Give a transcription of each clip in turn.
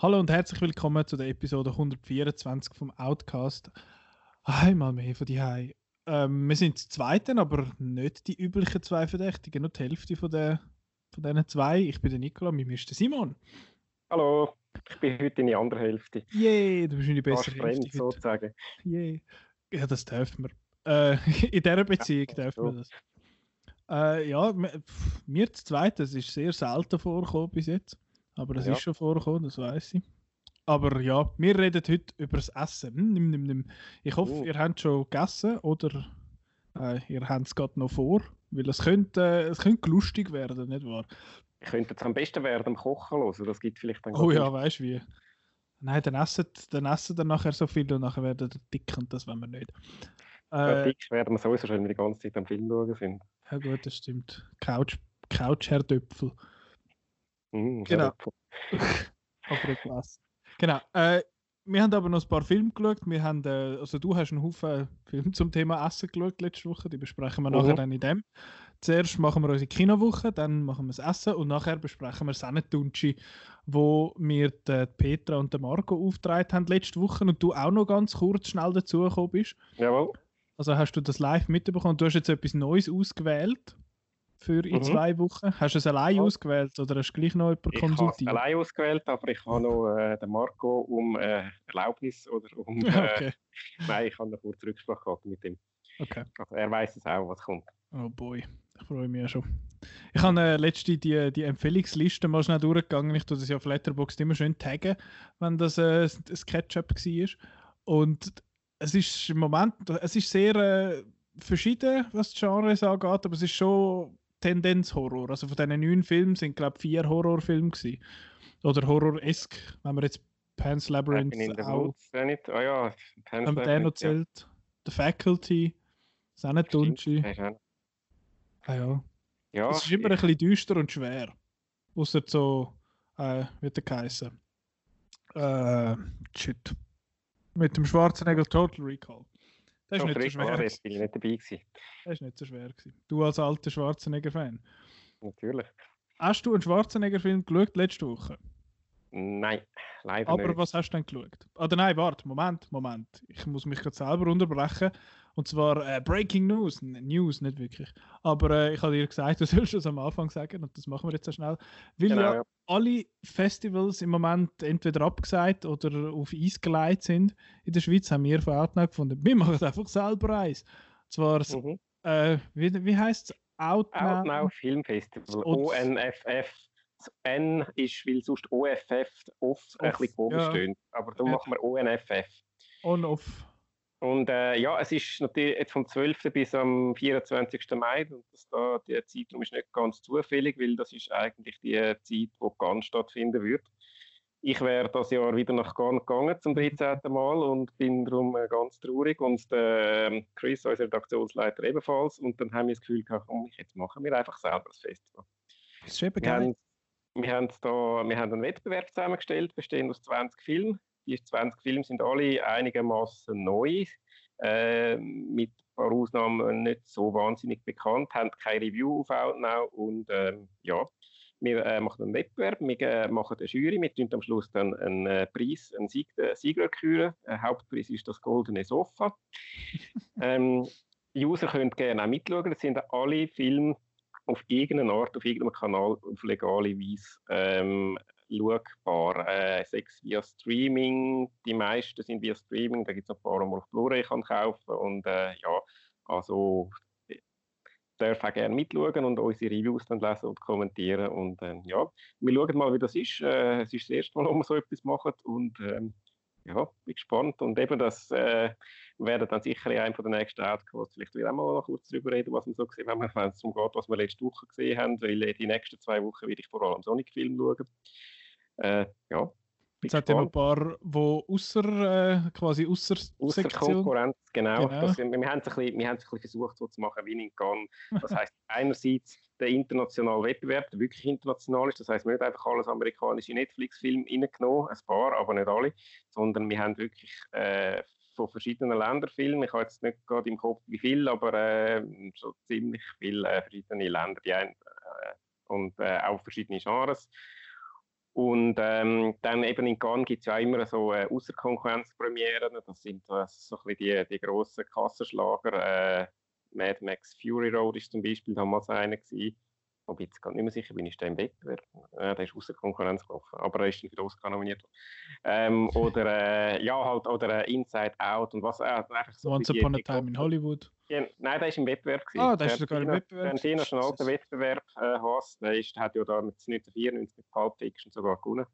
Hallo und herzlich willkommen zu der Episode 124 vom Outcast. Einmal mehr von die Hai. Ähm, wir sind die Zweiten, aber nicht die üblichen zwei Verdächtigen, nur die Hälfte von, der, von diesen zwei. Ich bin der Nikola, mir ist der Simon. Hallo, ich bin heute in die andere Hälfte. Yay, du bist in die bessere fremd, Hälfte. heute. sozusagen. Yay. Ja, das dürfen wir. Äh, in dieser Beziehung Ja, dürfen wir das. Äh, ja, mir zu zweit, das ist sehr selten vorgekommen bis jetzt. Aber das Ja. ist schon vorgekommen, das weiß ich. Aber ja, wir reden heute über das Essen. Hm, nimm, nimm, nimm. Ich hoffe, Oh. ihr habt schon gegessen oder äh, ihr habt es gerade noch vor. Weil es könnte, äh, es könnte lustig werden, nicht wahr? Ich könnte jetzt am besten während dem Kochen hören. Das gibt vielleicht dann Oh ja, weißt du wie? Nein, dann essen, dann essen dann nachher so viel und nachher werden die dick und das wollen wir nicht. Ja, Äh, dick werden wir sowieso schon, wenn wir die ganze Zeit am Film schauen sind. ja gut, das stimmt. Couch, Couch Herr Döpfel. Mm, Genau. etwas. Genau. Äh, wir haben aber noch ein paar Filme geschaut. Wir haben, äh, also du hast einen Haufen Filme zum Thema Essen geschaut letzte Woche. Die besprechen wir Mhm. nachher dann in dem. Zuerst machen wir unsere Kinowoche, dann machen wir das Essen und nachher besprechen wir Sennetunci, wo mir die Petra und der Marco aufgetragen haben letzte Woche und du auch noch ganz kurz schnell dazugekommen bist. Jawohl. Also hast du das live mitbekommen? Du hast jetzt etwas Neues ausgewählt für in Mhm. zwei Wochen. Hast du es allein Ja. ausgewählt oder hast du gleich noch jemanden Ich habe es konsultiert? allein ausgewählt, aber ich habe noch äh, den Marco um äh, Erlaubnis oder um. Äh, Okay. Nein, ich habe noch kurz Rücksprache gehabt mit ihm. okay. Also er weiß es auch, was kommt. Oh boy, ich freue mich ja schon. Ich habe äh, letzte die, die Empfehlungsliste mal schnell durchgegangen. Ich tue das ja auf Letterboxd immer schön taggen, wenn das äh, ein Sketchup war. Und es ist im Moment, es ist sehr äh, verschieden, was die Genres angeht, aber es ist schon Tendenz Horror. Also von diesen neun Filmen sind, glaube ich, vier Horrorfilme gewesen. Oder Horror-esque, wenn man jetzt Pan's Labyrinth in auch, nicht? Ah ja, wenn man den noch Labyrinth, ja. zählt. The Faculty, Sennetunci. Stimmt, hast du auch- Ah ja. Ja, Es ist immer ein bisschen düster und schwer. Außer so, äh, wie der geheißen? Äh, shit. Mit dem Schwarzenegger Total Recall. Das ist nicht so schwer. war, bin ich nicht dabei gewesen. Das ist nicht so schwer. Gewesen. Du als alter Schwarzenegger-Fan. Natürlich. Hast du einen Schwarzenegger-Film geschaut letzte Woche? Nein, leider Aber nicht. was hast du denn geschaut? Oder nein, warte, Moment, Moment. Ich muss mich gerade selber unterbrechen. Und zwar äh, Breaking News. News, nicht wirklich. Aber äh, ich habe dir gesagt, du sollst es am Anfang sagen und das machen wir jetzt so schnell. Weil Genau, ja ja. alle Festivals im Moment entweder abgesagt oder auf Eis gelegt sind. In der Schweiz haben wir von Outnow gefunden, wir machen einfach selber eins. Und zwar, Mhm. äh, wie, wie heißt es? Outnow? Outnow Film Festival, ONFF. Das N ist, weil sonst OFF oft ein Off, bisschen komisch ja. tönt. Aber darum Ja. machen wir ONFF. On-off. Und äh, ja, es ist natürlich jetzt vom 12. bis am 24. Mai. Und das da, der Zeitraum ist nicht ganz zufällig, weil das ist eigentlich die Zeit, wo Cannes stattfinden wird. Ich wäre das Jahr wieder nach Cannes gegangen zum 13. Mal und bin darum äh, ganz traurig. Und der ähm, Chris, unser Redaktionsleiter, ebenfalls. Und dann haben wir das Gefühl gehabt, komm, jetzt machen wir einfach selber das Festival. Das ist eben Wir haben, wir, haben da, wir haben einen Wettbewerb zusammengestellt, bestehend aus 20 Filmen. Die 20 Filme sind alle einigermaßen neu, äh, mit ein paar Ausnahmen nicht so wahnsinnig bekannt, haben keine Review auf Outnow und ähm, ja, wir äh, machen einen Wettbewerb, wir äh, machen eine Jury, wir tun am Schluss dann einen äh, Preis, einen Sieg, Sieger küren. Hauptpreis ist das goldene Sofa. ähm, die User können gerne auch mitschauen, das sind alle Filme auf irgendeine Art, auf irgendeinem Kanal auf legale Weise ähm, schaubar. Äh, sechs via Streaming, die meisten sind via Streaming, da gibt es ein paar, die man auf Blu-ray kann kaufen und äh, ja, also äh, dürfen auch gerne mitschauen und unsere Reviews dann lesen und kommentieren und ähm, ja, wir schauen mal, wie das ist. Äh, es ist das erste Mal, wo wir so etwas machen und ähm, ja, bin gespannt und eben das äh, werden dann sicher in einem den nächsten Outcasts vielleicht wieder mal noch kurz darüber reden, was wir so gesehen haben, wenn es darum geht, was wir letzte Woche gesehen haben, weil äh, die nächsten zwei Wochen werde ich vor allem Sonic-Film schauen. Äh, ja, Es hat ja noch ein paar, die außer, äh, quasi außer, außer Konkurrenz, genau. genau. Das, wir, wir, haben es ein bisschen, wir haben es ein bisschen versucht, so zu machen wie in Cannes. Das heisst, einerseits der internationale Wettbewerb, der wirklich international ist. Das heisst, wir haben nicht einfach alles amerikanische Netflix-Filme reingenommen, ein paar, aber nicht alle, sondern wir haben wirklich äh, von verschiedenen Ländern Filme. Ich habe jetzt nicht gerade im Kopf, wie viel, aber äh, so ziemlich viele äh, verschiedene Länder die ein, äh, und äh, auch verschiedene Genres. Und ähm, dann eben in Cannes gibt es ja immer so äh, Außerkonkurrenzpremieren. Das sind äh, so ein bisschen die, die grossen Kassenschlager. Äh, Mad Max Fury Road ist zum Beispiel damals einer gewesen. Wobei ich jetzt gar nicht mehr sicher bin, ist der im Wettbewerb? Äh, der ist außer Konkurrenz gelaufen, aber er ist für den Oscar nominiert. Ähm, oder äh, ja, halt, oder äh, Inside Out und was. Äh, so Once Upon a Time in Hollywood. Ja, nein, der ist im Wettbewerb. Gewesen. Ah, der ist sogar im Wettbewerb. Schon alten Wettbewerb äh, hast, der ist, hat ja da mit 1994 mit Pulp Fiction sogar gewonnen.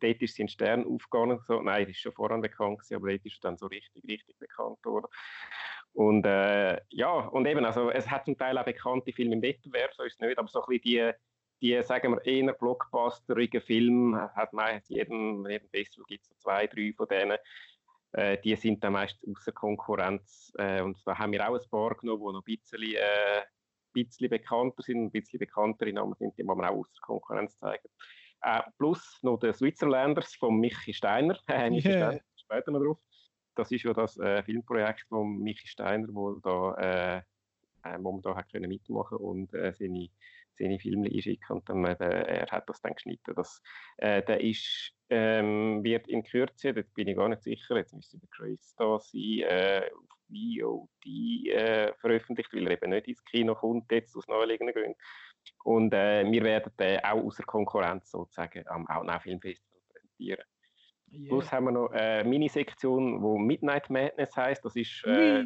Dort ist sein Stern aufgegangen. So. Nein, das ist schon vorher bekannt, gewesen, aber dort ist er dann so richtig, richtig bekannt geworden. Und äh, ja, und eben, also es hat zum Teil auch bekannte Filme im Wettbewerb, so ist es nicht, aber so ein bisschen die, die sagen wir, eher blockbusterigen Filme, hat meist jedem, jedem Festival gibt es so zwei, drei von denen, äh, die sind dann meist außer Konkurrenz. Äh, und da haben wir auch ein paar genommen, die noch ein bisschen, äh, bisschen bekannter sind, ein bisschen bekanntere Namen sind, die man auch außer Konkurrenz zeigen. Äh, plus noch der Switzerlanders von Michi Steiner, Michi yeah. Steiner später noch drauf das ist ja das äh, Filmprojekt von Michi Steiner, wo da äh, äh, da hat können mitmachen und äh, seine, seine Filme einschicken und dann, er hat das dann geschnitten. Das, äh, der ist, ähm, wird in Kürze, da bin ich gar nicht sicher, jetzt müsste der Grace da sein, äh, auf VOD veröffentlicht, weil er eben nicht ins Kino kommt, jetzt aus naheliegenden Gründen. Und wir werden den auch außer Konkurrenz sozusagen am Outnow Filmfestival präsentieren. Yeah. Plus haben wir noch eine Minisektion, die Midnight Madness heißt. Das ist, äh,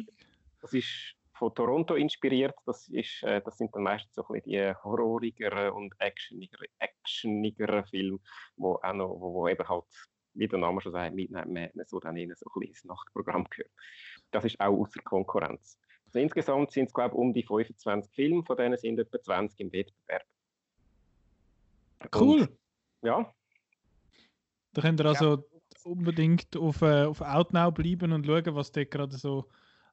das ist von Toronto inspiriert. Das, ist, äh, das sind dann meistens so ein die horrorigeren und actionigeren, actionigeren Filme, wo, auch noch, wo, wo eben halt, wie der Name schon sagt, Midnight Madness, wo dann ihnen so ein ins Nachtprogramm gehört. Das ist auch außer Konkurrenz. Also insgesamt sind es, glaube ich, um die 25 Filme, von denen sind etwa 20 im Wettbewerb. Cool. Und, ja. Da könnt ihr also ja unbedingt auf, äh, auf Outnow bleiben und schauen, was dort gerade so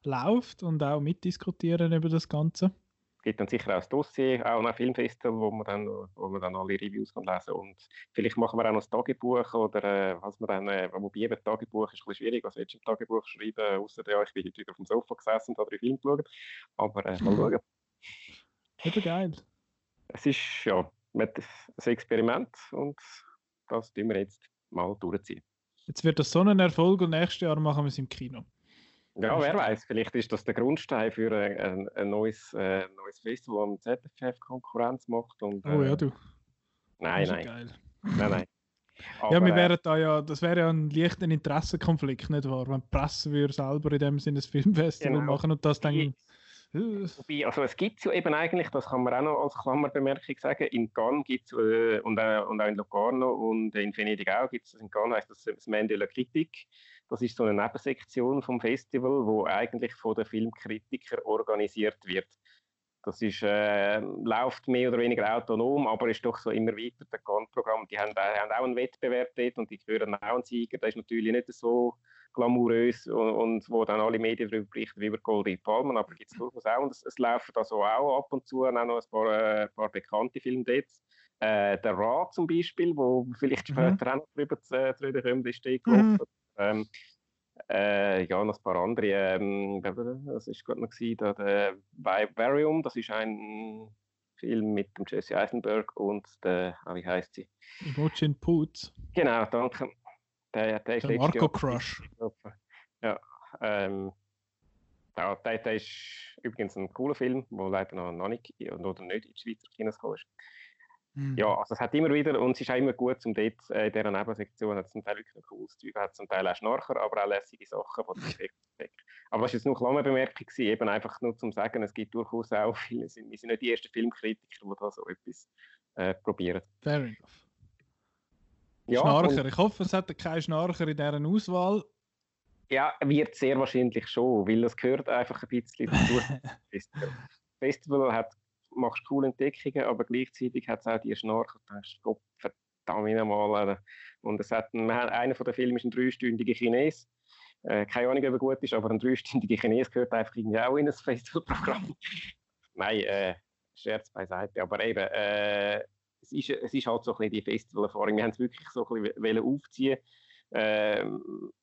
läuft und auch mitdiskutieren über das Ganze. Es gibt dann sicher auch das Dossier, auch ein Filmfestival, wo man dann, wo man dann alle Reviews kann lesen und vielleicht machen wir auch noch das Tagebuch oder äh, was man dann, äh, wobei eben Tagebuch ist ein bisschen schwierig, was willst du im Tagebuch schreiben, außer ja, ich bin heute wieder auf dem Sofa gesessen und habe drei Filme geschaut, aber äh, mal schauen. Eben geil. Es ist ja ein Experiment und das tun wir jetzt mal durchziehen. Jetzt wird das so ein Erfolg und nächstes Jahr machen wir es im Kino. Ja, wer weiß, vielleicht ist das der Grundstein für ein, ein neues, äh, neues Festival, das ZFF Konkurrenz macht. Und, äh, oh ja, du. Nein, nein. Geil. Nein, nein. Aber, ja, wir wären da ja, das wäre ja ein leichter Interessenkonflikt, nicht wahr? Wenn die Presse würde selber in dem Sinne ein Filmfestival genau. machen und das dann Wobei, also es gibt ja eben eigentlich, das kann man auch noch als Klammerbemerkung sagen, in Cannes gibt es, äh, und, äh, und auch in Locarno und in Venedig auch, gibt es, in Cannes heißt das das Mandela Kritik. Das ist so eine Nebensektion vom Festival, wo eigentlich von den Filmkritikern organisiert wird. Das ist, äh, läuft mehr oder weniger autonom, aber ist doch so immer weiter, das Cannes-Programm. Die haben, haben, auch einen Wettbewerb dort und die gehören auch einen Sieger. Das ist natürlich nicht so glamourös und, und, wo dann alle Medien darüber berichten, wie über Goldie Palmen, aber gibt es durchaus auch. Und es, es laufen da so auch ab und zu auch noch ein paar, äh, paar bekannte Filme dort. Äh, der Ra zum Beispiel, wo vielleicht mhm. später auch noch darüber zu, äh, reden kommt, ist der mhm. ähm, äh, ja, noch ein paar andere. Ähm, das ist gerade noch gewesen, da, der Vivarium, das ist ein Film mit dem Jesse Eisenberg und der, ah, wie heißt sie? Imogen Poots. Genau, danke. Der, der, der Marco Crush. Ja, ähm, ja der, der, ist übrigens ein cooler Film, der leider noch, noch nicht oder nicht in die Schweizer Kinos gekommen ist. Mhm. Ja, also es hat immer wieder, und es ist auch immer gut, um dort äh, in dieser Nebensektion hat es zum Teil wirklich noch cooles Zeug, hat zum Teil auch Schnarcher, aber auch lässige Sachen, die sich Aber das war jetzt nur eine Klammerbemerkung, eben einfach nur zum sagen, es gibt durchaus auch viele, wir sind nicht die ersten Filmkritiker, die da so etwas äh, probieren. Fair enough. Ja, Schnarcher. Ich hoffe, es hat keinen Schnarcher in dieser Auswahl. Ja, wird sehr wahrscheinlich schon, weil das gehört einfach ein bisschen dazu. das Festival hat, machst coole Entdeckungen, aber gleichzeitig hat es auch die Schnarcher. Da hast Gott verdammt mal, Und es hat, einer von den Filmen ist ein dreistündiger Chines. Äh, keine Ahnung, ob er gut ist, aber ein dreistündiger Chines gehört einfach irgendwie auch in ein Festivalprogramm. Nein, äh, Scherz beiseite. Aber eben, äh, es, ist, es ist halt so ein bisschen die Festivalerfahrung. Wir haben es wirklich so ein bisschen aufziehen äh,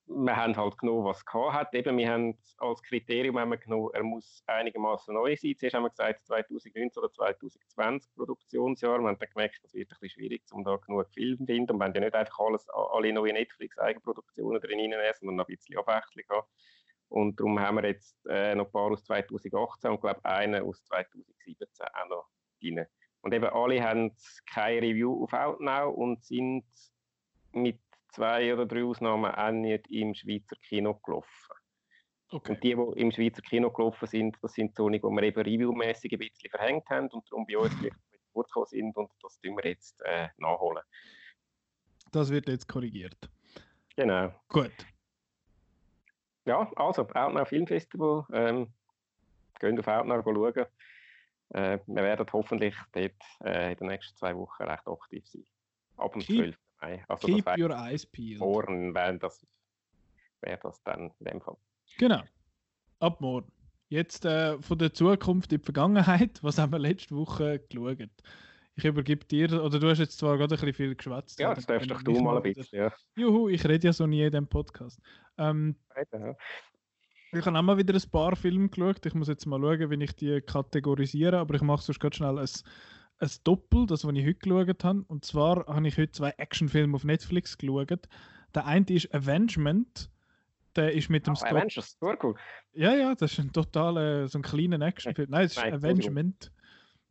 wir haben halt genommen, was es hat. Eben, wir haben als Kriterium haben wir genommen, er muss einigermaßen neu sein. Zuerst haben wir gesagt 2019 oder 2020 Produktionsjahr. Wir haben dann gemerkt, das wird ein bisschen schwierig, um da genug Film zu finden. Und wir haben ja nicht einfach alles, alle neue Netflix-Eigenproduktionen drin sondern noch ein bisschen Abwechslung haben. Und darum haben wir jetzt äh, noch ein paar aus 2018 und glaube einen aus 2017 auch noch drin. Und eben alle haben keine Review auf Outnow und sind mit zwei oder drei Ausnahmen auch nicht im Schweizer Kino gelaufen. Okay. Und die, die im Schweizer Kino gelaufen sind, das sind so die wir eben reviewmäßig ein bisschen verhängt haben und darum bei uns vielleicht vorgekommen sind und das tun wir jetzt äh, nachholen. Das wird jetzt korrigiert. Genau. Gut. Ja, also, Outnow Filmfestival. Ähm, gehen auf Outnow schauen. Äh, wir werden hoffentlich dort äh, in den nächsten zwei Wochen recht aktiv sein. Ab dem 12. Mai. Also Keep your eyes peeled. Morgen wäre das, wär das dann in dem Fall. Genau. Ab morgen. Jetzt äh, von der Zukunft in die Vergangenheit. Was haben wir letzte Woche geschaut? Ich übergebe dir, oder du hast jetzt zwar gerade ein bisschen viel geschwätzt. Ja, das darfst doch du mal ein bisschen, ja. Juhu, ich rede ja so nie in diesem Podcast. Ähm, ja. Ich habe auch mal wieder ein paar Filme geschaut. Ich muss jetzt mal schauen, wie ich die kategorisiere, aber ich mache sonst ganz schnell ein ein Doppel, das, was ich heute geschaut habe. Und zwar habe ich heute zwei Actionfilme auf Netflix geschaut. Der eine ist Avengement. Der ist mit dem oh, Scott. Avengers, cool. Ja, ja, das ist ein total äh, so ein kleiner Actionfilm. Nein, es ist Nein, Avengement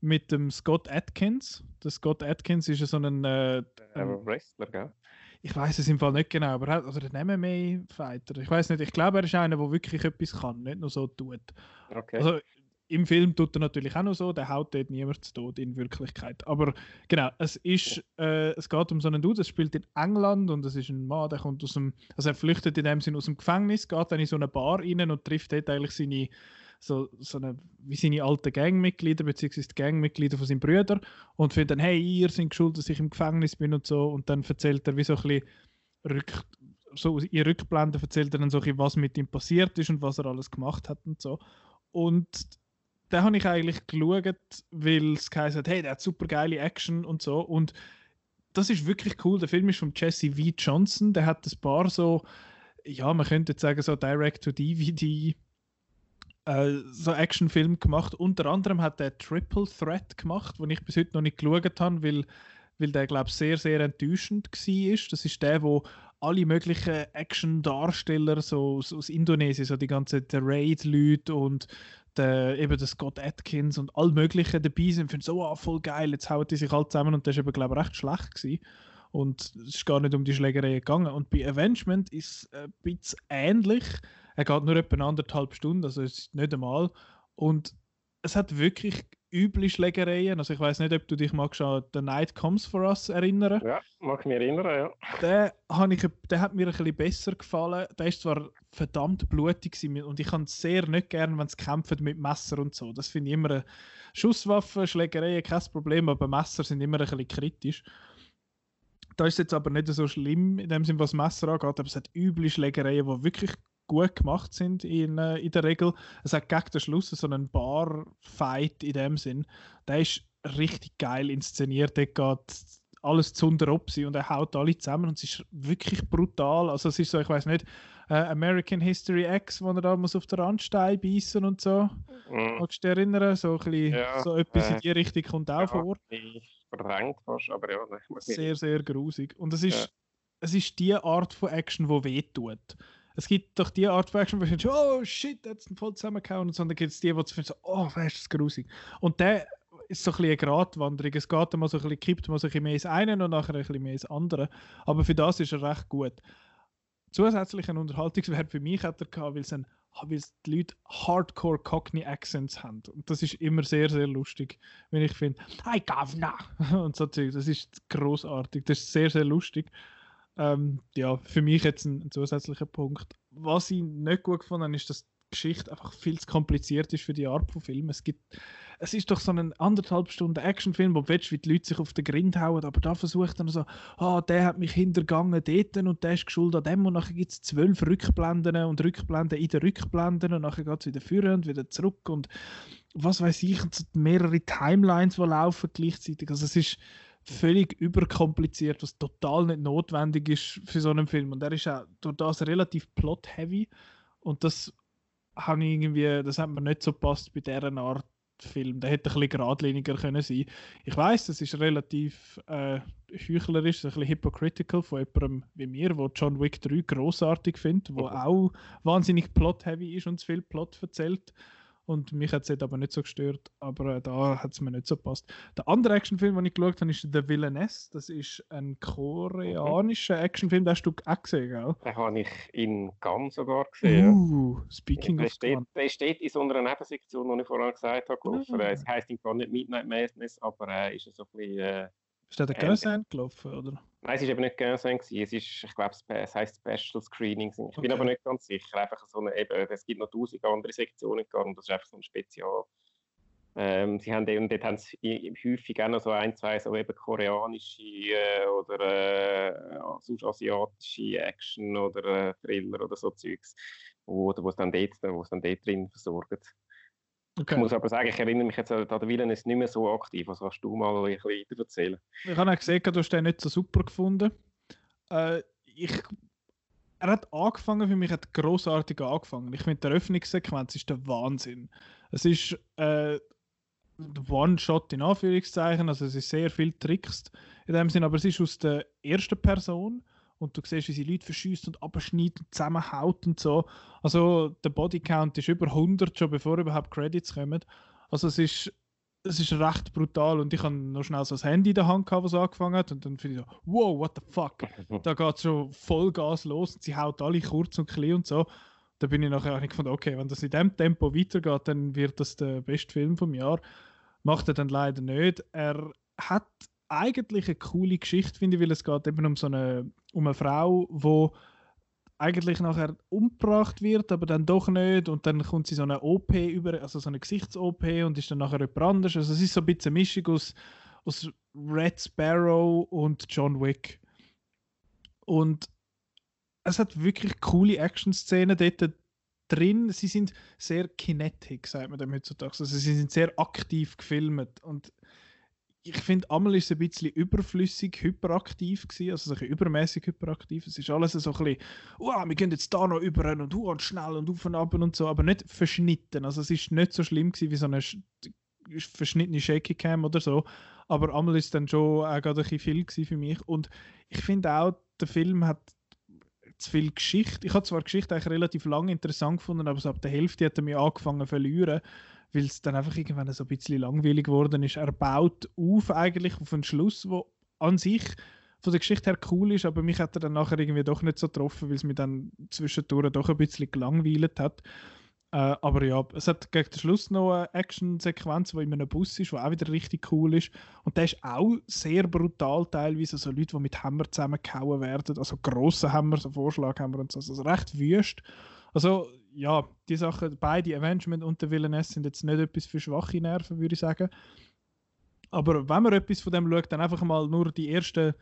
mit dem Scott Atkins. Der Scott Atkins ist so ein. Äh, ein Wrestler, gell? Ich weiß es im Fall nicht genau, aber er, oder ein MMA-Fighter. Ich weiß nicht, ich glaube, er ist einer, der wirklich etwas kann, nicht nur so tut. Okay. Also, im Film tut er natürlich auch noch so, der haut dort niemand zu Tod in Wirklichkeit. Aber genau, es ist, äh, es geht um so einen Dude, es spielt in England und es ist ein Mann, der kommt aus dem, also er flüchtet in dem Sinne aus dem Gefängnis, geht dann in so eine Bar rein und trifft dort eigentlich seine, so, so eine, wie seine alten Gangmitglieder, beziehungsweise die Gangmitglieder von seinen Brüdern und findet dann, hey, ihr seid schuld, dass ich im Gefängnis bin und so und dann erzählt er wie so ein bisschen rück, so in Rückblenden erzählt er dann so ein bisschen, was mit ihm passiert ist und was er alles gemacht hat und so. Und den habe ich eigentlich geschaut, weil es hat, hey, der hat super geile Action und so. Und das ist wirklich cool. Der Film ist von Jesse V. Johnson. Der hat ein paar so, ja, man könnte jetzt sagen, so Direct-to-DVD äh, so Actionfilm gemacht. Unter anderem hat er Triple Threat gemacht, den ich bis heute noch nicht geschaut habe, weil, weil der, glaube ich, sehr, sehr enttäuschend war. Das ist der, wo alle möglichen Action-Darsteller so aus, aus, Indonesien, so die ganzen Raid-Leute und der, eben der Scott Atkins und all möglichen dabei sind, finden so, oh, voll geil, jetzt hauen die sich alle zusammen und das war glaube ich, recht schlecht gewesen. Und es ist gar nicht um die Schlägerei gegangen. Und bei Avengement ist es ein bisschen ähnlich. Er geht nur etwa anderthalb Stunden, also es ist nicht einmal. Und es hat wirklich üble Schlägereien. Also ich weiß nicht, ob du dich mal an The Night Comes For Us erinnern. Ja, mag ich mich erinnern, ja. Der, ich, der hat mir ein bisschen besser gefallen. Der ist zwar verdammt blutig und ich kann es sehr nicht gerne, wenn es kämpft mit Messer und so. Das finde ich immer Schusswaffen, Schlägereien, kein Problem, aber Messer sind immer ein bisschen kritisch. Da ist es jetzt aber nicht so schlimm, in dem Sinne, was Messer angeht, aber es hat üble Schlägereien, die wirklich gut gemacht sind in, äh, in der Regel. Es hat gegen den Schluss so einen Bar-Fight in dem Sinn. Der ist richtig geil inszeniert. Der geht alles zu Opsi und er haut alle zusammen und es ist wirklich brutal. Also es ist so, ich weiß nicht, äh, American History X, wo er da muss auf den Randstein beißen und so. Mhm. Magst du dich erinnern? So, ein bisschen, ja, so etwas äh, in die Richtung kommt auch ja, vor. Verdrängt fast, aber ja. Sehr, sehr grusig. Und es ist, ja. es ist die Art von Action, die wehtut es gibt doch die Art von Action, wo ich oh shit, hat es voll zusammengehauen und so, dann gibt es die, wo du so, oh, was ist das grusig. Und der ist so ein bisschen eine Gratwanderung. Es geht mal so ein bisschen, kippt mal so ein bisschen mehr ins eine und nachher ein bisschen mehr ins andere. Aber für das ist er recht gut. Zusätzlichen Unterhaltungswert für mich hat er gehabt, weil, ein, weil die Leute Hardcore Cockney Accents haben. Und das ist immer sehr, sehr lustig, wenn ich finde, Hi Governor! und so Das ist großartig. Das ist sehr, sehr lustig. Ähm, ja, für mich jetzt ein, ein, zusätzlicher Punkt. Was ich nicht gut gefunden habe, ist, dass Geschichte einfach viel zu kompliziert ist für die Art von Film. Es es ist doch so ein anderthalb Stunden Actionfilm, wo du willst, wie die Leute sich auf den Grind hauen, aber da versucht dann so, ah, oh, der hat mich hintergangen dort und der ist geschuldet an dem und nachher gibt es zwölf Rückblenden und Rückblenden in den Rückblenden und nachher geht es wieder führen und wieder zurück und was weiß ich, und mehrere Timelines, die laufen gleichzeitig. Also es ist völlig überkompliziert, was total nicht notwendig ist für so einen Film. Und er ist auch durch das relativ plot-heavy. Und das habe irgendwie, das hat mir nicht so passt bei dieser Art Film. Der hätte ein bisschen geradliniger können sein. Ich weiß, das ist relativ äh, heuchlerisch, ein bisschen hypocritical von jemandem wie mir, wo John Wick 3 großartig findet, wo auch wahnsinnig plot-heavy ist und zu viel Plot erzählt. Und mich hat es aber nicht so gestört, aber äh, da hat es mir nicht so gepasst. Der andere Actionfilm, den ich geschaut habe, ist The Villainess. Das ist ein koreanischer okay. Actionfilm, den hast du auch gesehen, gell? Den habe ich in Cannes sogar gesehen. Uh, speaking der of steht, Der steht in so einer Nebensektion, die ich vorhin gesagt habe, gelaufen. Ah. Es heisst gar nicht Midnight Madness, aber äh, ist so ein bisschen... Äh, ist der Gönsen gelaufen, oder? Nein, es war eben nicht Gönsen, es ist, ich glaube, es heisst Special Screenings. Ich okay. bin aber nicht ganz sicher. Einfach so eine, eben, es gibt noch tausend andere Sektionen und das ist einfach so ein Spezial. Ähm, sie haben eben, dort haben sie häufig auch noch so ein, zwei so eben koreanische äh, oder äh, asiatische Action oder äh, Thriller oder so Zeugs, wo, wo es dann dort, wo es dann dort drin versorgt. Okay. Ich muss aber sagen, ich erinnere mich jetzt an den Willen ist nicht mehr so aktiv. Was kannst du mal ein bisschen erzählen? Ich habe auch gesehen, du hast den nicht so super gefunden. Äh, ich, er hat angefangen, für mich hat großartig angefangen. Ich finde, die Eröffnungssequenz ist der Wahnsinn. Es ist äh, One-Shot in Anführungszeichen, also es ist sehr viel trickst in dem Sinn, aber es ist aus der ersten Person und du siehst, wie sie Leute verschießt und abschneidet und zusammenhaut und so. Also der Bodycount ist über 100 schon bevor überhaupt Credits kommen. Also es ist, es ist recht brutal und ich habe noch schnell so das Handy in der Hand gehabt, was angefangen hat und dann finde ich so, wow, what the fuck. da geht es schon Vollgas los und sie haut alle kurz und klein und so. Da bin ich nachher eigentlich gefunden, okay, wenn das in dem Tempo weitergeht, dann wird das der beste Film vom Jahr. Macht er dann leider nicht. Er hat eigentlich eine coole Geschichte, finde weil es geht eben um so eine, um eine Frau, die eigentlich nachher umgebracht wird, aber dann doch nicht und dann kommt sie so eine OP über, also so eine Gesichts-OP und ist dann nachher jemand anders. Also es ist so ein bisschen eine Mischung aus, aus Red Sparrow und John Wick. Und es hat wirklich coole Action-Szenen dort drin. Sie sind sehr kinetic, sagt man dem heutzutage. Also sie sind sehr aktiv gefilmt und ich finde, einmal ist es ein bisschen überflüssig hyperaktiv gewesen, also so ein übermäßig hyperaktiv. Es ist alles so ein bisschen, wow, wir gehen jetzt da noch über und, uh, und schnell und auf und ab und so, aber nicht verschnitten. Also es ist nicht so schlimm gewesen wie so eine verschnittene Shaky Cam oder so, aber einmal ist es dann schon auch gerade ein bisschen viel gewesen für mich. Und ich finde auch, der Film hat zu viel Geschichte. Ich habe zwar Geschichte eigentlich relativ lange interessant gefunden, aber so ab der Hälfte hat er mich angefangen zu verlieren weil es dann einfach irgendwann so ein bisschen langweilig geworden ist. Er baut auf eigentlich auf einen Schluss, wo an sich von der Geschichte her cool ist, aber mich hat er dann nachher irgendwie doch nicht so getroffen, weil es mich dann zwischendurch doch ein bisschen gelangweilt hat. Äh, aber ja, es hat gegen den Schluss noch eine Action-Sequenz, die in einem Bus ist, die auch wieder richtig cool ist. Und der ist auch sehr brutal teilweise. Also Leute, die mit Hammer zusammengehauen werden, also grosse Hammer, so Vorschlaghammer und so. Also recht wüst. Also ja, die Sachen, beide Avengement und der Villainess sind jetzt nicht etwas für schwache Nerven, würde ich sagen. Aber wenn man etwas von dem schaut, dann einfach mal nur die ersten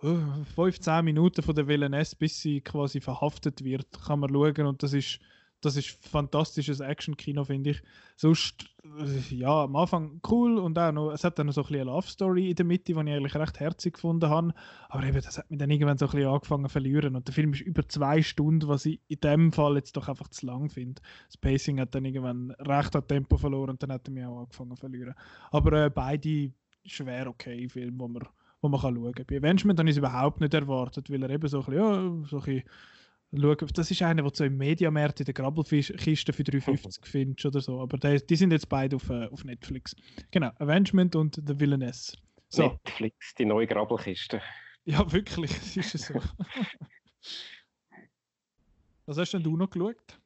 15 äh, Minuten von der Villainess, bis sie quasi verhaftet wird, kann man schauen und das ist das ist fantastisches Action-Kino, finde ich. Sonst, äh, ja, am Anfang cool und auch noch, es hat dann noch so ein eine Love-Story in der Mitte, die ich eigentlich recht herzig gefunden habe. Aber eben, das hat mich dann irgendwann so ein bisschen angefangen zu verlieren. Und der Film ist über zwei Stunden, was ich in dem Fall jetzt doch einfach zu lang finde. Das Pacing hat dann irgendwann recht an Tempo verloren und dann hat er mich auch angefangen zu verlieren. Aber äh, beide schwer okay Filme, wo man, wo man kann schauen kann. Bei Avengement habe ich es überhaupt nicht erwartet, weil er eben so ein bisschen, ja, so ein bisschen schauen. Das ist einer, du so im Mediamarkt in der Grabbelkiste für 3,50 findest oder so. Aber die, die, sind jetzt beide auf, äh, auf Netflix. Genau, Avengement und The Villainess. So. Netflix, die neue Grabbelkiste. Ja, wirklich, es ist so. Was hast denn du noch geschaut?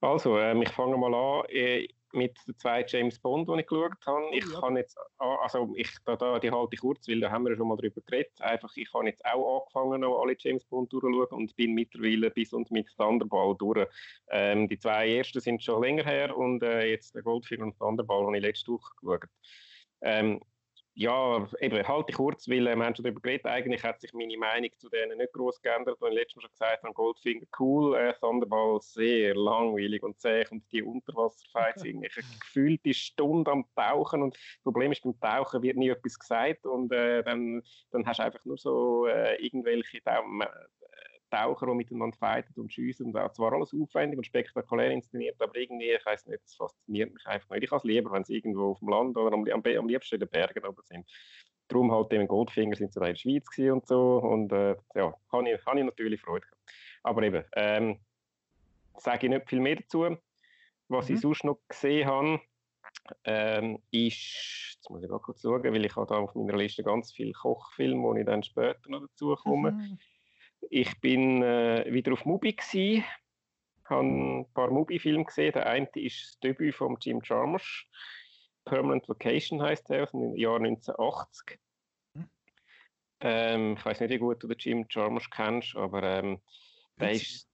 Also, ähm, ich fange mal an. Äh, mit den zwei James Bond, die ich geschaut habe. Ich ja. kann jetzt, also ich, da, da, die halte ich kurz, weil da haben wir schon mal drüber geredet. Einfach, ich habe jetzt auch angefangen, noch alle James Bond durchzuschauen und bin mittlerweile bis und mit Thunderball durch. Ähm, die zwei ersten sind schon länger her und äh, jetzt der Goldfinger und Thunderball habe ich letzte Woche geschaut. Ähm, ja, eben, halte ich kurz, weil äh, wir haben schon darüber geredet, eigentlich hat sich meine Meinung zu denen nicht groß geändert, und ich letztes Mal schon gesagt habe, Goldfinger cool, äh, Thunderball sehr langweilig und zäh. Und die Unterwasserfights irgendwie gefühlt die Stunde am Tauchen. Und das Problem ist, beim Tauchen wird nie etwas gesagt. Und äh, dann, dann hast du einfach nur so äh, irgendwelche Daumen, Taucher, die miteinander fighten und schiessen. Und auch zwar alles aufwendig und spektakulär inszeniert, aber irgendwie, ich weiß nicht, es fasziniert mich einfach nicht. Ich habe es lieber, wenn sie irgendwo auf dem Land oder am, am, am liebsten in den Bergen oben sind. Darum halt eben Goldfinger sind sie da in der Schweiz und so. Und äh, ja, habe ich, hab ich natürlich Freude gehabt. Aber eben, ähm, sage ich nicht viel mehr dazu. Was mhm. ich sonst noch gesehen habe, ähm, ist, jetzt muss ich mal kurz schauen, weil ich habe da auf meiner Liste ganz viele Kochfilme, wo ich dann später noch dazu komme. Mhm. Ich bin äh, wieder auf Mubi gsi, habe ein paar Mubi-Filme gesehen. Der eine ist das Debüt von Jim Jarmusch. Permanent Vacation heißt er, aus dem Jahr 1980. Hm. Ähm, ich weiß nicht, wie gut du den Jim Jarmusch kennst, aber ähm, der ist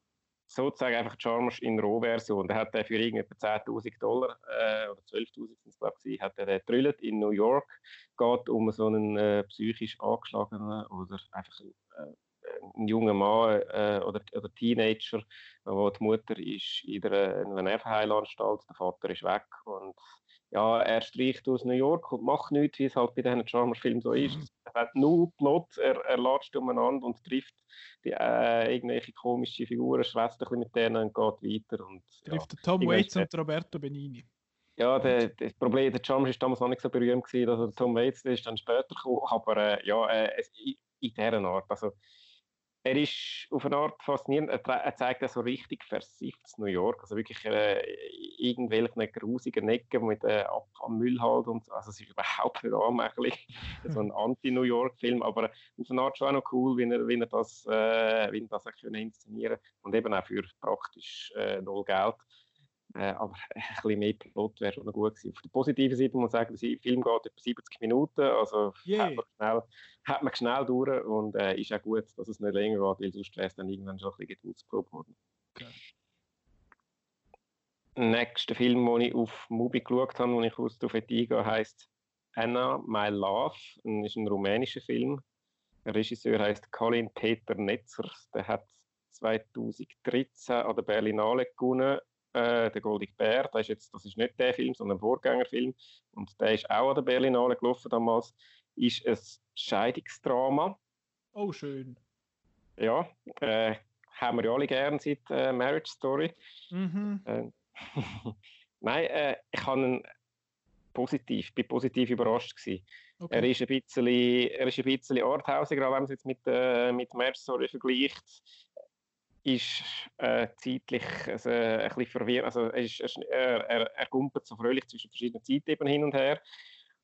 sozusagen einfach Jarmusch in Rohversion. Der hat der für irgendwie 10.000 Dollar äh, oder 12.000 sind es glaube ich, hat er den in New York. Geht um so einen äh, psychisch angeschlagenen oder einfach äh, ein junger Mann äh, oder, oder Teenager, wo die Mutter ist in, einer Nervenheilanstalt, der Vater ist weg und ja, er streicht aus New York und macht nichts, wie es halt bei diesen Charmer-Filmen so ist. Mhm. Er hat null Plot, er, er latscht umeinander und trifft die, äh, irgendwelche komische Figuren, schwätzt ein bisschen mit denen und geht weiter. Und, trifft ja, Tom Waits und Roberto Benini. Ja, der, das Problem, der Charmer ist damals noch nicht so berühmt gewesen, also Tom Waits ist dann später gekommen, aber äh, ja, äh, in, in dieser Art, also er ist auf eine Art faszinierend. Er, zeigt ja so richtig versifftes New York. Also wirklich äh, irgendwelche grusigen Ecken mit äh, Abfallmüll halt. Und, also es ist überhaupt nicht anmächtig. so ein Anti-New York-Film. Aber auf eine Art schon auch noch cool, wie er, wie er das, äh, wie er das auch können inszenieren Und eben auch für praktisch äh, null Geld. Äh, aber ein bisschen mehr Plot wäre schon noch gut gewesen. Auf der positiven Seite muss man sagen, der Film geht etwa 70 Minuten, also yeah. hat, man schnell, hat man schnell durch und äh, ist auch gut, dass es nicht länger geht, weil sonst wäre es dann irgendwann schon ein bisschen geduldsprobe worden. Okay. Nächster Film, den ich auf Mubi geschaut habe, den ich aus der eingehen heisst Anna, My Love. Das ist ein rumänischer Film. Der Regisseur heißt Colin Peter Netzer. Der hat 2013 an der Berlinale gewonnen äh, der Goldige Bär, das ist, jetzt, das ist nicht der Film, sondern ein Vorgängerfilm. Und der ist auch an der Berlinale gelaufen damals. Ist ein Scheidungsdrama. Oh, schön. Ja, äh, haben wir ja alle gern seit äh, Marriage Story. Mhm. Äh, Nein, ich habe ihn positiv, bin positiv überrascht gewesen. Okay. Er ist ein bisschen, er ist ein bisschen arthausiger, wenn man es jetzt mit, äh, mit Marriage Story vergleicht ist äh, zeitlich also, ein bisschen verwirrend. Also, er, ist, er, er, er gumpert so fröhlich zwischen verschiedenen Zeiten hin und her.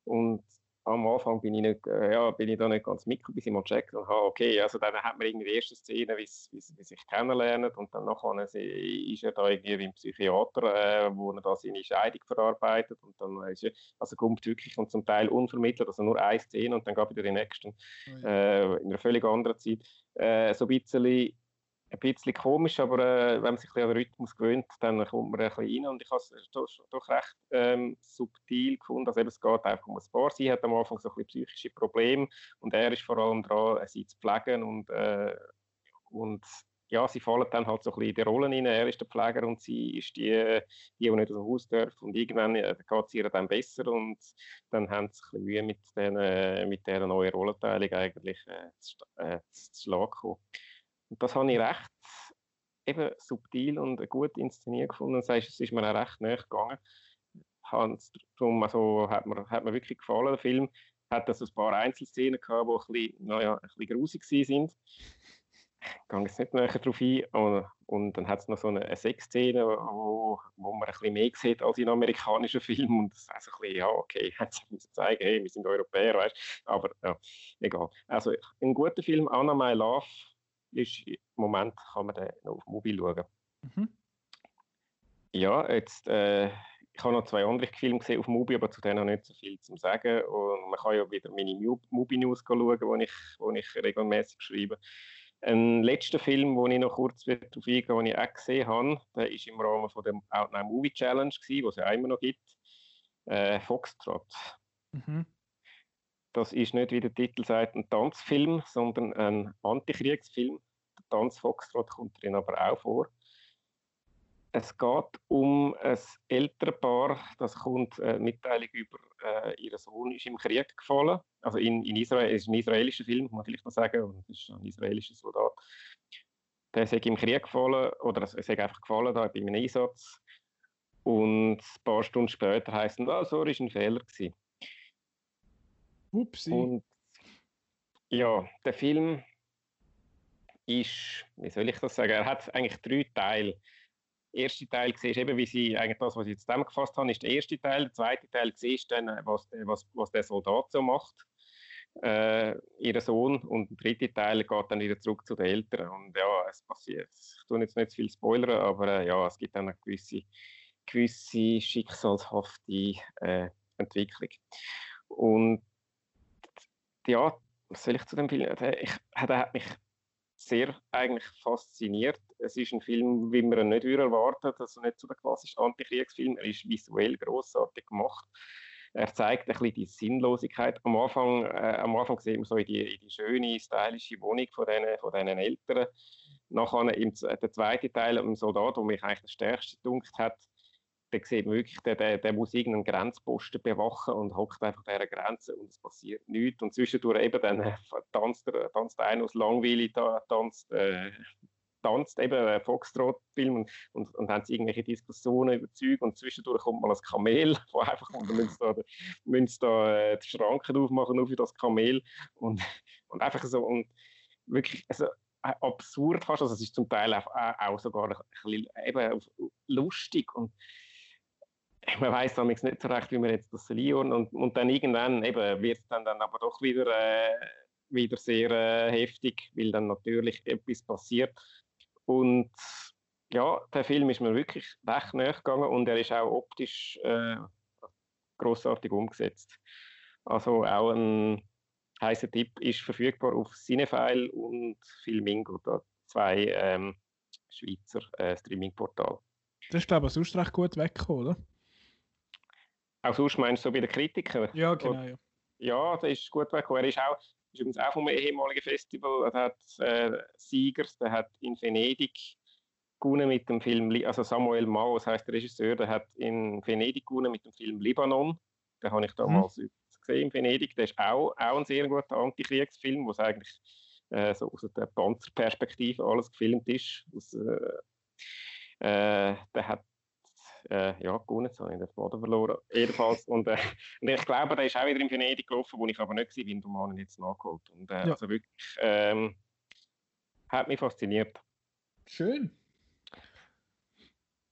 Und am Anfang bin ich, nicht, äh, ja, bin ich da nicht ganz mit, bis ich mal checkt und habe, okay, also dann hat man irgendwie die erste Szene, wie sie sich kennenlernen und dann nachher ist er da irgendwie wie ein Psychiater, äh, wo er da seine Scheidung verarbeitet und dann ist er, also kommt wirklich und zum Teil unvermittelt, also nur eine Szene und dann geht wieder die nächste, oh äh, in einer völlig anderen Zeit, äh, so ein bisschen ein bisschen komisch, aber äh, wenn man sich an den Rhythmus gewöhnt, dann kommt man ein bisschen rein und ich habe es doch, doch, recht ähm, subtil gefunden, also eben, es geht einfach um ein Paar. Sie hat am Anfang so ein bisschen psychische Probleme und er ist vor allem dran, sie zu pflegen und, äh, und ja, sie fallen dann halt so ein bisschen in die Rollen rein. Er ist der Pfleger und sie ist die, die, die nicht aus dem Haus darf. Und irgendwann äh, geht es ihr dann besser und dann haben sie ein bisschen Mühe mit, den, äh, mit dieser neuen Rollenteilung eigentlich äh, zu, äh, zu Schlag gekommen. Und das habe ich recht eben subtil und gut inszeniert gefunden. Das heißt, es ist mir auch recht näher gegangen. Darum also, hat, mir, hat mir wirklich gefallen, der Film. Hat also ein paar Einzelszenen gehabt, die ein bisschen, naja, ein bisschen grusig sind. Ich gehe jetzt nicht näher darauf ein. Und, und dann hat es noch so eine, eine Sexszene, wo, wo man ein bisschen mehr sieht als in amerikanischen Filmen. Und das ist also ein bisschen, ja, okay, hat sich zeigen, hey, wir sind Europäer, weißt Aber ja, egal. Also ein guter Film, Anna My Love, ist, im Moment kann man den noch auf Mobil schauen. Mhm. Ja, jetzt äh, ich habe noch zwei andere Filme gesehen auf Mubi, aber zu denen habe ich nicht so viel zu sagen. Und man kann ja wieder meine Mubi-News schauen, die ich, wo ich regelmäßig schreibe. Ein letzter Film, wo ich noch kurz darauf eingehe, den ich auch gesehen habe, der ist im Rahmen von der Outline Movie Challenge, die es ja immer noch gibt. Äh, Foxtrot. Mhm. Das ist nicht, wie der Titel sagt, ein Tanzfilm, sondern ein Antikriegsfilm. Der Tanz Foxtrot kommt drin aber auch vor. Es geht um ein ältere Paar, das kommt eine Mitteilung über, äh, ihr Sohn ist im Krieg gefallen. Also in, in Israel, es ist ein israelischer Film, muss man vielleicht noch sagen, und es ist ein israelischer Soldat. Der ist im Krieg gefallen, oder es ist einfach gefallen da bei einem Einsatz. Und ein paar Stunden später heisst es, ah, so war ein Fehler. Gewesen. Upsi. Und ja, der Film ist, wie soll ich das sagen, er hat eigentlich drei Teile erste Teil siehst, eben wie sie eigentlich das, was ich jetzt zusammengefasst habe, ist der erste Teil. Der zweite Teil siehst dann, was, was, was der Soldat so macht, äh, ihr Sohn. Und der dritte Teil geht dann wieder zurück zu den Eltern. Und ja, es passiert. Ich tue jetzt nicht zu viel spoilern, aber äh, ja, es gibt dann eine gewisse, gewisse schicksalshafte äh, Entwicklung. Und ja, was soll ich zu dem Film? Der, ich, der hat mich sehr eigentlich fasziniert. Es ist ein Film, wie man ihn nicht erwarten also nicht so der klassische Antikriegsfilm. Er ist visuell großartig gemacht. Er zeigt ein bisschen die Sinnlosigkeit. Am Anfang, äh, am Anfang sehen wir so in die, in die schöne, stylische Wohnung von diesen, von Eltern. Nachher im, der zweite Teil, ein Soldat, der mich eigentlich das stärkste gedunkt hat, der sieht wirklich, der, der, der muss irgendeinen Grenzposten bewachen und hockt einfach an dieser Grenze und es passiert nichts. Und zwischendurch eben dann äh, tanzt, der, tanzt einer aus Langweile, da, tanzt, äh, tanzt eben einen Foxtrot-Film und, und, und haben irgendwelche Diskussionen über Zeug und zwischendurch kommt mal ein Kamel, wo einfach dann müssen da, müssen da äh, die Schranken aufmachen nur für das Kamel und, und einfach so und wirklich also, äh, absurd fast, also es ist zum Teil auch, auch sogar ein bisschen eben lustig und man weiß damals nicht so recht, wie man jetzt das liefern und, und dann irgendwann eben wird es dann, dann aber doch wieder, äh, wieder sehr äh, heftig, weil dann natürlich etwas passiert. Und ja, der Film ist mir wirklich recht nahe gegangen und er ist auch optisch äh, großartig umgesetzt. Also auch ein heißer Tipp ist verfügbar auf Cinefile und Filmingo, da zwei ähm, Schweizer äh, Streaming-Portale. Das ist glaube ich sonst recht gut weggekommen, oder? Auch sonst meinst du so bei den Kritikern? Ja, genau. Ja, ja der ist gut weggekommen. Er ist auch ist übrigens auch vom ehemaligen Festival. Er hat äh, Siegers, der hat in Venedig gewonnen mit dem Film, also Samuel Mao, das heißt der Regisseur, der hat in Venedig gewonnen mit dem Film Libanon. Den habe ich damals mhm. gesehen in Venedig. Der ist auch, auch ein sehr guter Antikriegsfilm, wo es eigentlich äh, so aus der Panzerperspektive alles gefilmt ist. Aus, äh, äh, der hat äh, ja, gewonnen, jetzt habe ich den Faden verloren. Jedenfalls, und, äh, und ich glaube, der ist auch wieder in Venedig gelaufen, wo ich aber nicht war, bin, darum habe ich jetzt nachgeholt. Und äh, ja. also wirklich, ähm, hat mich fasziniert. Schön.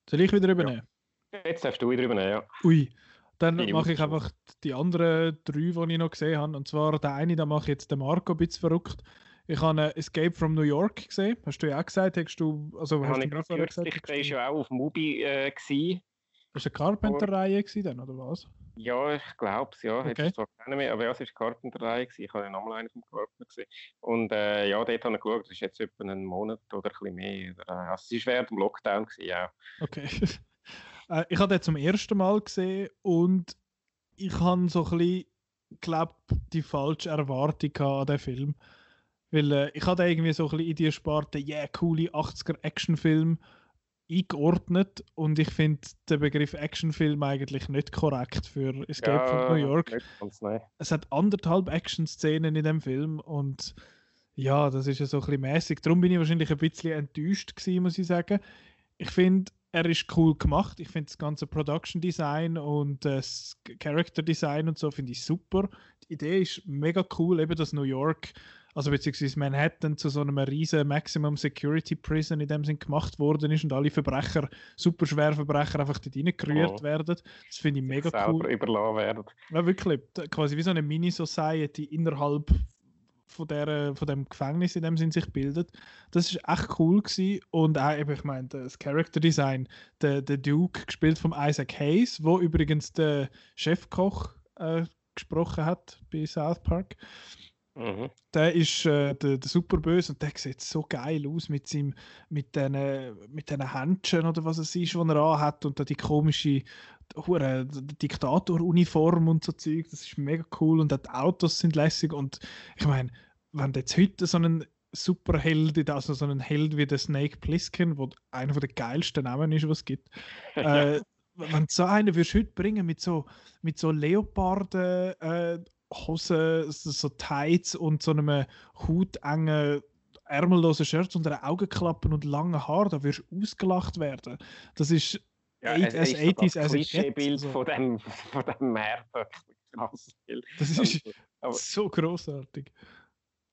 Soll ich wieder übernehmen? Ja. Jetzt darfst du wieder übernehmen, ja. Ui. Dann mache ich einfach die anderen drei, die ich noch gesehen habe. Und zwar der eine, da mache ich jetzt den Marco ein bisschen verrückt. Ich habe Escape from New York gesehen. Hast du ja auch gesagt? Hast du, also, hast du gerade gesagt? Der war ja auch auf Mubi. Äh, gewesen. War eine Carpenter-Reihe dann, oder was? Ja, ich glaube es, ja. Okay. Jetzt zwar keine mehr, aber ja, es war eine Carpenter-Reihe. Ich habe ja nochmal einen vom Carpenter gesehen. Und äh, ja, dort habe ich geschaut, das ist jetzt etwa einen Monat oder ein bisschen mehr. Also, es war während dem Lockdown, gewesen, ja. Okay. äh, ich habe den zum ersten Mal gesehen und ich habe so ein bisschen, glaube die falsche Erwartung an den Film. Weil äh, ich hatte irgendwie so ein bisschen in die Sparte, yeah, coole 80er-Actionfilm eingeordnet und ich finde den Begriff Actionfilm eigentlich nicht korrekt für Escape ja, from New York. Es hat anderthalb Action-Szenen in dem Film und ja, das ist ja so ein bisschen mäßig. Darum bin ich wahrscheinlich ein bisschen enttäuscht gewesen, muss ich sagen. Ich finde, er ist cool gemacht. Ich finde das ganze Production Design und das Character Design und so finde ich super. Die Idee ist mega cool, eben das New York also beziehungsweise Manhattan zu so einem riesen Maximum Security Prison in dem Sinn gemacht worden ist und alle Verbrecher, super Verbrecher einfach dort reingerührt oh. werden. Das finde ich mega cool. überlassen werden. Ja, wirklich. Quasi wie so eine Mini-Society innerhalb von, der, von dem Gefängnis, in dem sie sich bildet. Das ist echt cool gewesen. und auch eben, ich meine, das Character Design, der, der Duke, gespielt von Isaac Hayes, wo übrigens der Chefkoch äh, gesprochen hat bei South Park. Mhm. Der ist äh, der, der Superböse und der sieht so geil aus mit seinem, mit diesen mit Händchen oder was es ist, die er anhat und dann die komische hure Diktatoruniform und so Zeug. Das ist mega cool und auch die Autos sind lässig und ich meine, wenn jetzt heute so einen Superheld, also so einen Held wie der Snake Plissken, wo einer der geilsten Namen ist, was es gibt, äh, wenn so einen würdest du heute bringen mit so, mit so Leoparden äh, Hosen, so Tights und so einem hautengen ärmellosen Shirt unter Augenklappen und langen Haaren, da wirst du ausgelacht werden. Das ist ja, es, es ist 80s das Klischeebild so. von dem, von dem Das ist aber, so großartig.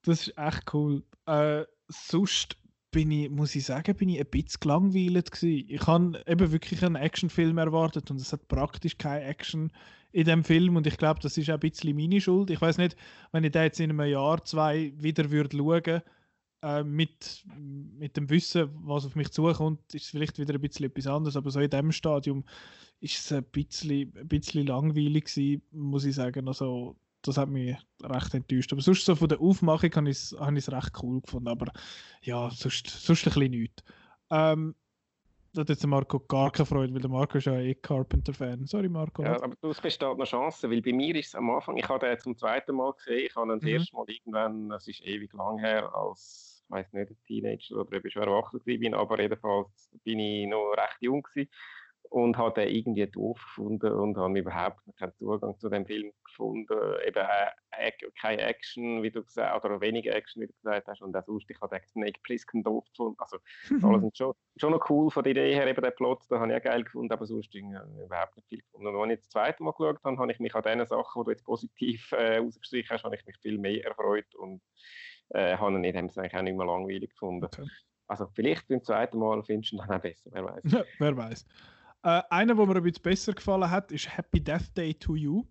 Das ist echt cool. Äh, sonst bin ich, muss ich sagen, bin ich ein bisschen gelangweilt gewesen. Ich habe eben wirklich einen Actionfilm erwartet und es hat praktisch keine Action in dem Film und ich glaube, das ist auch ein bisschen meine Schuld. Ich weiß nicht, wenn ich da jetzt in einem Jahr, zwei wieder würde schauen äh, mit, mit dem Wissen, was auf mich zukommt, ist es vielleicht wieder ein bisschen etwas anderes, aber so in diesem Stadium ist es ein bisschen, ein bisschen langweilig gewesen, muss ich sagen. Also, das hat mich recht enttäuscht. Aber sonst so von der Aufmachung habe ich es recht cool gefunden. Aber ja, sonst, sonst ein bisschen nichts. Ähm, da hat jetzt Marco gar keine Freude, weil der Marco ist ja eh Carpenter-Fan. Sorry, Marco. Ja, aber es besteht eine Chance, weil bei mir ist es am Anfang, ich habe den zum zweiten Mal gesehen, ich habe ihn das mhm. erste Mal irgendwann, das ist ewig lang her, als, ich weiß nicht, ein Teenager oder ob ich schon erwachsen bin, aber jedenfalls bin ich noch recht jung gewesen und habe den irgendwie doof gefunden und habe überhaupt keinen Zugang zu dem Film gefunden. Eben äh, keine Action, wie du gesagt oder wenig Action, wie du gesagt hast. Und auch sonst, ich habe den Snake Plissken doof gefunden. Also, alles sind schon, schon noch cool von der Idee her, eben der Plot, da habe ich auch geil gefunden, aber sonst habe überhaupt nicht viel gefunden. Und als ich das zweite Mal geschaut habe, habe ich mich an den Sachen, die du jetzt positiv äh, ausgestrichen hast, habe ich mich viel mehr erfreut und äh, habe ihn in dem Sinne auch nicht mehr langweilig gefunden. Okay. Also vielleicht beim zweiten Mal findest du ihn dann auch besser, wer weiß. Ja, wer weiß. Äh, einer, der mir ein bisschen besser gefallen hat, ist Happy Death Day to You.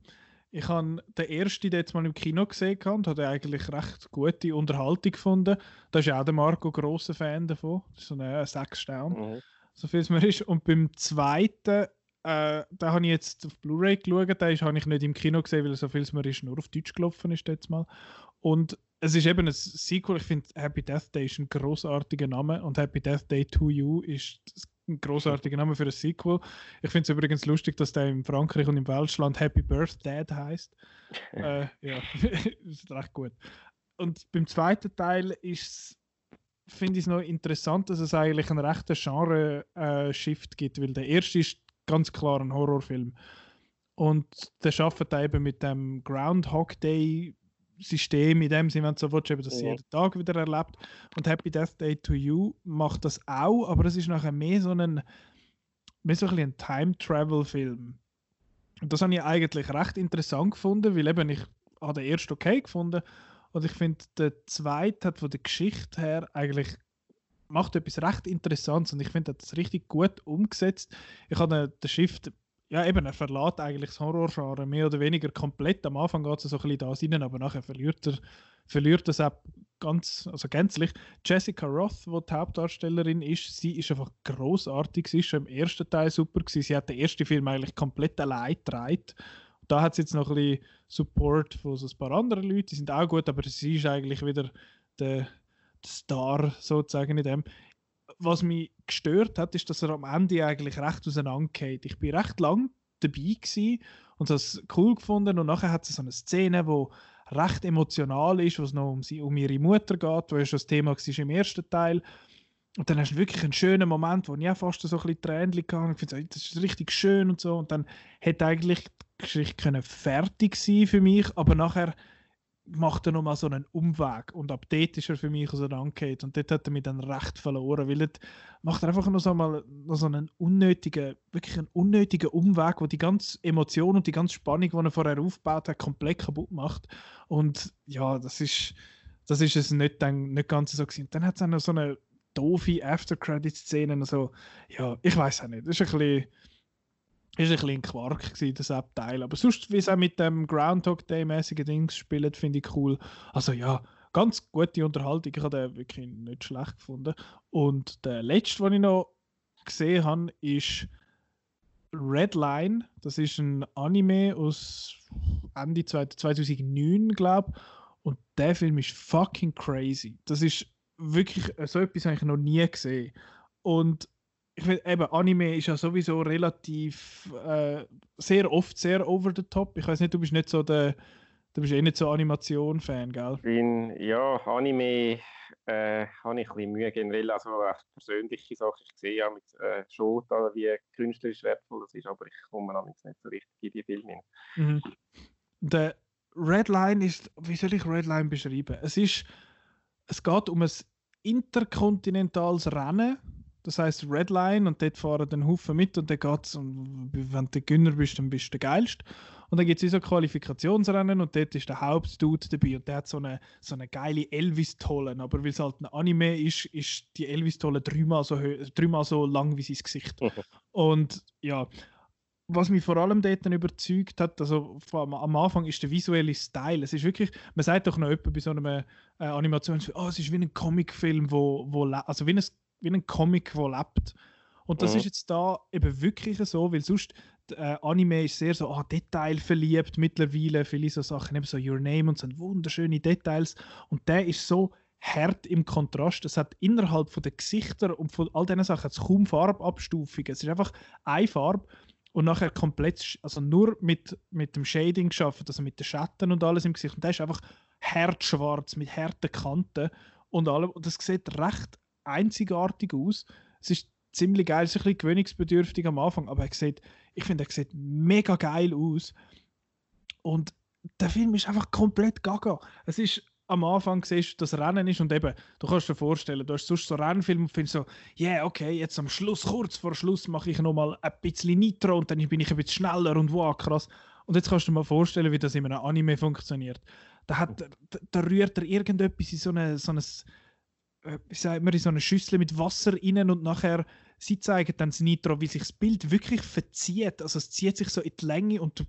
Ich habe den ersten jetzt mal im Kino gesehen und habe eigentlich recht gute Unterhaltung gefunden. Da ist ja auch der Marco großer Fan davon. Das ist so ein sechs Sterne, mhm. so viel es mir ist. Und beim zweiten, äh, da habe ich jetzt auf Blu-ray geschaut. Den habe ich nicht im Kino gesehen, weil so viel es mir ist nur auf Deutsch gelaufen ist jetzt mal. Und es ist eben ein Sequel. Ich finde Happy Death Day ist ein großartiger Name und Happy Death Day to You ist ein großartiger Name für ein Sequel. Ich finde es übrigens lustig, dass der in Frankreich und im Welschland Happy Birthday heißt. äh, ja, ist recht gut. Und beim zweiten Teil ist finde ich es noch interessant, dass es eigentlich einen rechten Genre-Shift äh, gibt, weil der erste ist ganz klar ein Horrorfilm. Und der schafft eben mit dem Groundhog Day System in dem Sinne, wenn du so willst, eben, dass ja. jeden Tag wieder erlebt. Und Happy Death Day to You macht das auch, aber es ist nachher mehr so ein, mehr so ein, ein Time-Travel-Film. Und das habe ich eigentlich recht interessant gefunden, weil eben ich habe den ersten okay gefunden und ich finde, der zweite hat von der Geschichte her eigentlich macht etwas recht Interessantes und ich finde, das richtig gut umgesetzt. Ich habe den Shift ja, eben, er verlässt eigentlich das Horrorgenre mehr oder weniger komplett. Am Anfang geht es so ein bisschen da rein, aber nachher verliert er, verliert es auch ganz, also gänzlich. Jessica Roth, die die Hauptdarstellerin ist, sie ist einfach großartig. Sie ist schon im ersten Teil super gewesen. Sie hat den ersten Film eigentlich komplett allein getragen. Da hat sie jetzt noch ein bisschen Support von so ein paar anderen Leuten, die sind auch gut, aber sie ist eigentlich wieder der, der Star sozusagen in dem was mich gestört hat, ist, dass er am Ende eigentlich recht auseinandergeht. Ich bin recht lang dabei gewesen und das cool gefunden und nachher hat es so eine Szene, wo recht emotional ist, wo es noch um, sie, um ihre Mutter geht, wo ja schon das Thema war im ersten Teil. Und dann hast du wirklich einen schönen Moment, wo ich auch fast so ein bisschen Tränen hatte. Ich finde, das ist richtig schön und so. Und dann hätte eigentlich die Geschichte fertig sein für mich, aber nachher macht er nochmal so einen Umweg und ab dort ist er für mich auseinandergeht und dort hat er mich dann recht verloren, weil er macht einfach noch so, mal, noch so einen unnötigen, wirklich einen unnötigen Umweg, wo die ganze Emotion und die ganze Spannung, die er vorher aufgebaut hat, komplett kaputt macht und ja, das ist das ist es nicht, dann, nicht ganz so gewesen. Und dann hat es noch so eine doofe After-Credit-Szene, also ja, ich weiß auch nicht, das ist ein bisschen ist ein bisschen Quark gewesen, das Abteil. Aber sonst, wie es auch mit dem Groundhog Day-mäßigen Dings spielt, finde ich cool. Also ja, ganz gute Unterhaltung. Ich habe den wirklich nicht schlecht gefunden. Und der letzte, den ich noch gesehen habe, ist Redline. Das ist ein Anime aus Ende 2009, glaube ich. Und der Film ist fucking crazy. Das ist wirklich, so etwas habe ich noch nie gesehen. Und ich finde, eben, Anime ist ja sowieso relativ, äh, sehr oft sehr over the top. Ich weiß nicht, du bist nicht so der, du bist eh nicht so Animation-Fan, gell? Bin, ja, Anime äh, habe ich ein bisschen Mühe generell, also persönliche Sachen. Ich sehe ja mit, äh, schon, da, wie künstlerisch wertvoll das ist, aber ich komme nicht so richtig in die Filme Mhm. Der Redline ist, wie soll ich Redline beschreiben? Es ist, es geht um ein interkontinentales Rennen das heißt Redline und dort fahren dann Haufen mit und dann geht es, wenn du Gönner bist, dann bist du der Geilste. Und dann gibt es so Qualifikationsrennen und dort ist der Hauptdude dabei und der hat so eine, so eine geile Elvis-Tolle. Aber weil es halt ein Anime ist, ist die Elvis-Tolle dreimal so, dreimal so lang wie sein Gesicht. und ja, was mich vor allem dort dann überzeugt hat, also am Anfang ist der visuelle Style. Es ist wirklich, man sagt doch noch etwa bei so einer äh, Animation, oh, es ist wie ein Comicfilm, wo, wo also wie ein wie ein Comic, der lebt. Und das mhm. ist jetzt da eben wirklich so, weil sonst äh, Anime ist sehr so ah, Detail verliebt mittlerweile, viele so Sachen, eben so Your Name und so wunderschöne Details. Und der ist so hart im Kontrast. Es hat innerhalb von den Gesichtern und von all diesen Sachen kaum Farbabstufungen. Es ist einfach eine Farbe und nachher komplett, also nur mit, mit dem Shading geschaffen, also mit den Schatten und alles im Gesicht. Und der ist einfach hart schwarz mit harten Kanten und allem. Und das sieht recht einzigartig aus. Es ist ziemlich geil, es ist ein bisschen gewöhnungsbedürftig am Anfang, aber er sieht, ich finde, er sieht mega geil aus. Und der Film ist einfach komplett gaga. Es ist am Anfang siehst, das Rennen ist und eben, du kannst dir vorstellen, du hast sonst so Rennfilm und findest so, ja, yeah, okay, jetzt am Schluss, kurz vor Schluss mache ich nochmal ein bisschen Nitro und dann bin ich ein bisschen schneller und wow, krass. Und jetzt kannst du dir mal vorstellen, wie das in einem Anime funktioniert. Da, hat, da, da rührt er irgendetwas in so, eine, so wie sagt man, in so eine Schüssel mit Wasser rein und nachher, sie zeigen dann das Nitro, wie sich das Bild wirklich verzieht. Also es zieht sich so in die Länge und du,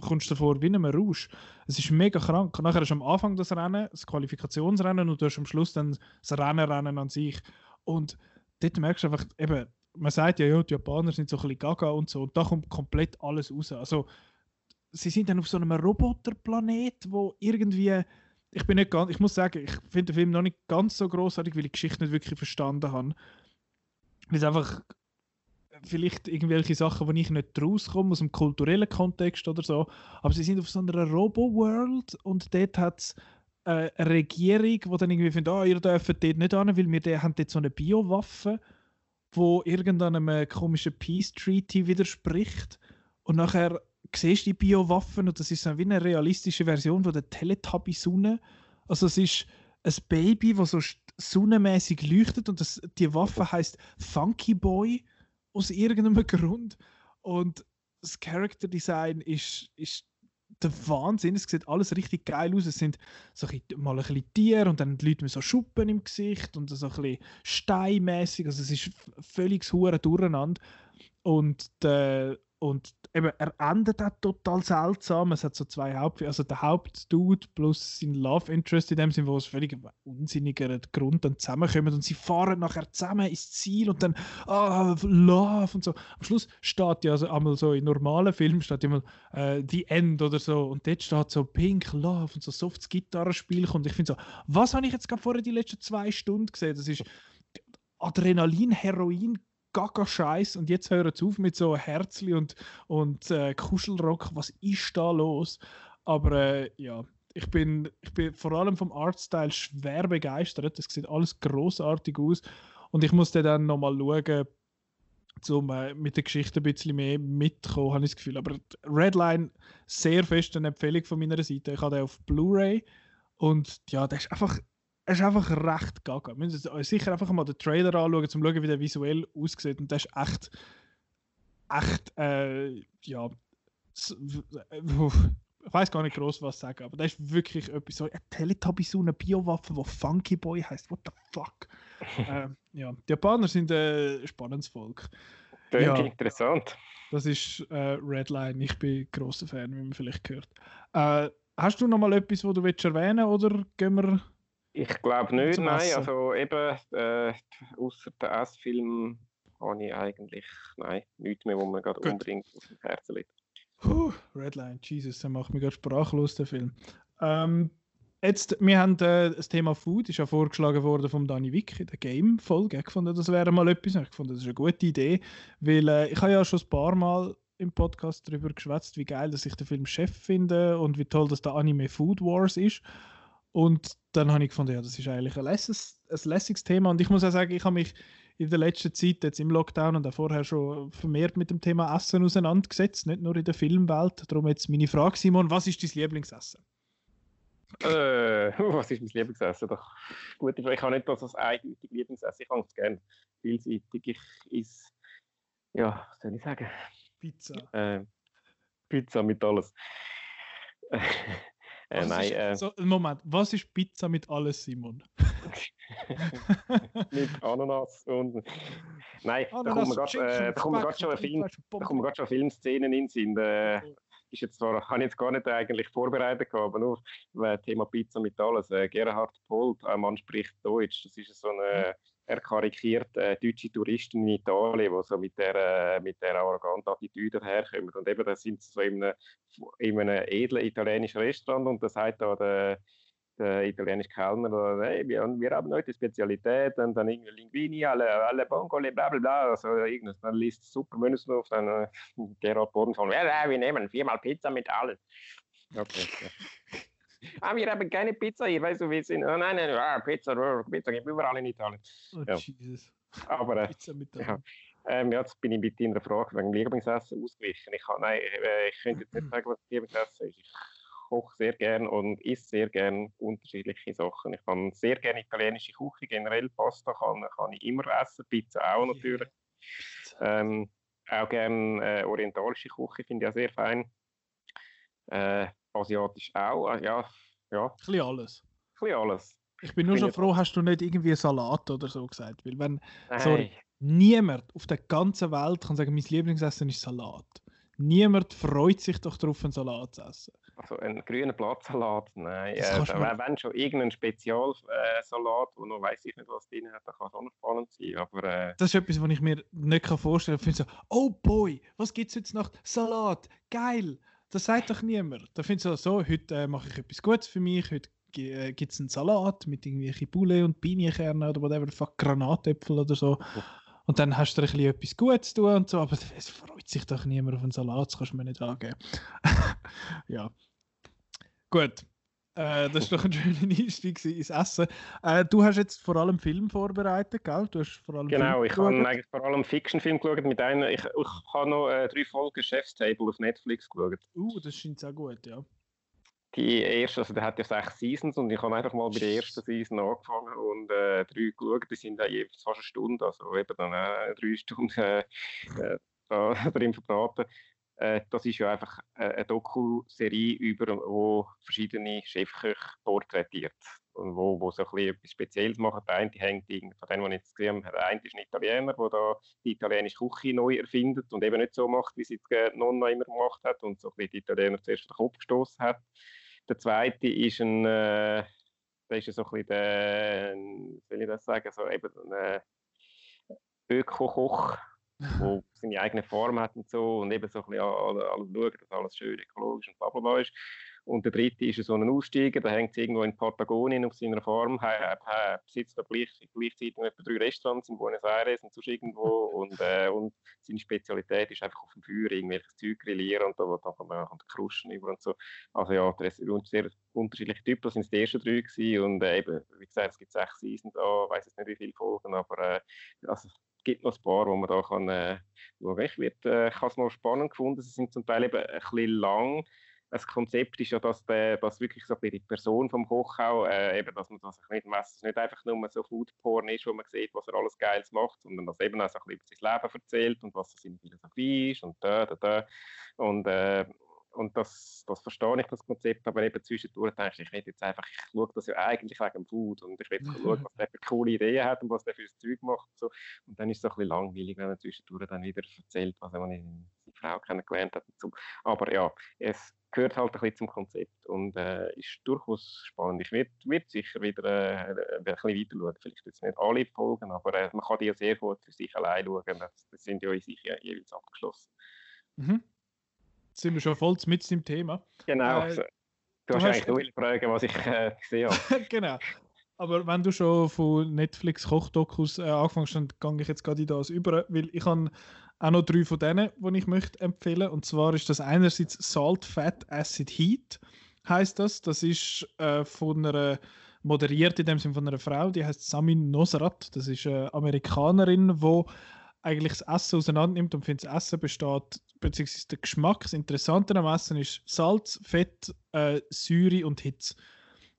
kommst davor wie einem Rausch. Es ist mega krank. Nachher hast du am Anfang das Rennen, das Qualifikationsrennen und du hast am Schluss dann das Rennenrennen an sich. Und dort merkst du einfach, eben, man sagt ja, ja, die Japaner sind so ein bisschen gaga und so und da kommt komplett alles raus. Also sie sind dann auf so einem Roboterplanet, wo irgendwie ich bin nicht ganz, ich muss sagen, ich finde den Film noch nicht ganz so großartig, weil ich die Geschichte nicht wirklich verstanden habe. Weil es einfach vielleicht irgendwelche Sachen, die ich nicht rauskomme, aus dem kulturellen Kontext oder so. Aber sie sind auf so einer Robo-World und dort hat es äh, eine Regierung, die dann irgendwie findet, oh, ihr dürft dort nicht an, weil wir die haben dort so eine Biowaffe, wo irgendeinem komischen Peace Treaty widerspricht. Und nachher siehst die Biowaffen und das ist so wie eine realistische Version von der Teletubby-Sonne. Also es ist ein Baby, das so sonnenmäßig leuchtet und das, die Waffe heißt Funky Boy aus irgendeinem Grund. Und das Character Design ist, ist der Wahnsinn. Es sieht alles richtig geil aus. Es sind so ein bisschen, mal ein bisschen Tiere und dann die Leute mit so Schuppen im Gesicht und so ein bisschen steinmäßig. Also es ist völlig hure durcheinander. Und der und eben, er endet auch total seltsam. Es hat so zwei Haupt... Also der Hauptdude plus sein Love Interest in dem Sinne, wo es völlig unsinniger Grund dann zusammenkommen und sie fahren nachher zusammen ins Ziel und dann ah, Love und so. Am Schluss steht ja also einmal so in normalen Filmen steht immer äh, The End oder so und dort steht so Pink Love und so softes Gitarrenspiel und ich finde so, was habe ich jetzt gerade vorher die letzten zwei Stunden gesehen? Das ist Adrenalin, Heroin, gaga Scheiß und jetzt hören sie auf mit so Herzli und, und äh, Kuschelrock. Was ist da los? Aber äh, ja, ich bin, ich bin vor allem vom Artstyle schwer begeistert. Es sieht alles großartig aus und ich musste dann nochmal schauen, um äh, mit der Geschichte ein bisschen mehr mitzukommen, habe ich das Gefühl. Aber Redline, sehr fest eine Empfehlung von meiner Seite. Ich habe den auf Blu-ray und ja, der ist einfach er ist einfach recht gaga. Wir müssen uns sicher einfach mal den Trailer anschauen, um zu schauen, wie der visuell aussieht. Und der ist echt, echt, äh, ja, ich weiß gar nicht groß was sagen, aber das ist wirklich etwas so, ein Teletubby so eine Biowaffe, die Funky Boy heißt. What the fuck? äh, ja, die Japaner sind ein spannendes Volk. Ja, interessant. Das ist äh, Redline. Ich bin großer Fan, wie man vielleicht gehört. Äh, hast du noch mal etwas, wo du willst erwähnen oder gehen wir Ich glaube nicht, nein. Also eben, äh, außer der S-Film habe ich eigentlich, nein, nichts mehr, wo man gerade unbedingt auf dem Herzen liegt. Puh, Redline, Jesus, der macht mich gerade sprachlos, der Film. Ähm, jetzt, wir haben äh, das Thema Food, ist ja vorgeschlagen worden von Dani Wick in der Game-Folge. Ich fand, das wäre mal etwas. Ich fand, das ist eine gute Idee, weil äh, ich habe ja schon ein paar Mal im Podcast darüber geschwätzt, wie geil dass ich den Film Chef finde und wie toll, dass der Anime Food Wars ist. Und dann habe ich gefunden, ja, das ist eigentlich ein lässiges, ein lässiges Thema. Und ich muss auch sagen, ich habe mich in der letzten Zeit, jetzt im Lockdown und auch vorher schon vermehrt mit dem Thema Essen auseinandergesetzt, nicht nur in der Filmwelt. Darum jetzt meine Frage, Simon, was ist dein Lieblingsessen? Äh, was ist mein Lieblingsessen? Doch, gut, ich habe nicht das als eindeutig Lieblingsessen. Ich habe es gerne vielseitig. Ich esse, ja, was soll ich sagen? Pizza. Äh, Pizza mit alles. Äh, nein, äh, so, Moment, was ist Pizza mit alles, Simon? mit Ananas und. Nein, Ananas, da kommen gerade schon, Film, schon Filmszenen in sind. Äh, ist jetzt zwar, habe ich jetzt gar nicht eigentlich vorbereitet gehabt, aber nur äh, Thema Pizza mit alles. Äh, Gerhard Polt, ein Mann spricht Deutsch. Das ist so eine. Er karikiert äh, deutsche Touristen in Italien, die so mit der, äh, der arroganten Attitüde herkommen. Und eben, da sind sie so in einem, in einem edlen italienischen Restaurant und da sagt da der, der italienische Kellner, hey, wir, wir haben heute Spezialität und dann irgendwie Linguini, alle, alle Bongole, bla bla bla. Also, irgendwas. Dann liest super Münzen auf, dann äh, Gerhard Boden von, ja, wir nehmen viermal Pizza mit allen. Okay. Ja ah, wir haben keine Pizza hier, weißt du, wir sind, oh, nein, nein, ah, Pizza, oh, Pizza gibt überall in Italien. Oh, ja. Jesus. Aber, äh, Pizza mit ja. Ähm, ja, jetzt bin ich mit deiner Frage wegen Lieblingsessen ausgewichen. Ich, nein, äh, ich könnte jetzt nicht sagen, was Lieblingsessen ist. Ich koche sehr gern und esse sehr gern unterschiedliche Sachen. Ich kann sehr gerne italienische Küche, generell Pasta kann, kann ich immer essen, Pizza auch natürlich. Yeah. Ähm, auch gerne äh, orientalische Küche finde ich auch sehr fein. Äh, asiatisch auch. Äh, ja, ja. Ein bisschen alles. Ein bisschen alles. Ich bin nur schon froh, hast du nicht irgendwie Salat oder so gesagt. Weil wenn sorry, niemand auf der ganzen Welt kann sagen, mein Lieblingsessen ist Salat. Niemand freut sich doch darauf, einen Salat zu essen. Also ein grüner Blattsalat, nein. Äh, wenn schon irgendein Spezialsalat, äh, wo noch weiß ich nicht, was drin hat, dann kann es auch noch spannend sein. Aber, äh... Das ist etwas, was ich mir nicht vorstellen kann. Ich finde so, oh boy, was gibt es jetzt Nacht? Salat, geil. Das sagt doch niemand. Da findest du so, heute äh, mache ich etwas Gutes für mich, heute äh, gibt es einen Salat mit irgendwelchen Bulle und Pinienkernen oder whatever, fuck, Granatäpfel oder so. Und dann hast du ein bisschen etwas Gutes zu tun und so, aber es freut sich doch niemand auf einen Salat, das kannst du mir nicht angeben. ja. Gut. Äh, das war doch ein schöner Einstieg ins Essen. Äh, du hast jetzt vor allem Film vorbereitet, gell? Du hast vor allem genau, Film ich habe eigentlich vor allem Fiction-Film geschaut. Mit einer, ich, ich habe noch äh, drei Folgen Chef's Table auf Netflix geschaut. Uh, das scheint sehr gut, ja. Die erste, also der hat ja sechs Seasons und ich habe einfach mal bei der ersten Season angefangen und äh, drei geschaut. Die sind dann jeweils fast eine Stunde, also eben dann äh, drei Stunden äh, äh da drin verbraten. Äh, das ist ja einfach äh, eine Doku-Serie über, wo verschiedene Chefköche porträtiert und wo, wo so ein bisschen etwas Spezielles machen. Der eine hängt von dem, was ich jetzt gesehen habe, der eine ist ein Italiener, der da die italienische Küche neu erfindet und eben nicht so macht, wie sie es Nonna immer gemacht hat und so ein bisschen die Italiener zuerst den Kopf gestoßen hat. Der zweite ist ein, äh, der ist so ein bisschen der, wie soll ich das sagen, so eben ein äh, Öko-Koch, wo seine eigene Form hat und so und eben so ein bisschen alles, schauen, dass alles schön ökologisch und bla bla bla ist. Und der dritte ist so ein Aussteiger, der hängt irgendwo in Patagonien auf seiner Farm, er, er besitzt da gleich, gleichzeitig etwa drei Restaurants in Buenos Aires und sonst irgendwo und, äh, und seine Spezialität ist einfach auf dem Feuer irgendwelches Zeug grillieren und da, da kann man an Kruschen über und so. Also ja, das sind sehr unterschiedliche Typen, das sind die ersten drei gewesen und äh, eben, wie gesagt, es gibt sechs Seasons da, ich weiß jetzt nicht wie viele Folgen, aber äh, also, gibt noch ein paar, wo man da kann äh, schauen. Ich, wird, äh, ich habe es noch spannend gefunden, sie sind zum Teil eben ein bisschen lang, das Konzept ist ja, dass, der, dass wirklich so die Person vom Koch auch, äh, eben, dass man das nicht, dass nicht einfach nur so Foodporn ist, wo man sieht, was er alles Geiles macht, sondern dass eben auch so ein bisschen über sein Leben erzählt und was seine Philosophie ist und da, da, da. Und, äh, und das, das verstehe ich, das Konzept, aber eben zwischendurch denke ich, ich will jetzt einfach, ich schaue das ja eigentlich wegen dem Food und ich will mhm. schauen, was der für coole Ideen hat und was der für das Zeug macht und so. Und dann ist es so ein bisschen langweilig, wenn man zwischendurch dann wieder erzählt, was er seine Frau kennengelernt hat. Und so. Aber ja, es gehört halt ein bisschen zum Konzept und äh, ist durchaus spannend. Ich werde werd sicher wieder äh, ein bisschen weiter schauen. Vielleicht jetzt nicht alle Folgen, aber äh, man kann die ja sehr gut für sich allein schauen. Das, das sind ja in sich jeweils abgeschlossen. Mhm. Sind wir schon voll mit dem Thema. Genau. Äh, du, hast eigentlich nur fragen, was ich äh, gesehen habe. genau. Aber wenn du schon von Netflix Kochdokus äh, angefangen hast, dann gehe ich jetzt gerade in das über, weil ich habe auch noch drei von denen, die ich möchte empfehlen. Und zwar ist das einerseits Salt, Fat, Acid, Heat, heißt das. Das ist äh, von einer moderiert in dem Sinne von einer Frau, die heißt Samin Nosrat. Das ist eine Amerikanerin, die eigentlich das Essen auseinander nimmt und findet, das Essen besteht, beziehungsweise der Geschmack, das Interessante am Essen ist Salz, Fett, äh, Säure und Hitze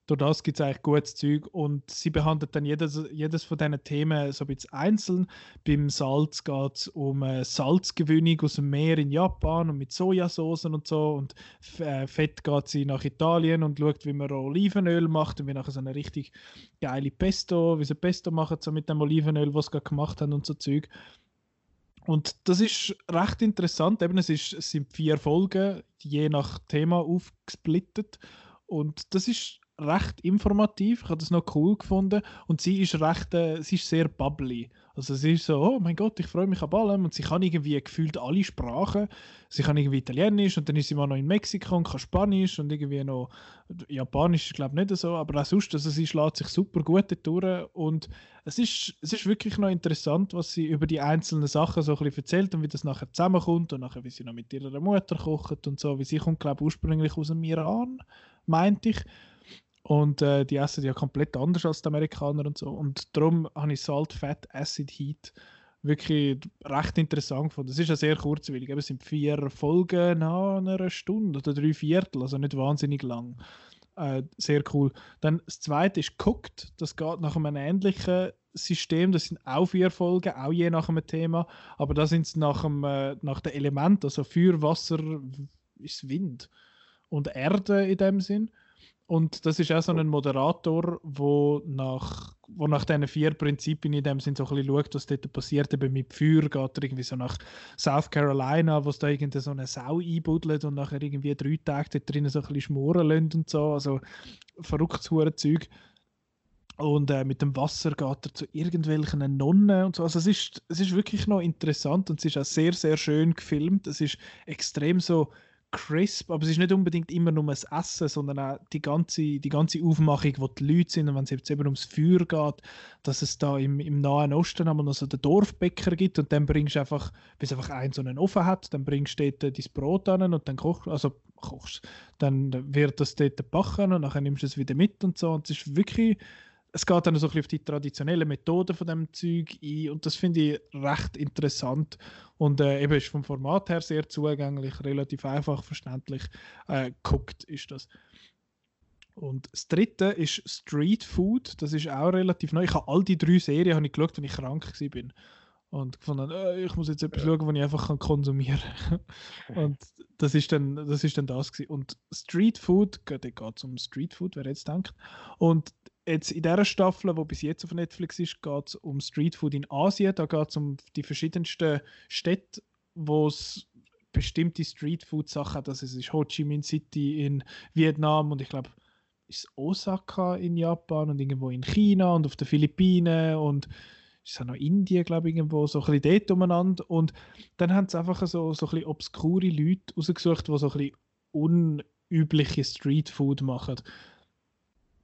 durch das gibt es eigentlich gutes Zeug und sie behandelt dann jedes, jedes von diesen Themen so ein bisschen einzeln. Beim Salz geht es um äh, Salzgewinnung aus dem Meer in Japan und mit Sojasauce und so und äh, Fett geht sie nach Italien und schaut, wie man Olivenöl macht und wie nachher so eine richtig geile Pesto, wie sie Pesto machen, so mit dem Olivenöl, was sie gemacht haben und so Zeug. Und das ist recht interessant. Eben, es, ist, es sind vier Folgen, je nach Thema aufgesplittet. Und das ist recht informativ. Ich habe das noch cool gefunden. Und sie ist recht, äh, sie ist sehr bubbly. Also sie ist so, oh mein Gott, ich freue mich an allem. Und sie kann irgendwie gefühlt alle Sprachen. Sie kann irgendwie Italienisch und dann ist sie mal noch in Mexiko und kann Spanisch und irgendwie noch Japanisch, ich glaube nicht so, aber auch sonst, also sie schlägt sich super gut durch und es ist, es ist wirklich noch interessant, was sie über die einzelnen Sachen so ein bisschen erzählt und wie das nachher zusammenkommt und nachher, wie sie noch mit ihrer Mutter kocht und so, wie sie kommt, glaube ich, ursprünglich aus dem Iran, meinte ich. Und äh, die essen ja komplett anders als die Amerikaner und so. Und darum habe ich Salt, Fat, Acid, Heat wirklich recht interessant gefunden. Es ist ja sehr kurzweilig. Es sind vier Folgen nach einer Stunde oder drei Viertel, also nicht wahnsinnig lang. Äh, sehr cool. Dann das zweite ist Cooked. Das geht nach einem ähnlichen System. Das sind auch vier Folgen, auch je nach einem Thema. Aber da sind es nach, äh, nach den Elementen, also Feuer, Wasser, ist Wind und Erde in dem Sinn. Und das ist auch so ein Moderator, wo nach, wo nach diesen vier Prinzipien in dem Sinn so ein bisschen schaut, was dort passiert. Eben mit Feuer geht er irgendwie so nach South Carolina, wo es da irgendwie so eine Sau einbuddelt und nachher irgendwie drei Tage dort drinnen so ein bisschen schmoren lässt und so. Also verrücktes Zeug. Und äh, mit dem Wasser geht er zu irgendwelchen Nonnen und so. Also es ist, es ist wirklich noch interessant und es ist auch sehr, sehr schön gefilmt. Es ist extrem so crisp, aber es ist nicht unbedingt immer nur das Essen, sondern auch die ganze, die ganze Aufmachung, wo die Leute sind und wenn es jetzt eben ums Feuer geht, dass es da im, im Nahen Osten aber noch so den Dorfbäcker gibt und dann bringst du einfach, bis einfach einen so einen Ofen hat, dann bringst du dort dein Brot an und dann kochst, also kochst, dann wird das dort gebacken und dann nimmst du es wieder mit und so. Und es ist wirklich es geht dann so ein bisschen auf die traditionellen Methoden von dem Zeug ein und das finde ich recht interessant und äh, eben ist vom Format her sehr zugänglich, relativ einfach verständlich äh, guckt ist das. Und das dritte ist Street Food, das ist auch relativ neu. Ich habe all die drei Serien habe ich geschaut, wenn ich krank war und gefunden, äh, ich muss jetzt etwas schauen, was ich einfach kann konsumieren kann. und das ist dann das ist dann das gewesen. und Street Food, da geht es um Street Food, wer jetzt denkt und jetzt in dieser Staffel, die bis jetzt auf Netflix ist, geht es um Streetfood in Asien. Da geht es um die verschiedensten Städte, wo es bestimmte Streetfood-Sachen. Also es ist Ho Chi Minh City in Vietnam und ich glaube, ist Osaka in Japan und irgendwo in China und auf den Philippinen und ist auch noch Indien, glaube ich, irgendwo, so ein bisschen dort umeinander. Und dann haben sie einfach so, so ein bisschen obskure Leute rausgesucht, die so ein bisschen unübliche Streetfood machen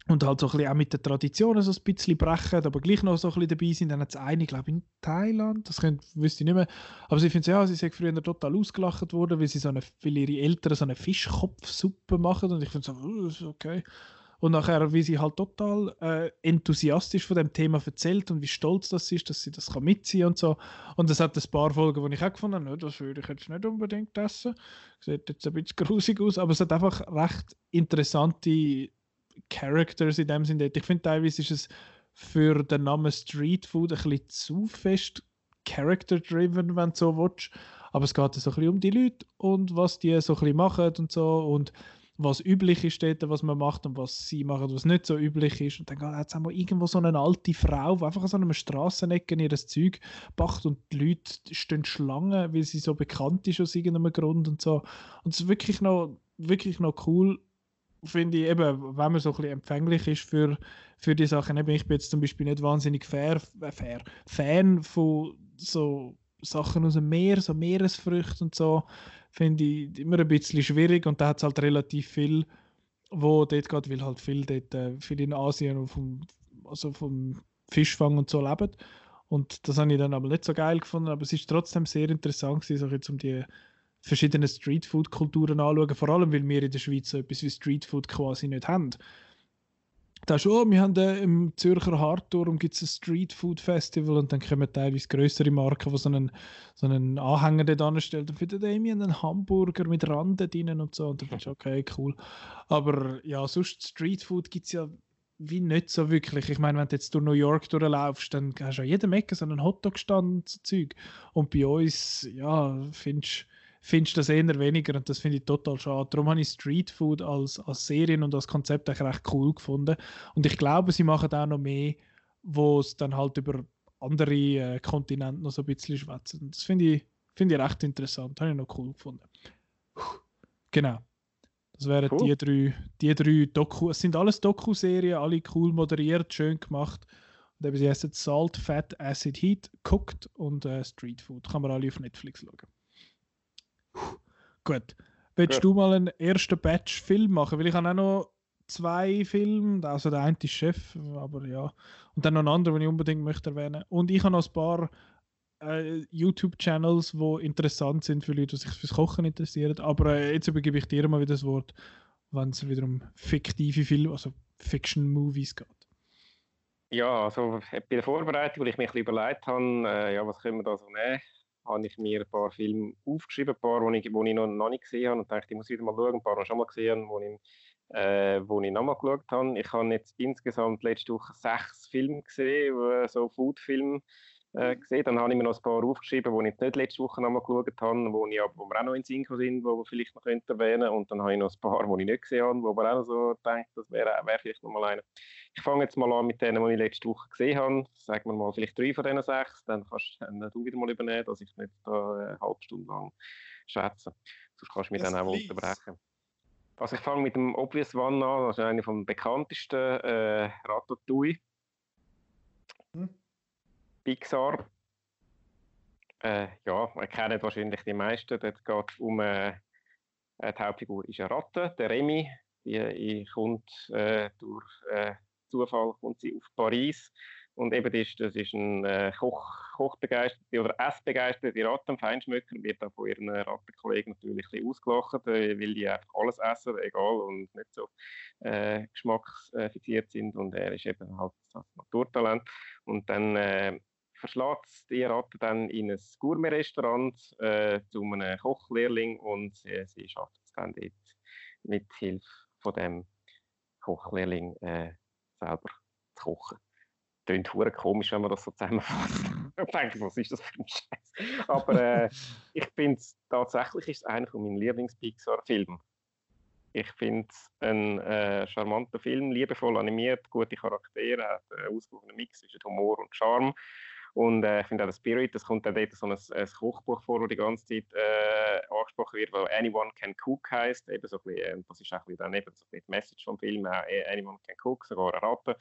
und halt so ein bisschen auch mit den Traditionen so ein bisschen brechen, aber gleich noch so ein bisschen dabei sind. Dann hat es eine, glaube ich, in Thailand, das könnt, wüsste ich nicht mehr. Aber sie finden ja, sie sind früher total ausgelacht worden, weil sie so eine, weil ihre Eltern so eine Fischkopfsuppe machen und ich finde so, oh, okay. Und nachher, wie sie halt total äh, enthusiastisch von dem Thema erzählt und wie stolz das ist, dass sie das kann mitziehen und so. Und es hat ein paar Folgen, die ich auch gefunden habe, das würde ich jetzt nicht unbedingt essen. Sieht jetzt ein bisschen grusig aus, aber es hat einfach recht interessante Characters in dem Sinne. Ich finde teilweise ist es für den Namen Street Food ein bisschen zu fest character-driven, wenn du so willst. Aber es geht so ein bisschen um die Leute und was die so ein bisschen machen und so und was üblich ist dort, was man macht und was sie machen, was nicht so üblich ist. Und dann hat es auch irgendwo so eine alte Frau, die einfach an so einer Straßenecke ihr Zeug backt und die Leute stehen Schlangen, weil sie so bekannt ist aus irgendeinem Grund und so. Und es ist wirklich noch wirklich noch cool, finde ich, eben, wenn man so ein bisschen empfänglich ist für, für die Sachen. Eben, ich bin jetzt zum Beispiel nicht wahnsinnig fair, äh, fair, Fan von so Sachen aus dem Meer, so Meeresfrüchte und so, finde ich immer ein bisschen schwierig und da hat es halt relativ viel, wo dort geht, weil halt viel, dort, äh, viel in Asien vom, also vom Fischfang und so leben. Und das habe ich dann aber nicht so geil gefunden, aber es ist trotzdem sehr interessant gewesen, so jetzt um die verschiedenen Streetfood-Kulturen anschauen, vor allem weil wir in der Schweiz so etwas wie Streetfood quasi nicht haben. Da ist, oh, wir haben äh, im Zürcher Hardturm gibt es ein Streetfood Festival und dann kommen teilweise größere Marken, die so einen, so einen Anhänger dort anstellen. Dann findet ihr einen Hamburger mit Randen drin und so. Und dann findest du, okay, cool. Aber ja, sonst Streetfood gibt es ja wie nicht so wirklich. Ich meine, wenn du jetzt durch New York durchlaufst, dann hast du an jedem Ecke so einen Hotdog-Stand und so Zeug. Und bei uns, ja, findest du findest du das eher weniger und das finde ich total schade. Darum habe ich Street Food als, als Serien und als Konzept eigentlich recht cool gefunden. Und ich glaube, sie machen auch noch mehr, wo es dann halt über andere äh, Kontinente noch so ein bisschen schwätzen. Das finde ich, find ich recht interessant. Habe ich noch cool gefunden. Genau. Das wären cool. die drei, die drei Doku. Es sind alles Doku-Serien, alle cool moderiert, schön gemacht. Und eben sie heißen Salt, Fat, Acid, Heat, Cooked und äh, Street Food. Kann man alle auf Netflix schauen. Gut. Willst du mal einen ersten Batch-Film machen? Weil ich habe auch noch zwei Filme, also der eine ist Chef, aber ja. Und dann noch einen anderen, den ich unbedingt möchte erwähnen. Und ich habe noch ein paar äh, YouTube-Channels, die interessant sind für Leute, die sich fürs Kochen interessieren. Aber äh, jetzt übergebe ich dir mal wieder das Wort, wenn es wieder um fiktive Filme, also Fiction-Movies geht. Ja, also bei der Vorbereitung, weil ich mich überlegt habe, äh, ja, was können wir da so nehmen, habe ich mir ein paar Filme aufgeschrieben, ein paar, die ich, ich noch, noch nicht gesehen habe und dachte, ich muss wieder mal schauen, ein paar habe ich schon mal gesehen, wo ich, äh, wo ich nochmal geschaut habe. Ich habe jetzt insgesamt letzte Woche sechs Filme gesehen, so Foodfilme äh, gesehen. Dann habe ich mir noch ein paar aufgeschrieben, die ich nicht letzte Woche nochmal geschaut habe, wo, ich, wo mir auch noch in Sinn sind, die wir vielleicht noch erwähnen Und dann habe ich noch ein paar, die ich nicht gesehen habe, wo man auch noch so denkt, das wäre wär vielleicht nochmal einer. Ich fange jetzt mal an mit denen, die ich letzte Woche gesehen habe. Sagen wir mal vielleicht drei von diesen sechs. Dann kannst dann du wieder mal übernehmen, dass ich nicht da eine halbe Stunde lang schätze. Sonst kannst du mich yes, dann auch please. unterbrechen. Also ich fange mit dem Obvious One an, das ist einer vom bekanntesten, äh, Ratatouille. Hm? Pixar. Äh, ja, man kennt wahrscheinlich die meisten. Dort geht es um äh, die Hauptfigur ist eine Ratte, der Remy. Die, kommt äh, durch äh, Zufall kommt sie auf Paris und eben das, das ist ein äh, Koch, Kochbegeisterte oder Essbegeisterte Ratte, ein Feinschmöcker, wird auch von ihren Rattenkollegen natürlich ein ausgelacht, äh, weil die einfach alles essen, egal, und nicht so äh, geschmacksfiziert sind und er ist eben halt das Naturtalent. Und dann äh, verschlägt die Ratte dann in ein Gourmet-Restaurant äh, zu einem Kochlehrling und sie, sie schafft es dann dort mit Hilfe von dem Kochlehrling äh, selber zu kochen. Klingt hure komisch, wenn man das so zusammenfasst. ich denke, was ist das für ein Scheiß? Aber äh, ich finde tatsächlich ist es einer von meinen Lieblings-Pixar-Filmen. Ich finde es ein äh, charmanter Film, liebevoll animiert, gute Charaktere, hat einen ausgewogenen Mix zwischen Humor und Charme. Und äh, ich finde auch der Spirit, das kommt dann dort so ein, ein Kochbuch vor, das die ganze Zeit äh, angesprochen wird, weil Anyone Can Cook heißt. Eben so ein bisschen, äh, das ist auch ein bisschen dann eben so ein bisschen die Message vom Film, äh, Anyone Can Cook, sogar eine Ratte.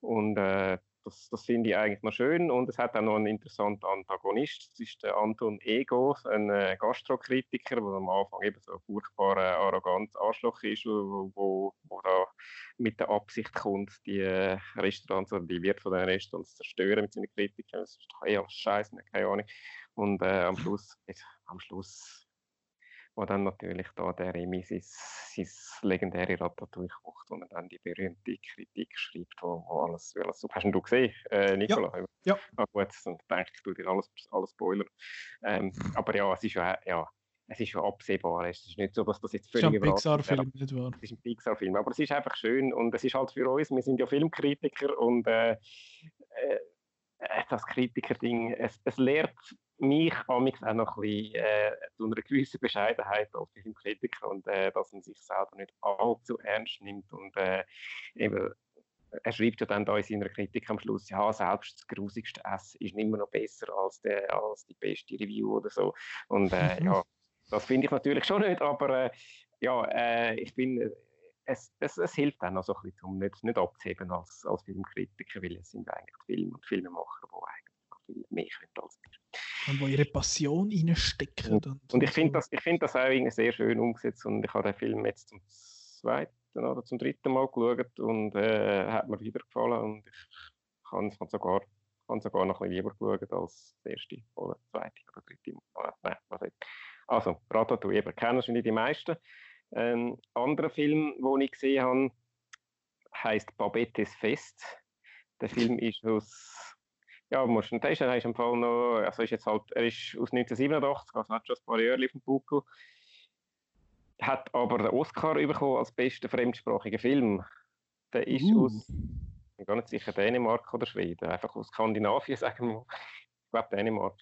Und äh, das, das finde ich eigentlich noch schön. Und es hat auch noch einen interessanten Antagonist. Das ist der Anton Ego, ein äh, Gastrokritiker, der am Anfang eben so furchtbar äh, arrogant Arschloch ist, wo, wo, wo, da mit der Absicht kommt, die äh, Restaurants oder die Wirt von den Restaurants zerstören mit seinen Kritikern. Das ist doch eher scheiße, keine Ahnung. Und äh, am Schluss, am Schluss wo dann natürlich da der Remy sein, sein legendäre Ratatouille kocht und dann die berühmte Kritik schreibt, wo, wo alles, alles super. Hast du gesehen, äh, Nicola? Ja. ja. Ah, gut, dann denke ich, du dir alles, alles spoilern. Ähm, aber ja, es ist ja, ja, es ist schon absehbar. Es ist nicht so, dass das jetzt völlig überrascht ist. Es ist ein Pixar-Film, nicht wahr? Es ist ein Pixar-Film, aber es ist einfach schön und es ist halt für uns, wir sind ja Filmkritiker und äh, äh, das Kritiker-Ding, es, es lehrt mich amigs auch noch ein bisschen äh, zu einer gewissen Bescheidenheit als Filmkritiker und äh, dass man sich selber nicht allzu ernst nimmt und äh, eben er schreibt ja dann da in seiner Kritik am Schluss, ja, selbst das grusigste Essen ist immer noch besser als, der, als die beste Review oder so. Und äh, mhm. ja, das finde ich natürlich schon nicht, aber äh, ja, äh, ich bin, es, es, es, hilft dann auch so ein bisschen, um nicht, nicht abzuheben als, als Filmkritiker, weil es sind eigentlich Film und Filmemacher, die eigentlich viel mehr können als wir. Und wo ihre Passion reinstecken. Und, und, und ich finde das, find das auch sehr schön umgesetzt und ich habe den Film jetzt zum zweiten oder zum dritten Mal geschaut und äh, hat mir wieder gefallen und ich kann es sogar habe sogar noch ein bisschen lieber geschaut als das erste oder zweite oder dritte Mal. Nein, also, Ratatouille, eben, kennen schon die meisten. Ein anderer Film, den ich gesehen habe, heißt Babettes Fest. Der Film ist aus, ja, musst du ist, er ist im Fall noch, also ist jetzt halt, er ist aus 1987, also hat schon ein paar Jahre auf dem Buckel. Hat aber den Oscar bekommen als bester fremdsprachiger Film. Der ist uh. aus ich bin gar nicht sicher, Dänemark oder Schweden. Einfach aus Skandinavien, sagen wir. Ich glaube Dänemark.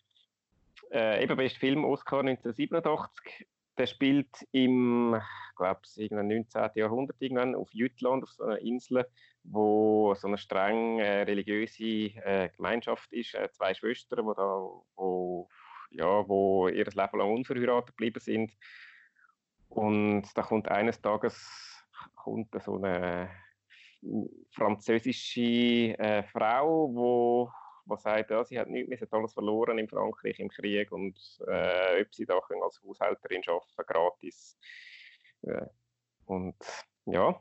Äh, eben best Film Oscar 1987. Der spielt im, ich glaube, 19. Jahrhundert irgendwann auf Jütland, auf so einer Insel, wo so eine streng äh, religiöse äh, Gemeinschaft ist. Äh, zwei Schwestern, wo da, wo, ja, wo ihr Leben lang unverheiratet geblieben sind. Und da kommt eines Tages kommt so eine französische äh, Frau, wo was sagt, ja, sie hat nichts mehr, sie hat alles verloren in Frankreich im Krieg und äh, ob sie da als Haushälterin arbeiten gratis. Und ja,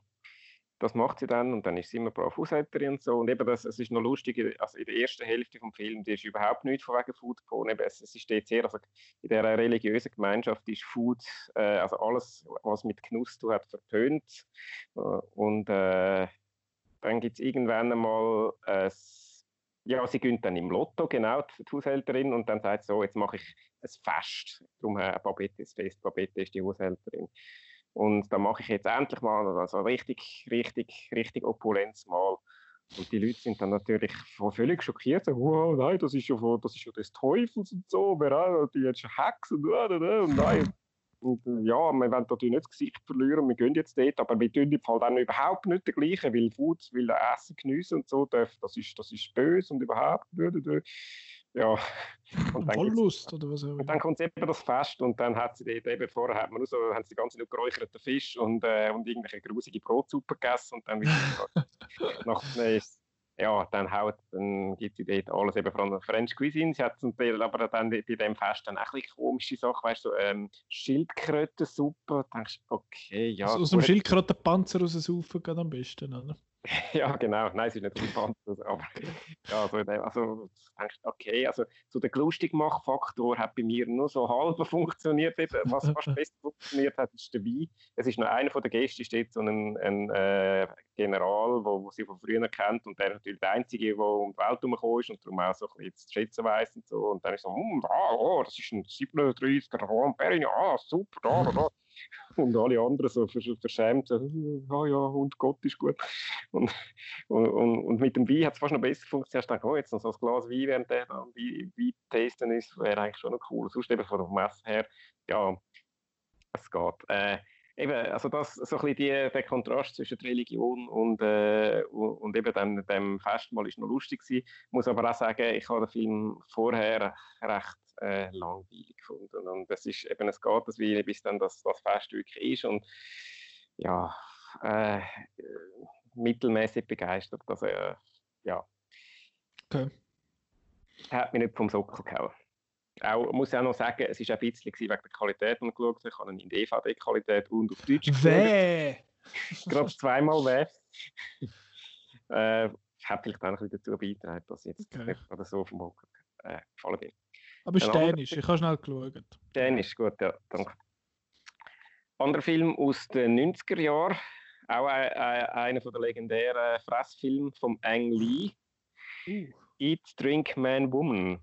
das macht sie dann und dann ist sie immer brav Haushälterin und so. Und eben das, es ist noch lustig, also in der ersten Hälfte vom Film, die ist überhaupt nicht von wegen Food gekommen. Es, es ist sehr, also in der religiösen Gemeinschaft ist Food, äh, also alles, was mit Genuss zu hat, verpönt. Äh, und äh, dann gibt es irgendwann einmal ein ja, sie gönnt dann im Lotto, genau, die Haushälterin, und dann sagt sie so, jetzt mache ich ein Fest. Darum äh, Babette ist Fest, Babette ist die Haushälterin. Und da mache ich jetzt endlich mal also richtig, richtig, richtig Opulenz mal. Und die Leute sind dann natürlich völlig schockiert. So, wow, nein, das ist ja, von, das ist ja des Teufels und so. Wer, die jetzt schon Hexen und nein. Und äh, ja, wir wollen natürlich nicht das Gesicht verlieren, wir gehen jetzt dort, aber wir tun im Fall dann überhaupt nicht der gleiche, weil Food, weil Essen geniessen und so darf, das ist, das ist böse und überhaupt nicht. Ja. Und dann, Lust, oder was und dann kommt eben das Fest und dann hat sie eben vorher hat man nur so, haben sie die ganze Zeit geräucherten Fisch und, äh, und irgendwelche grusige Brotsuppe gegessen und dann wieder nach, ja, dann, haut, dann gibt sie dort alles eben von French Cuisine. Sie hat zum Teil aber dann bei dem Fest dann auch bisschen komische Sachen, weißt du, so, ähm, Schildkrötensuppe. Da denkst du, okay, ja. Also aus dem Schildkrötenpanzer raussaufen geht am besten, oder? ja, genau. Nein, es ist nicht relevant. Aber ja, also, also denkst okay, also so der Lustigmachfaktor hat bei mir nur so halb funktioniert. Was fast besser funktioniert hat, ist der Wein. Es ist noch einer von den Gästen, steht so ein, ein äh, General, wo, wo sie von früher kennt und der natürlich der Einzige, der um die Welt herumgekommen ist und darum auch so ein bisschen zu schätzen weiss und so. Und dann ist so, hm, ah, oh, das ist ein 37er Ron Perignon, ah, super, da, da, da. Und alle anderen so verschämt, so, oh ja, und Gott ist gut. Und, und, und mit dem Wein hat es fast noch besser funktioniert. Ich dachte, oh, jetzt noch so ein Glas Wein, während der dann Wein testen ist, wäre eigentlich schon noch cool. Sonst eben von der Messe her, ja, es geht. Äh, eben, also das, so ein bisschen die, der Kontrast zwischen Religion und, äh, und eben dem, dem Festmahl ist noch lustig gewesen. Ich muss aber auch sagen, ich habe den Film vorher recht äh, langweilig gefunden. Und es ist eben, es geht das wie bis dann das, das Fest wirklich ist und ja, äh, mittelmäßig begeistert. Also, äh, ja. Okay. Hat mich nicht vom Sockel gehauen. Auch, muss ich auch noch sagen, es war ein bisschen wegen der Qualität, die ich geschaut habe. Ich habe ihn in DVD-Qualität und auf Deutsch Weh! Gerade zweimal weh. äh, hat vielleicht auch bisschen dazu beigetragen, dass ich jetzt okay. nicht oder so vom Hocker äh, gefallen bin. Aber ist Dänisch, ich habe schnell geschaut. Dänisch, gut, ja, danke. Anderer Film aus den 90er Jahren, auch ein, ein, einer der legendären Fressfilme von Ang Lee. Uh. Eat, Drink, Man, Woman.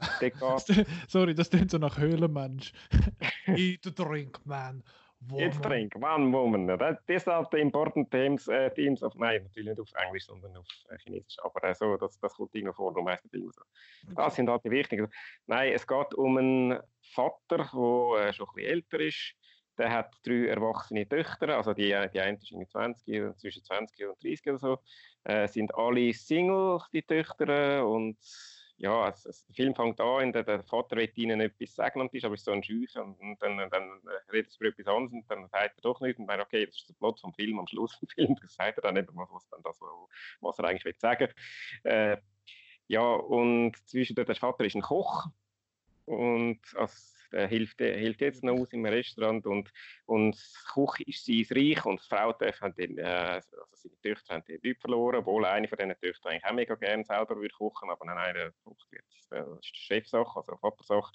Sorry, das klingt so nach Höhlenmensch. Eat, Drink, Man, Jetzt drink, one woman. That, these are the important themes, äh, themes of, nein, natürlich nicht auf Englisch, sondern auf äh, Chinesisch. Aber äh, so, das, das kommt irgendwo vor, darum heisst Filme so. Das sind halt die wichtigen. Nein, es geht um einen Vater, der schon ein bisschen älter ist. Der hat drei erwachsene Töchter, also die, die eine ist in 20, zwischen 20 und 30 oder so. Äh, sind alle Single, die Töchter. Und ja, es, es, der Film fängt an, der, der Vater will ihnen etwas sagen und ist aber so ein Scheuch und, und, dann, dann redet er über etwas anderes und dann sagt er doch nicht und dann, okay, das ist der Plot vom Film, am Schluss vom Film, das sagt er dann eben, was, dann das, was er eigentlich will sagen. Äh, ja, und zwischen der Vater ist ein Koch und als äh, hilft, hilft jetzt noch aus im Restaurant und, und das Koch ist sein Reich und die Frau haben den, äh, also seine Töchter haben die Leute verloren, obwohl eine von diesen Töchtern eigentlich auch mega gerne selber würde kochen, aber nein, äh, das ist die Chefsache, also Vatersache.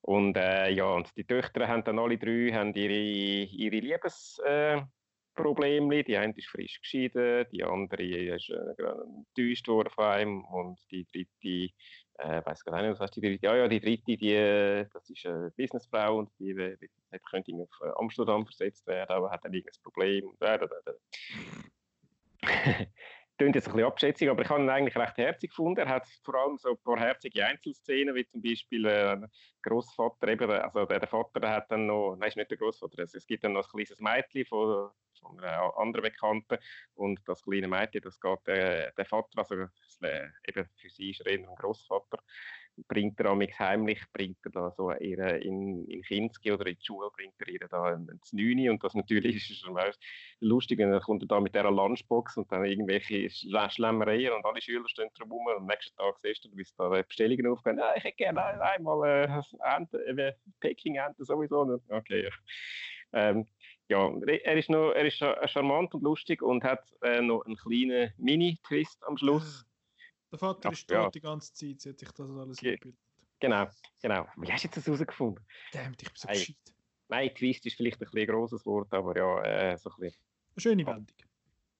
Und äh, ja, und die Töchter haben dann alle drei haben ihre, ihre Liebes... Äh, Probleme. Die eine ist frisch geschieden, die andere ist äh, enttäuscht worden von einem und die dritte äh, weiß gar nicht, was heißt die dritte? Ja, ja, die dritte, die, äh, das ist eine Businessfrau und die, die, die könnte auf äh, Amsterdam versetzt werden, aber hat dann irgendein Problem. Äh, Klingt jetzt ein bisschen abschätzig, aber ich habe ihn eigentlich recht herzig gefunden. Er hat vor allem so ein paar herzige Einzelszenen, wie zum Beispiel äh, Großvater, eben, also der, der Vater der hat dann noch, nein, ist nicht der Großvater, es, es gibt dann noch ein kleines Mädchen von, von einer anderen Bekannten und das kleine Mädchen, das geht äh, der Vater, also äh, eben für sie ist er eher ein Großvater, bringt er amix heimlich, bringt er da so ihre in, in Kinski oder in die Schule, bringt er ihr da ins Neune und das natürlich ist schon lustig, und dann kommt er da mit dieser Lunchbox und dann irgendwelche Schlemmereien und alle Schüler stehen drum rum und am nächsten Tag siehst du, wie es da Bestellungen aufgehen, ah, ich hätte gerne einmal äh, Ente, äh, Peking-Ente sowieso. Okay, ja. Ähm, ja, er ist, noch, er ist charmant und lustig und hat äh, noch einen kleinen Mini-Twist am Schluss. Der Vater ja, ist tot ja. die ganze Zeit, seit ich das alles Ge gebildet. Genau, genau. Wie hast du das herausgefunden? Damn, ich bin so hey. gescheit. Nein, Twist ist vielleicht ein, ein großes Wort, aber ja, äh, so ein bisschen. Eine schöne Wendung.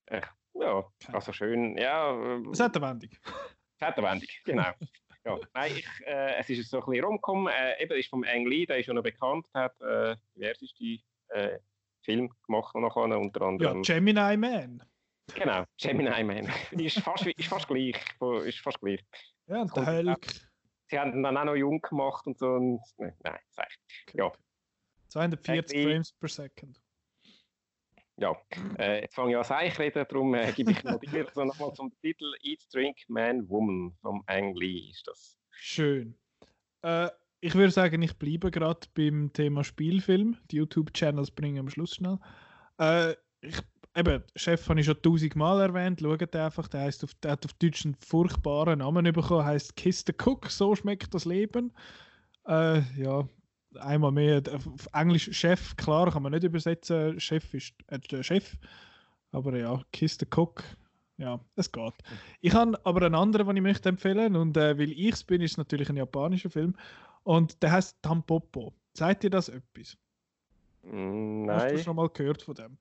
Äh, ja, also schön, ja. Äh, es hat eine Wendung. Es hat eine Wendung, genau. ja, nein, ich, äh, es ist so ein bisschen rumgekommen. Äh, eben, ist vom Ang Lee, der ist schon noch bekannt, hat äh, diverseste äh, Film gemacht noch unter anderem. Ja, Gemini Man. Genau, Gemini Man. ist, fast, ist fast gleich. Ist fast gleich. Ja, und der Hulk. Sie haben ihn dann auch noch jung gemacht und so. Und, nein, nein, ich. Ja. 240 Frames per Second. Ja, äh, jetzt fange ich an Seich reden, darum äh, gebe ich noch dir also nochmal zum Titel Eat, Drink, Man, Woman vom Ang Lee ist das. Schön. Äh, ich würde sagen, ich bleibe gerade beim Thema Spielfilm. Die YouTube-Channels bringen am Schluss schnell. Äh, ich, eben, Chef habe ich schon tausendmal erwähnt. Schaut einfach, der, auf, der hat auf Deutsch einen furchtbaren Namen bekommen. heißt Kiss the Cook, so schmeckt das Leben. Äh, ja, einmal mehr. Auf Englisch Chef, klar, kann man nicht übersetzen. Chef ist äh, der Chef. Aber ja, Kiss the Cook, ja, es geht. Ich habe aber einen anderen, den ich möchte empfehlen und äh, weil ich es bin, ist es natürlich ein japanischer Film und der heißt Tampopo. Sagt dir das etwas? Nein. Mm, Hast du schon mal gehört von dem?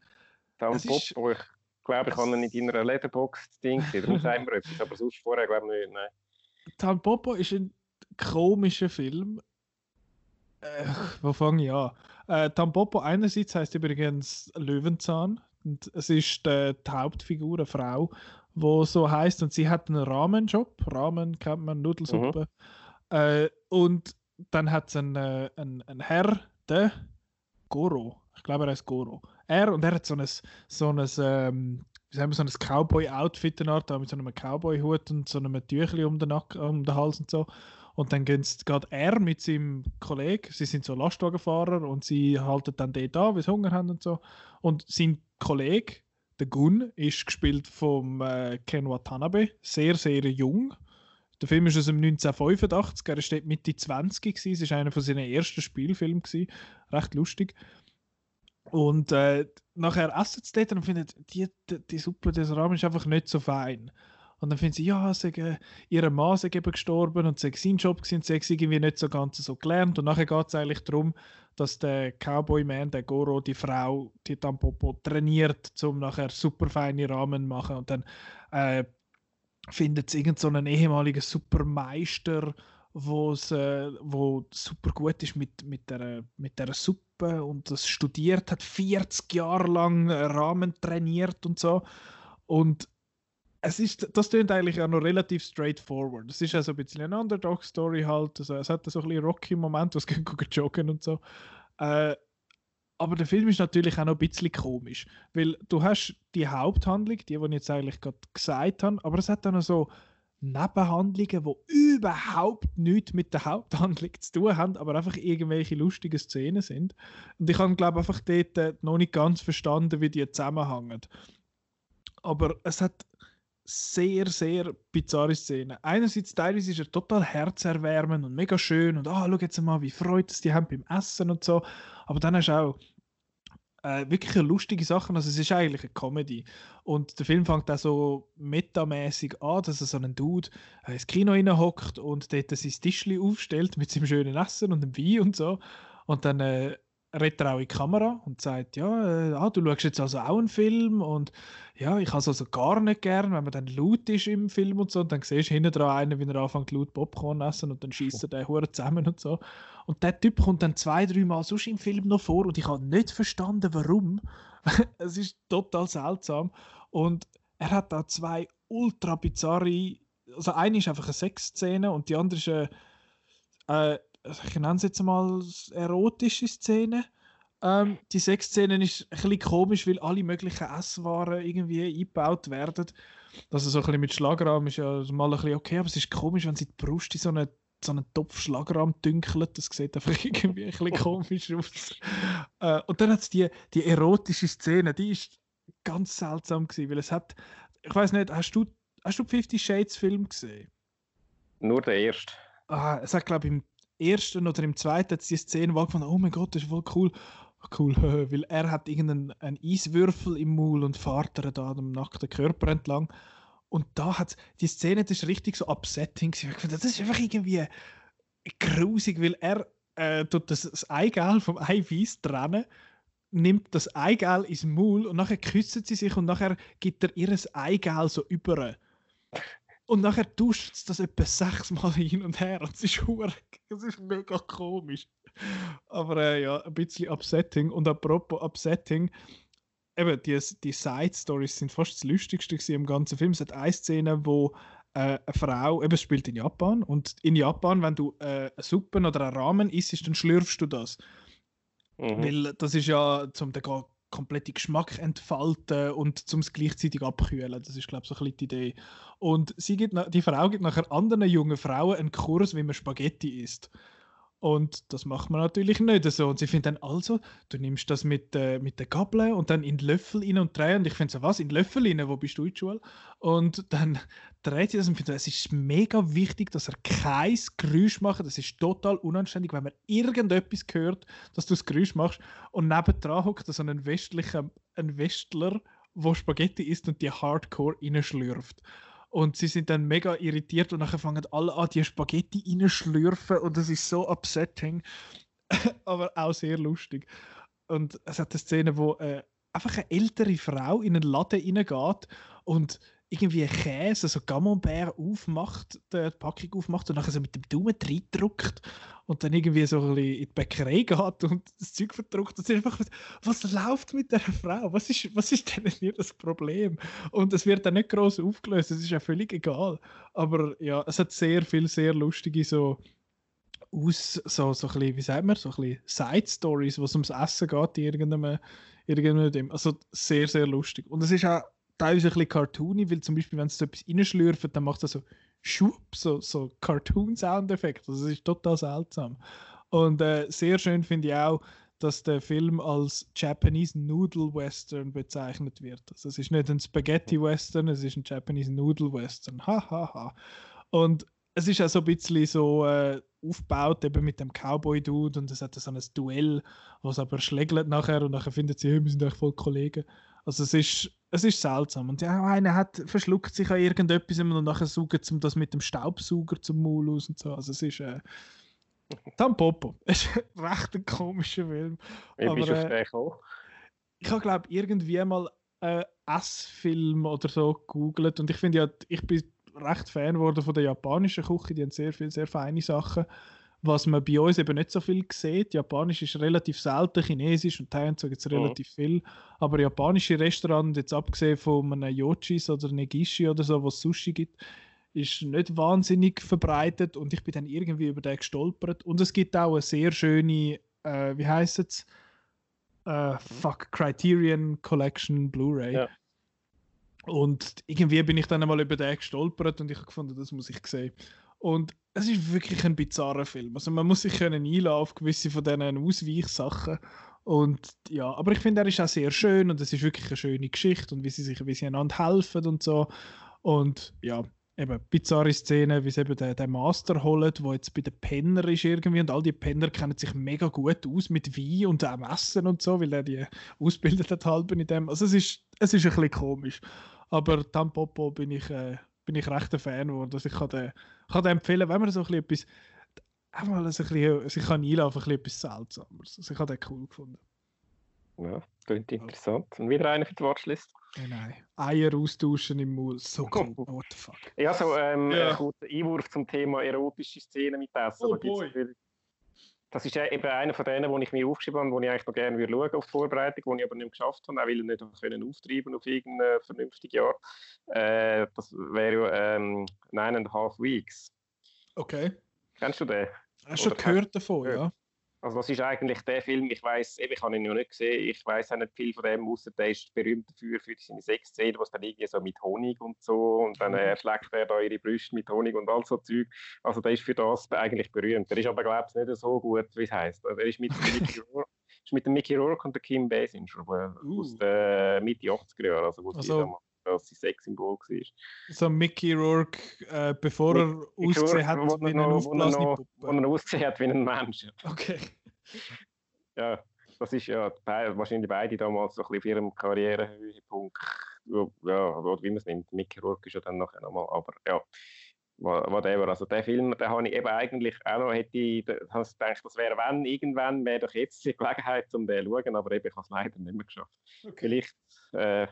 Tampopo, ist, ich glaube, ich habe ihn in deiner Letterbox-Ding gesehen. Darum sagen wir etwas, aber sonst vorher glaube ich nicht. Nein. Tampopo ist ein komischer Film. Äh, wo fange ich an? Äh, Tampopo einerseits heißt übrigens Löwenzahn. Und es ist die, die Hauptfigur, eine Frau, wo so heißt und sie hat einen Rahmenjob. Rahmen kennt man, Nudelsuppe. Mhm. Äh, und dann hat es einen, äh, einen, einen Herr, der Goro. Ich glaube, er heißt Goro. Er und er hat so ein, so ein, ähm, wie sagen wir, so ein Cowboy-Outfit Art, mit so einem Cowboy-Hut und so einem Tüchli um den, Nacken, um den Hals und so. Und dann geht er mit seinem Kollegen, sie sind so Lastwagenfahrer und sie halten dann dort an, weil sie Hunger haben und so. Und sein Kollege, der Gun, ist gespielt vom äh, Ken Watanabe, sehr, sehr jung. Der Film ist aus dem 1985, er war Mitte 20 gewesen. es war einer von seinen ersten Spielfilmen recht lustig. Und äh, nachher essen sie dort und finden, die, die, die Suppe des Rahmen ist einfach nicht so fein. Und dann finden sie, ja, sie, äh, ihre Mann ist eben gestorben und sie sein Job gewesen, sie irgendwie nicht so ganz so gelernt. Und nachher geht es eigentlich darum, dass der Cowboy-Man, der Goro, die Frau, die Tampopo, trainiert, um nachher super feine Rahmen zu machen. Und dann äh, findet sie irgendeinen so ehemaligen Supermeister, wo's, äh, wo super gut ist mit, mit, der, mit der Suppe und das studiert hat, 40 Jahre lang Rahmen trainiert und so. Und es ist, das klingt eigentlich auch noch relativ straightforward. Es ist also ein bisschen eine Underdog-Story halt. Also es hat so ein bisschen Rocky-Moment, was gehen joggen und so. Äh, aber der Film ist natürlich auch noch ein bisschen komisch, weil du hast die Haupthandlung, die, die ich jetzt eigentlich gerade gesagt habe, aber es hat dann noch so Nebenhandlungen, die überhaupt nichts mit der Haupthandlung zu tun haben, aber einfach irgendwelche lustigen Szenen sind. Und ich habe, glaube einfach dort äh, noch nicht ganz verstanden, wie die zusammenhängen. Aber es hat sehr, sehr bizarre Szenen. Einerseits teilweise ist er total herzerwärmend und mega schön und ah, schau jetzt mal, wie freut es die haben beim Essen und so. Aber dann hast du auch äh, wirklich lustige Sachen. Also es ist eigentlich eine Comedy. Und der Film fängt auch so metamäßig an, dass er so einen Dude äh, ins Kino hockt und dort sein Tischli aufstellt mit seinem schönen Essen und dem Wein und so. Und dann äh, redet auch in die Kamera und sagt, ja, äh, ah, du schaust jetzt also auch einen Film und ja, ich habe es also gar nicht gern, wenn man dann laut ist im Film und so und dann siehst du hinten dran einen, wie er anfängt laut Popcorn essen und dann schießt er den Huren zusammen und so. Und der Typ kommt dann zwei, drei Mal sonst im Film noch vor und ich habe nicht verstanden, warum. es ist total seltsam und er hat da zwei ultra bizarre, also eine ist einfach eine Sexszene und die andere ist eine, äh, ich nenne es jetzt mal erotische Szene. Ähm, die Sexszene ist ein bisschen komisch, weil alle möglichen Esswaren irgendwie eingebaut werden. Also so ein bisschen mit Schlagrahm ist ja mal ein bisschen okay, aber es ist komisch, wenn sie die Brust in so einen, so einen Topf Schlagrahm dünkelt. Das sieht einfach irgendwie ein bisschen komisch aus. Äh, und dann hat es die, die erotische Szene, die ist ganz seltsam gewesen, weil es hat, ich weiß nicht, hast du, hast du Fifty Shades Film gesehen? Nur der erste. Ah, es hat glaube ich im ersten oder im zweiten hat die Szene wahrgefunden, oh mein Gott, das ist voll cool. Cool, weil er hat irgendeinen einen Eiswürfel im Maul und fährt er da am nackten Körper entlang. Und da hat die Szene, das ist richtig so upsetting. Das ist einfach irgendwie grusig, weil er äh, tut das, das Eigelb vom Eiweiß trennen, nimmt das Eigelb ins Maul und nachher küssen sie sich und nachher gibt er ihr Eigelb so über. Und nachher duscht es das etwa sechsmal hin und her und es ist, es ist mega komisch. Aber äh, ja, ein bisschen upsetting. Und apropos upsetting, eben, die, die Side-Stories sind fast das Lustigste im ganzen Film. Es hat eine Szene, wo äh, eine Frau, eben, spielt in Japan. Und in Japan, wenn du äh, eine Suppe oder einen Ramen isst, dann schlürfst du das. Mhm. Weil das ist ja zum den kompletten Geschmack entfalten und zum es gleichzeitig abkühlen. Das ist, glaube ich, so ein bisschen die Idee. Und sie gibt, die Frau gibt nachher anderen jungen Frauen einen Kurs, wie man Spaghetti isst. Und das macht man natürlich nicht so. Und sie finden dann also, du nimmst das mit, äh, mit der Gabel und dann in den Löffel rein und drehen. Und ich finde so, was, in den Löffel rein, wo bist du in der Schule? Und dann dreht sie das und findet, es ist mega wichtig, dass er kein Geräusch macht. Das ist total unanständig, wenn man irgendetwas hört, dass du das Geräusch machst. Und nebendran hockt so ein westlicher, ein Westler, der Spaghetti isst und die Hardcore reinschlürft. Und sie sind dann mega irritiert und nachher fangen alle an, die Spaghetti reinschlürfen und das ist so upsetting, aber auch sehr lustig. Und es hat eine Szene, wo äh, einfach eine ältere Frau in einen Laden reingeht und irgendwie Käse, also Camembert aufmacht, die Packung aufmacht und nachher so mit dem Daumen reindrückt und dann irgendwie so ein bisschen in die Bäckerei geht und das Zeug verdruckt. Ist einfach, was läuft mit der Frau? Was ist, was ist denn hier das Problem? Und es wird dann nicht groß aufgelöst, es ist ja völlig egal. Aber ja, es hat sehr viel, sehr lustige so aus, so, so ein bisschen, wie sagt man, so ein bisschen Side-Stories, was ums Essen geht in irgendeinem, irgendeinem Also sehr, sehr lustig. Und es ist auch teilweise ein bisschen cartoony, weil zum Beispiel, wenn es so etwas reinschlürft, dann macht es so Schub, so, so Cartoon-Soundeffekt. Also, das ist total seltsam. Und äh, sehr schön finde ich auch, dass der Film als Japanese Noodle Western bezeichnet wird. Also es ist nicht ein Spaghetti Western, es ist ein Japanese Noodle Western. Hahaha. Ha, ha. Und es ist auch so ein bisschen so äh, aufgebaut eben mit dem Cowboy-Dude und es hat so ein Duell, was aber schlägelt nachher und nachher findet sie, wir sind eigentlich voll Kollegen. Also es ist, es ist seltsam. Und ja, einer hat, verschluckt sich an irgendetwas und nachher saugt sie das mit dem Staubsauger zum Maul aus und so. Also es ist äh, Tampopo. Es ist ein recht ein komischer Film. Wie bist du auf Ich habe glaube irgendwie mal einen S-Film oder so gegoogelt und ich finde ja, ich bin recht Fan geworden von der japanischen Küche. Die haben sehr viele, sehr feine Sachen. Was man bei uns eben nicht so viel sieht. Japanisch ist relativ selten, Chinesisch und Thailand gibt es mhm. relativ viel. Aber japanische Restaurants, jetzt abgesehen von einem Yochis oder Negishi oder so, wo es Sushi gibt, ist nicht wahnsinnig verbreitet und ich bin dann irgendwie über den gestolpert. Und es gibt auch eine sehr schöne, äh, wie heißt es? Äh, fuck, Criterion Collection Blu-ray. Ja Und irgendwie bin ich dann einmal über den gestolpert und ich habe gefunden, das muss ich sehen. Und es ist wirklich ein bizarrer Film. Also man muss sich können einladen auf gewisse von diesen Ausweichsachen. Und ja, aber ich finde, er ist auch sehr schön und es ist wirklich eine schöne Geschichte und wie sie sich wie sie einander helfen und so. Und ja, eben bizarre Szenen, wie sie eben den, den Master holen, der jetzt bei den Penner ist irgendwie und all die Penner kennen sich mega gut aus mit Wein und auch Essen und so, weil er die ausbildet hat halb in dem. Also es ist, es ist ein bisschen komisch. Aber Tampopo bin ich, äh, bin ich recht ein Fan geworden. Also ich kann den, kann den empfehlen, wenn man so ein bisschen etwas, einmal ein bisschen, sich kann einlaufen, ein bisschen etwas Seltsames. Also ich habe den cool gefunden. Ja, klingt interessant. Und wieder einer für die Watchlist. Nein, nein. Eier austauschen im Maul. So cool. What the fuck. Ja, so ähm, ja. ein kurzer Einwurf zum Thema erotische Szenen mit Essen. Oh, boy. Das ist eben einer von denen, die ich mir aufgeschrieben habe, wo ich eigentlich noch gerne würde schauen auf die Vorbereitung, die ich aber nicht geschafft habe, auch weil ich nicht können auftreiben auf irgendeine vernünftige Art. Äh, das wäre ja ähm, Nine and a Half Weeks. Okay. Kennst du den? Hast du schon gehört davon, ja? Also das ist eigentlich der Film, ich weiß, ich habe ihn noch nicht gesehen, ich weiß auch nicht viel von dem, außer der ist berühmt dafür, für seine Sexszenen, was dann irgendwie so mit Honig und so und dann äh, schlägt er da ihre Brüste mit Honig und all so Zeug. Also der ist für das eigentlich berühmt. Der ist aber, glaube ich, nicht so gut, wie es heisst. Also, er ist mit, Mickey Rourke, ist mit dem Mickey Rourke und der Kim Basinger uh. aus der Mitte 80er Jahren, also also, sie das sein Sexsymbol war. So Mickey Rourke, äh, bevor Mick, er ausgesehen hat wie eine aufblasene Puppe. Wo er ausgesehen hat wie ein Mensch. Okay. ja, das ist ja wahrscheinlich beide damals so ein bisschen auf ihrem Karrierehöhepunkt. Ja, oder wie man es nimmt. Mickey Rourke ist ja dann nachher nochmal, aber ja whatever. Also der Film, den habe ich eben eigentlich auch noch, hätte ich gedacht, das wäre wenn, irgendwann, wäre doch jetzt die Gelegenheit, um den zu schauen, aber eben, ich habe es leider nicht mehr geschafft. Okay. Vielleicht äh,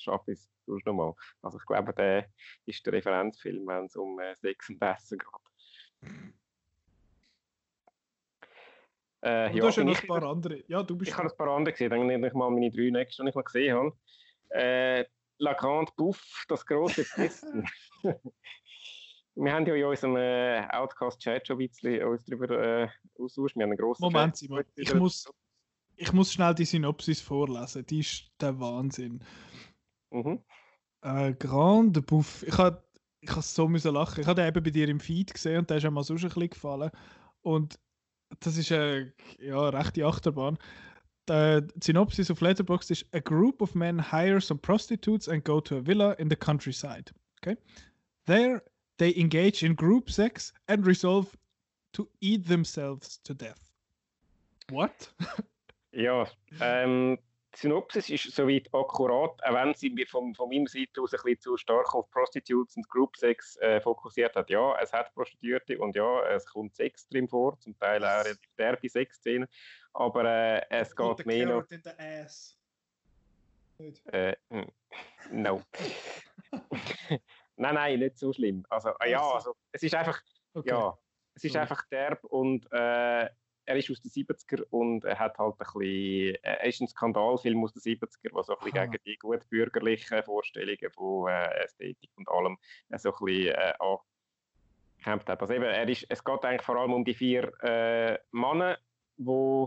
schaffe ich es sonst noch mal. Also ich glaube, der ist der Referenzfilm, wenn es um äh, Sex und Essen geht. Äh, ja, du hast ja noch ein paar andere. Ja, du bist ich habe ein paar andere gesehen, dann nehme ich mal meine drei nächsten, die ich mal gesehen habe. Äh, La Grande Bouffe, das große Testen. wir haben ja in unserem äh, Outcast-Chat schon ein bisschen uns darüber äh, austauscht. Wir haben einen grossen Moment, Simon, ich muss, ich muss schnell die Synopsis vorlesen. Die ist der Wahnsinn. Mhm. Äh, Grande Bouffe. Ich habe ich so müssen lachen. Ich habe den eben bei dir im Feed gesehen und der ist einmal so ein bisschen gefallen. Und das ist eine ja, rechte Achterbahn. Die Synopsis auf Letterboxd ist: A group of men hire some prostitutes and go to a villa in the countryside. Okay? There they engage in group sex and resolve to eat themselves to death. What? ja, ähm, die Synopsis ist soweit akkurat, auch wenn sie von, von meiner Seite aus ein bisschen zu stark auf Prostitutes und Group Sex äh, fokussiert hat. Ja, es hat Prostituierte und ja, es kommt Sex drin vor, zum Teil auch relativ derbe Sexszenen, aber äh, es geht mehr noch... in the ass. Äh, hm, no. nein, nein, nicht so schlimm. Also, äh, ja, also, es ist einfach... Okay. Ja, es ist einfach derb und äh, er ist aus den 70er und er hat halt ein bisschen, er ist ein Skandalfilm aus den 70er, der so ein bisschen gegen die gut bürgerlichen Vorstellungen von äh, Ästhetik und allem äh, so ein bisschen äh, angekämpft hat. Also eben, er ist, es geht eigentlich vor allem um die vier äh, Männer, die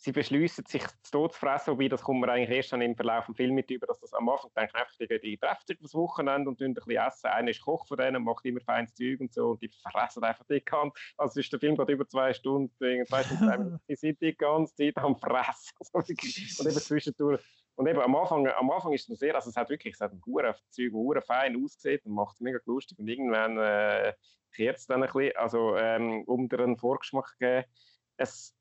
sie beschließen, sich zu fressen, wobei das kommt man eigentlich erst dann im Verlauf des Films mit über, dass das am Anfang denken einfach, die, die treffen sich das Wochenende und ein bisschen essen. Einer ist Koch von denen, macht immer feines Zeug und so und die fressen einfach die ganze Also ist der Film geht über zwei Stunden, zwei Stunden, die sind die ganze Zeit am Fressen. und eben zwischendurch und eben am Anfang, am Anfang ist es sehr, also es hat wirklich, es hat ein Zeug, Huren fein ausgesehen und macht es mega lustig und irgendwann äh, kehrt es dann ein bisschen, also ähm, um dir einen Vorgeschmack zu geben, es,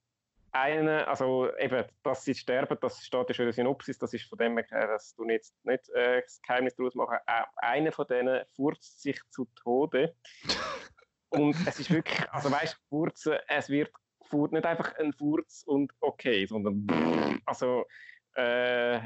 eine, also eben, dass sie sterben, das steht ja schon in der Synopsis, das ist von dem her, dass du jetzt nicht äh, das Geheimnis daraus machen. Äh, einer von denen furzt sich zu Tode. und es ist wirklich, also weißt du, Furzen, es wird nicht einfach ein Furz und okay, sondern also, äh,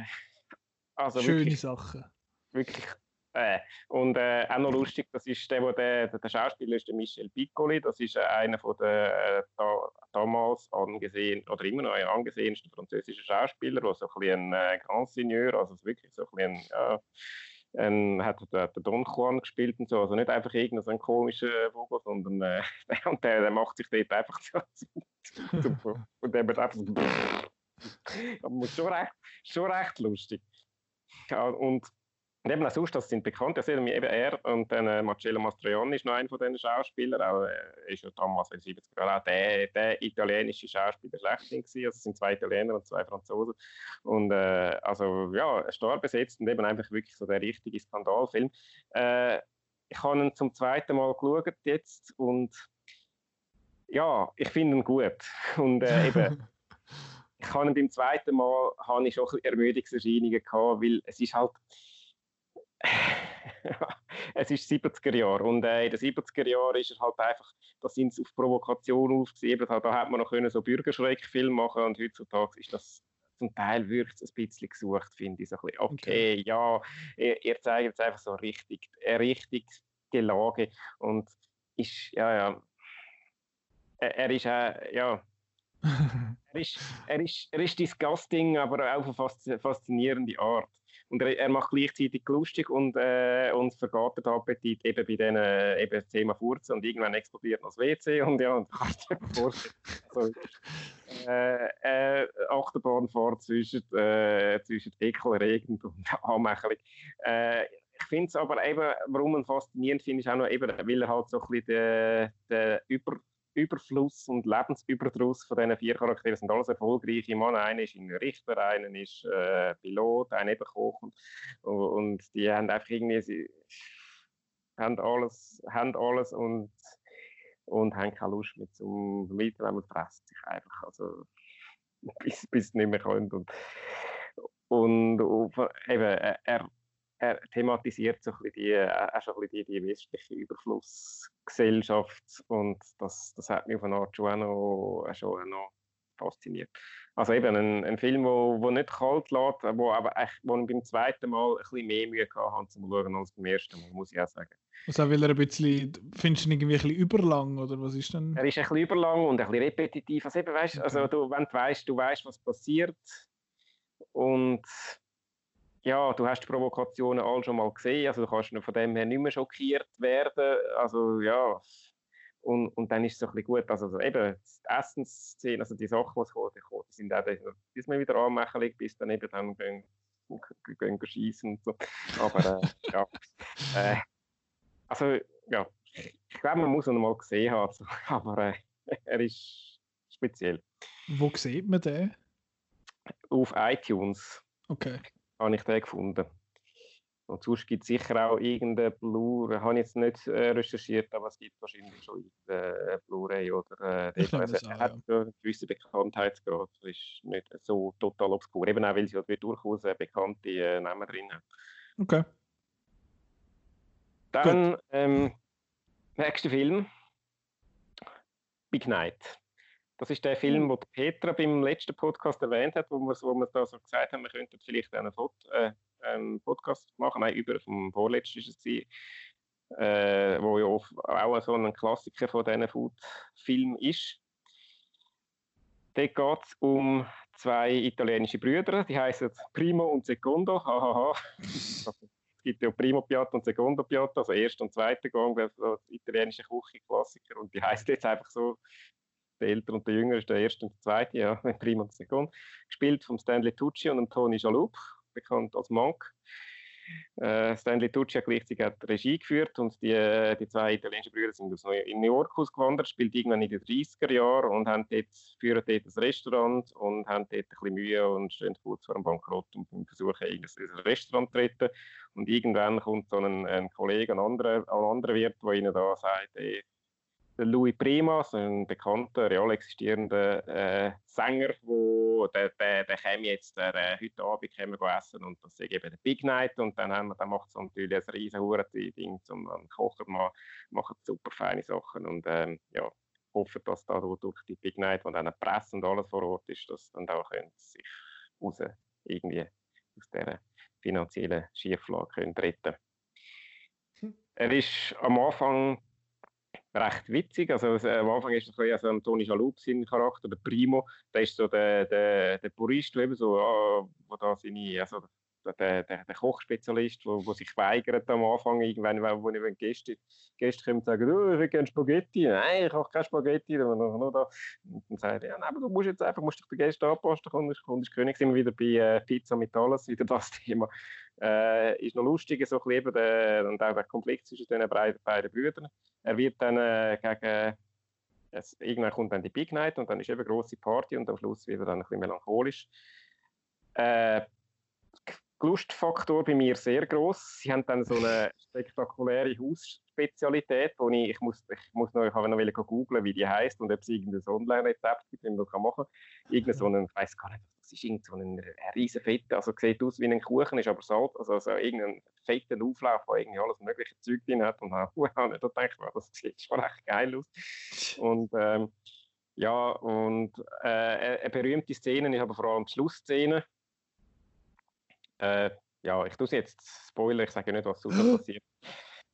also schöne wirklich, Sachen. Wirklich äh, und äh, auch noch lustig, das ist der, wo der, der, Schauspieler ist der Michel Piccoli, das ist äh, einer von der äh, da, damals angesehen oder immer noch angesehensten französischen Schauspieler, der so ein bisschen ein äh, Grand Seigneur, also wirklich so ein bisschen ja, ein, hat der, der Don Juan gespielt und so, also nicht einfach irgendein komischer Vogel, sondern äh, und der, der macht sich dort einfach so und der wird einfach so, aber schon recht, schon recht lustig. Ja, und Und eben auch sonst, das sind bekannt. Also eben er und dann äh, Marcello Mastroianni ist noch einer von diesen Schauspielern. Auch, äh, ist ja damals in den 70er Jahren auch der, der italienische Schauspieler schlechthin gewesen. Also es sind zwei Italiener und zwei Franzosen. Und äh, also ja, stark besetzt und eben einfach wirklich so der richtige Skandalfilm. Äh, ich habe ihn zum zweiten Mal geschaut jetzt und ja, ich finde ihn gut. Und äh, eben, ich habe ihn beim zweiten Mal habe ich schon ein bisschen Ermüdungserscheinungen gehabt, weil es ist halt es ist 70er Jahre und äh, in den 70er Jahren ist es halt einfach, da sind sie auf Provokation aufgesiebelt, da hat man noch können so Bürgerschreckfilm machen und heutzutage ist das zum Teil wirkt es ein bisschen gesucht, finde ich. So bisschen, okay, okay, ja, ihr, ihr, zeigt jetzt einfach so richtig, eine richtige Lage und ist, ja, ja, er, er ist äh, ja, er ist, er, ist, er ist disgusting, aber auch auf eine faszinierende Art. Und er, er macht gleichzeitig lustig und, äh, und vergabt den Appetit eben bei diesen äh, eben Thema Furzen und irgendwann explodiert noch das WC und ja, und kannst dir vorstellen. Äh, äh, Achterbahnfahrt zwischen, äh, zwischen ekelerregend und anmächelig. Äh, ich finde es aber eben, warum man faszinierend finde, ist auch noch eben, weil er halt so ein bisschen den, den Über Überfluss und Lebensüberdruss von diesen vier Charakteren sind alles erfolgreiche Mann. Einer ist ein Richter, einer ist äh, Pilot, einer eben Koch und, und die haben einfach irgendwie, sie haben alles, haben alles und, und haben keine Lust mehr zum Weiterleben und fressen sich einfach, also bis, bis sie nicht mehr können. Und, und, und eben, er, er thematisiert so ein bisschen die, äh, auch schon ein bisschen die, die westliche Überflussgesellschaft und das, das hat mich auf eine Art schon auch noch, schon noch fasziniert. Also eben ein, ein Film, wo, wo nicht kalt lässt, wo aber echt, wo ich beim zweiten Mal ein bisschen mehr Mühe hatte, zum Schauen als beim ersten Mal, muss ich auch sagen. Also will er ein bisschen, findest du ihn irgendwie ein bisschen überlang oder was ist denn? Er ist ein bisschen überlang und ein bisschen repetitiv. Also eben, weißt, okay. also du, wenn du weißt, du weißt, was passiert und ja, du hast die Provokationen alle schon mal gesehen, also du kannst von dem her nicht mehr schockiert werden. Also ja, und, und dann ist es so ein bisschen gut. Also, also eben die Essensszene, also die Sachen, die es kommen, die sind auch diesmal wieder anmächelig, bis dann eben dann gehen, gehen, gehen schießen und so. Aber äh, ja, äh, also ja, ich glaube, man muss ihn mal gesehen haben, also, aber äh, er ist speziell. Wo sieht man den? Auf iTunes. Okay habe ich den gefunden. Und sonst gibt es sicher auch irgendeine Blu-ray, habe ich jetzt nicht äh, recherchiert, aber es gibt wahrscheinlich schon irgendeine Blu-ray oder äh, ich also, er hat ja. eine gewisse Bekanntheitsgrad, das ist nicht so total obskur, eben auch weil sie halt durchaus äh, bekannte äh, Namen drin hat. Okay. Dann, ähm, nächster Film, Big Night. Das ist der Film, den Petra beim letzten Podcast erwähnt hat, wo wir, wo wir da so gesagt haben, wir könnten vielleicht einen, Foto, äh, einen Podcast machen. Nein, über vom vorletzten ist es äh, wo ja auch so ein Klassiker von diesen Food-Filmen ist. Dort geht es um zwei italienische Brüder, die heißen Primo und Secondo. Hahaha. es gibt ja Primo Piatto und Secondo Piatto, also erster und zweiter Gang, das italienische Küche-Klassiker. Und die heißt jetzt einfach so der Ältere und der Jüngere ist der Erste und der Zweite, ja, Prima und Second. Gespielt von Stanley Tucci und Tony Schalup, bekannt als Monk. Äh, Stanley Tucci hat gleichzeitig hat Regie geführt und die, äh, die zwei italienischen Brüder sind aus in New York ausgewandert, spielt irgendwann in den 30er Jahren und haben dort, führen dort ein Restaurant und haben dort ein bisschen Mühe und stehen kurz vor dem Bankrott und versuchen, irgendein Restaurant zu retten. Und irgendwann kommt so ein, ein Kollege, ein anderer, ein anderer Wirt, der ihnen da sagt, ey, der Louis Primas, ein bekannter, real existierender äh, Sänger, wo der, der, der käme jetzt der, äh, heute Abend käme essen und das ist eben der Big Night und dann, haben wir, dann macht es natürlich ein riesen Ding zum dann kochen, man macht super feine Sachen und ähm, ja, hoffe, dass da durch die Big Night, wo dann eine Presse und alles vor Ort ist, dass dann da können sich raus irgendwie aus dieser finanziellen Schieflage können retten. Hm. Er ist am Anfang recht witzig. Also, äh, am Anfang ist es ein so ein Toni Schalup sein Charakter, der Primo. Der ist so der, der, der Purist, der eben so, ah, wo da seine, also der, der, der Kochspezialist, wo, wo sich weigert am Anfang, irgendwann, wo wenn Gäste, Gäste kommen und sagen, oh, ich will gerne Spaghetti. Nein, ich koche keine Spaghetti. Dann, nur da. und dann sagt er, ja, nein, du musst jetzt einfach musst dich den Gästen anpassen, kommst du König. Sind wir wieder bei äh, Pizza mit alles, wieder das Thema. Äh, ist noch lustig, so ein der, und auch der Konflikt zwischen den beiden, Brüdern. Er wird dann äh, gegen, es, irgendwann kommt dann die Big Night und dann ist eben grosse Party und am Schluss wird er dann ein bisschen melancholisch. Äh, Lustfaktor bei mir sehr groß. Sie haben dann so eine spektakuläre Hausspezialität, wo ich, ich muss, ich muss noch, ich habe noch googeln, wie die heißt und ob es irgendein Online-Rezept gibt, wie man das machen kann. Irgendein so einen, ich weiß gar nicht, das ist irgend so ein, ein riesen Fette, also sieht aus wie ein Kuchen, ist aber salt, also so irgendein fetten Auflauf, der irgendwie alles mögliche Zeug drin hat und habe ich nicht gedacht, das sieht schon echt geil aus. Und ähm, ja, und äh, eine berühmte Szene ist aber vor allem die Schlussszene, äh, ja, ich tue es jetzt Spoiler, ich sage nicht, was sonst passiert.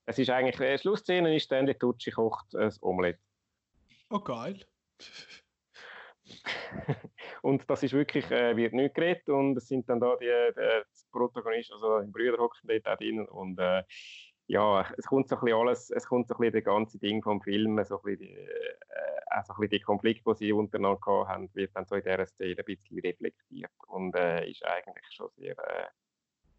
Es ist eigentlich, die Schlussszene ist Stanley Tucci kocht ein Omelette. Oh, geil. und das ist wirklich, äh, wird nicht geredet und es sind dann da die, die Protagonisten, also die Brüder hocken dort auch drin und äh, ja, es kommt so ein bisschen alles, es kommt so ein bisschen das ganze Ding vom Film, so ein bisschen die, äh, also ein bisschen die Konflikte, die sie untereinander haben, wird dann so in dieser Szene ein bisschen reflektiert und äh, ist eigentlich schon sehr äh,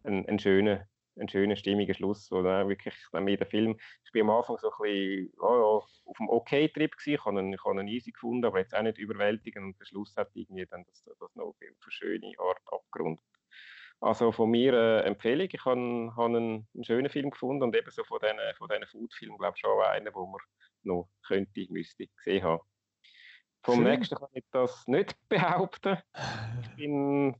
ein, ein schöner ein schöner, stimmiger Schluss, wo dann wirklich dann mit dem Film, ich bin am Anfang so ein bisschen oh ja, auf dem Okay-Trip ich habe, ihn, ich habe easy gefunden, aber jetzt auch nicht überwältigend und der Schluss hat irgendwie dann das, das noch auf eine schöne Art abgerundet. Also von mir eine Empfehlung. Ich habe, habe einen, einen, schönen Film gefunden und eben so von diesen, von diesen Food-Filmen, glaube ich, schon einen, wo man noch könnte, müsste gesehen haben. Vom Schön. nächsten kann ich das nicht behaupten. Ich bin,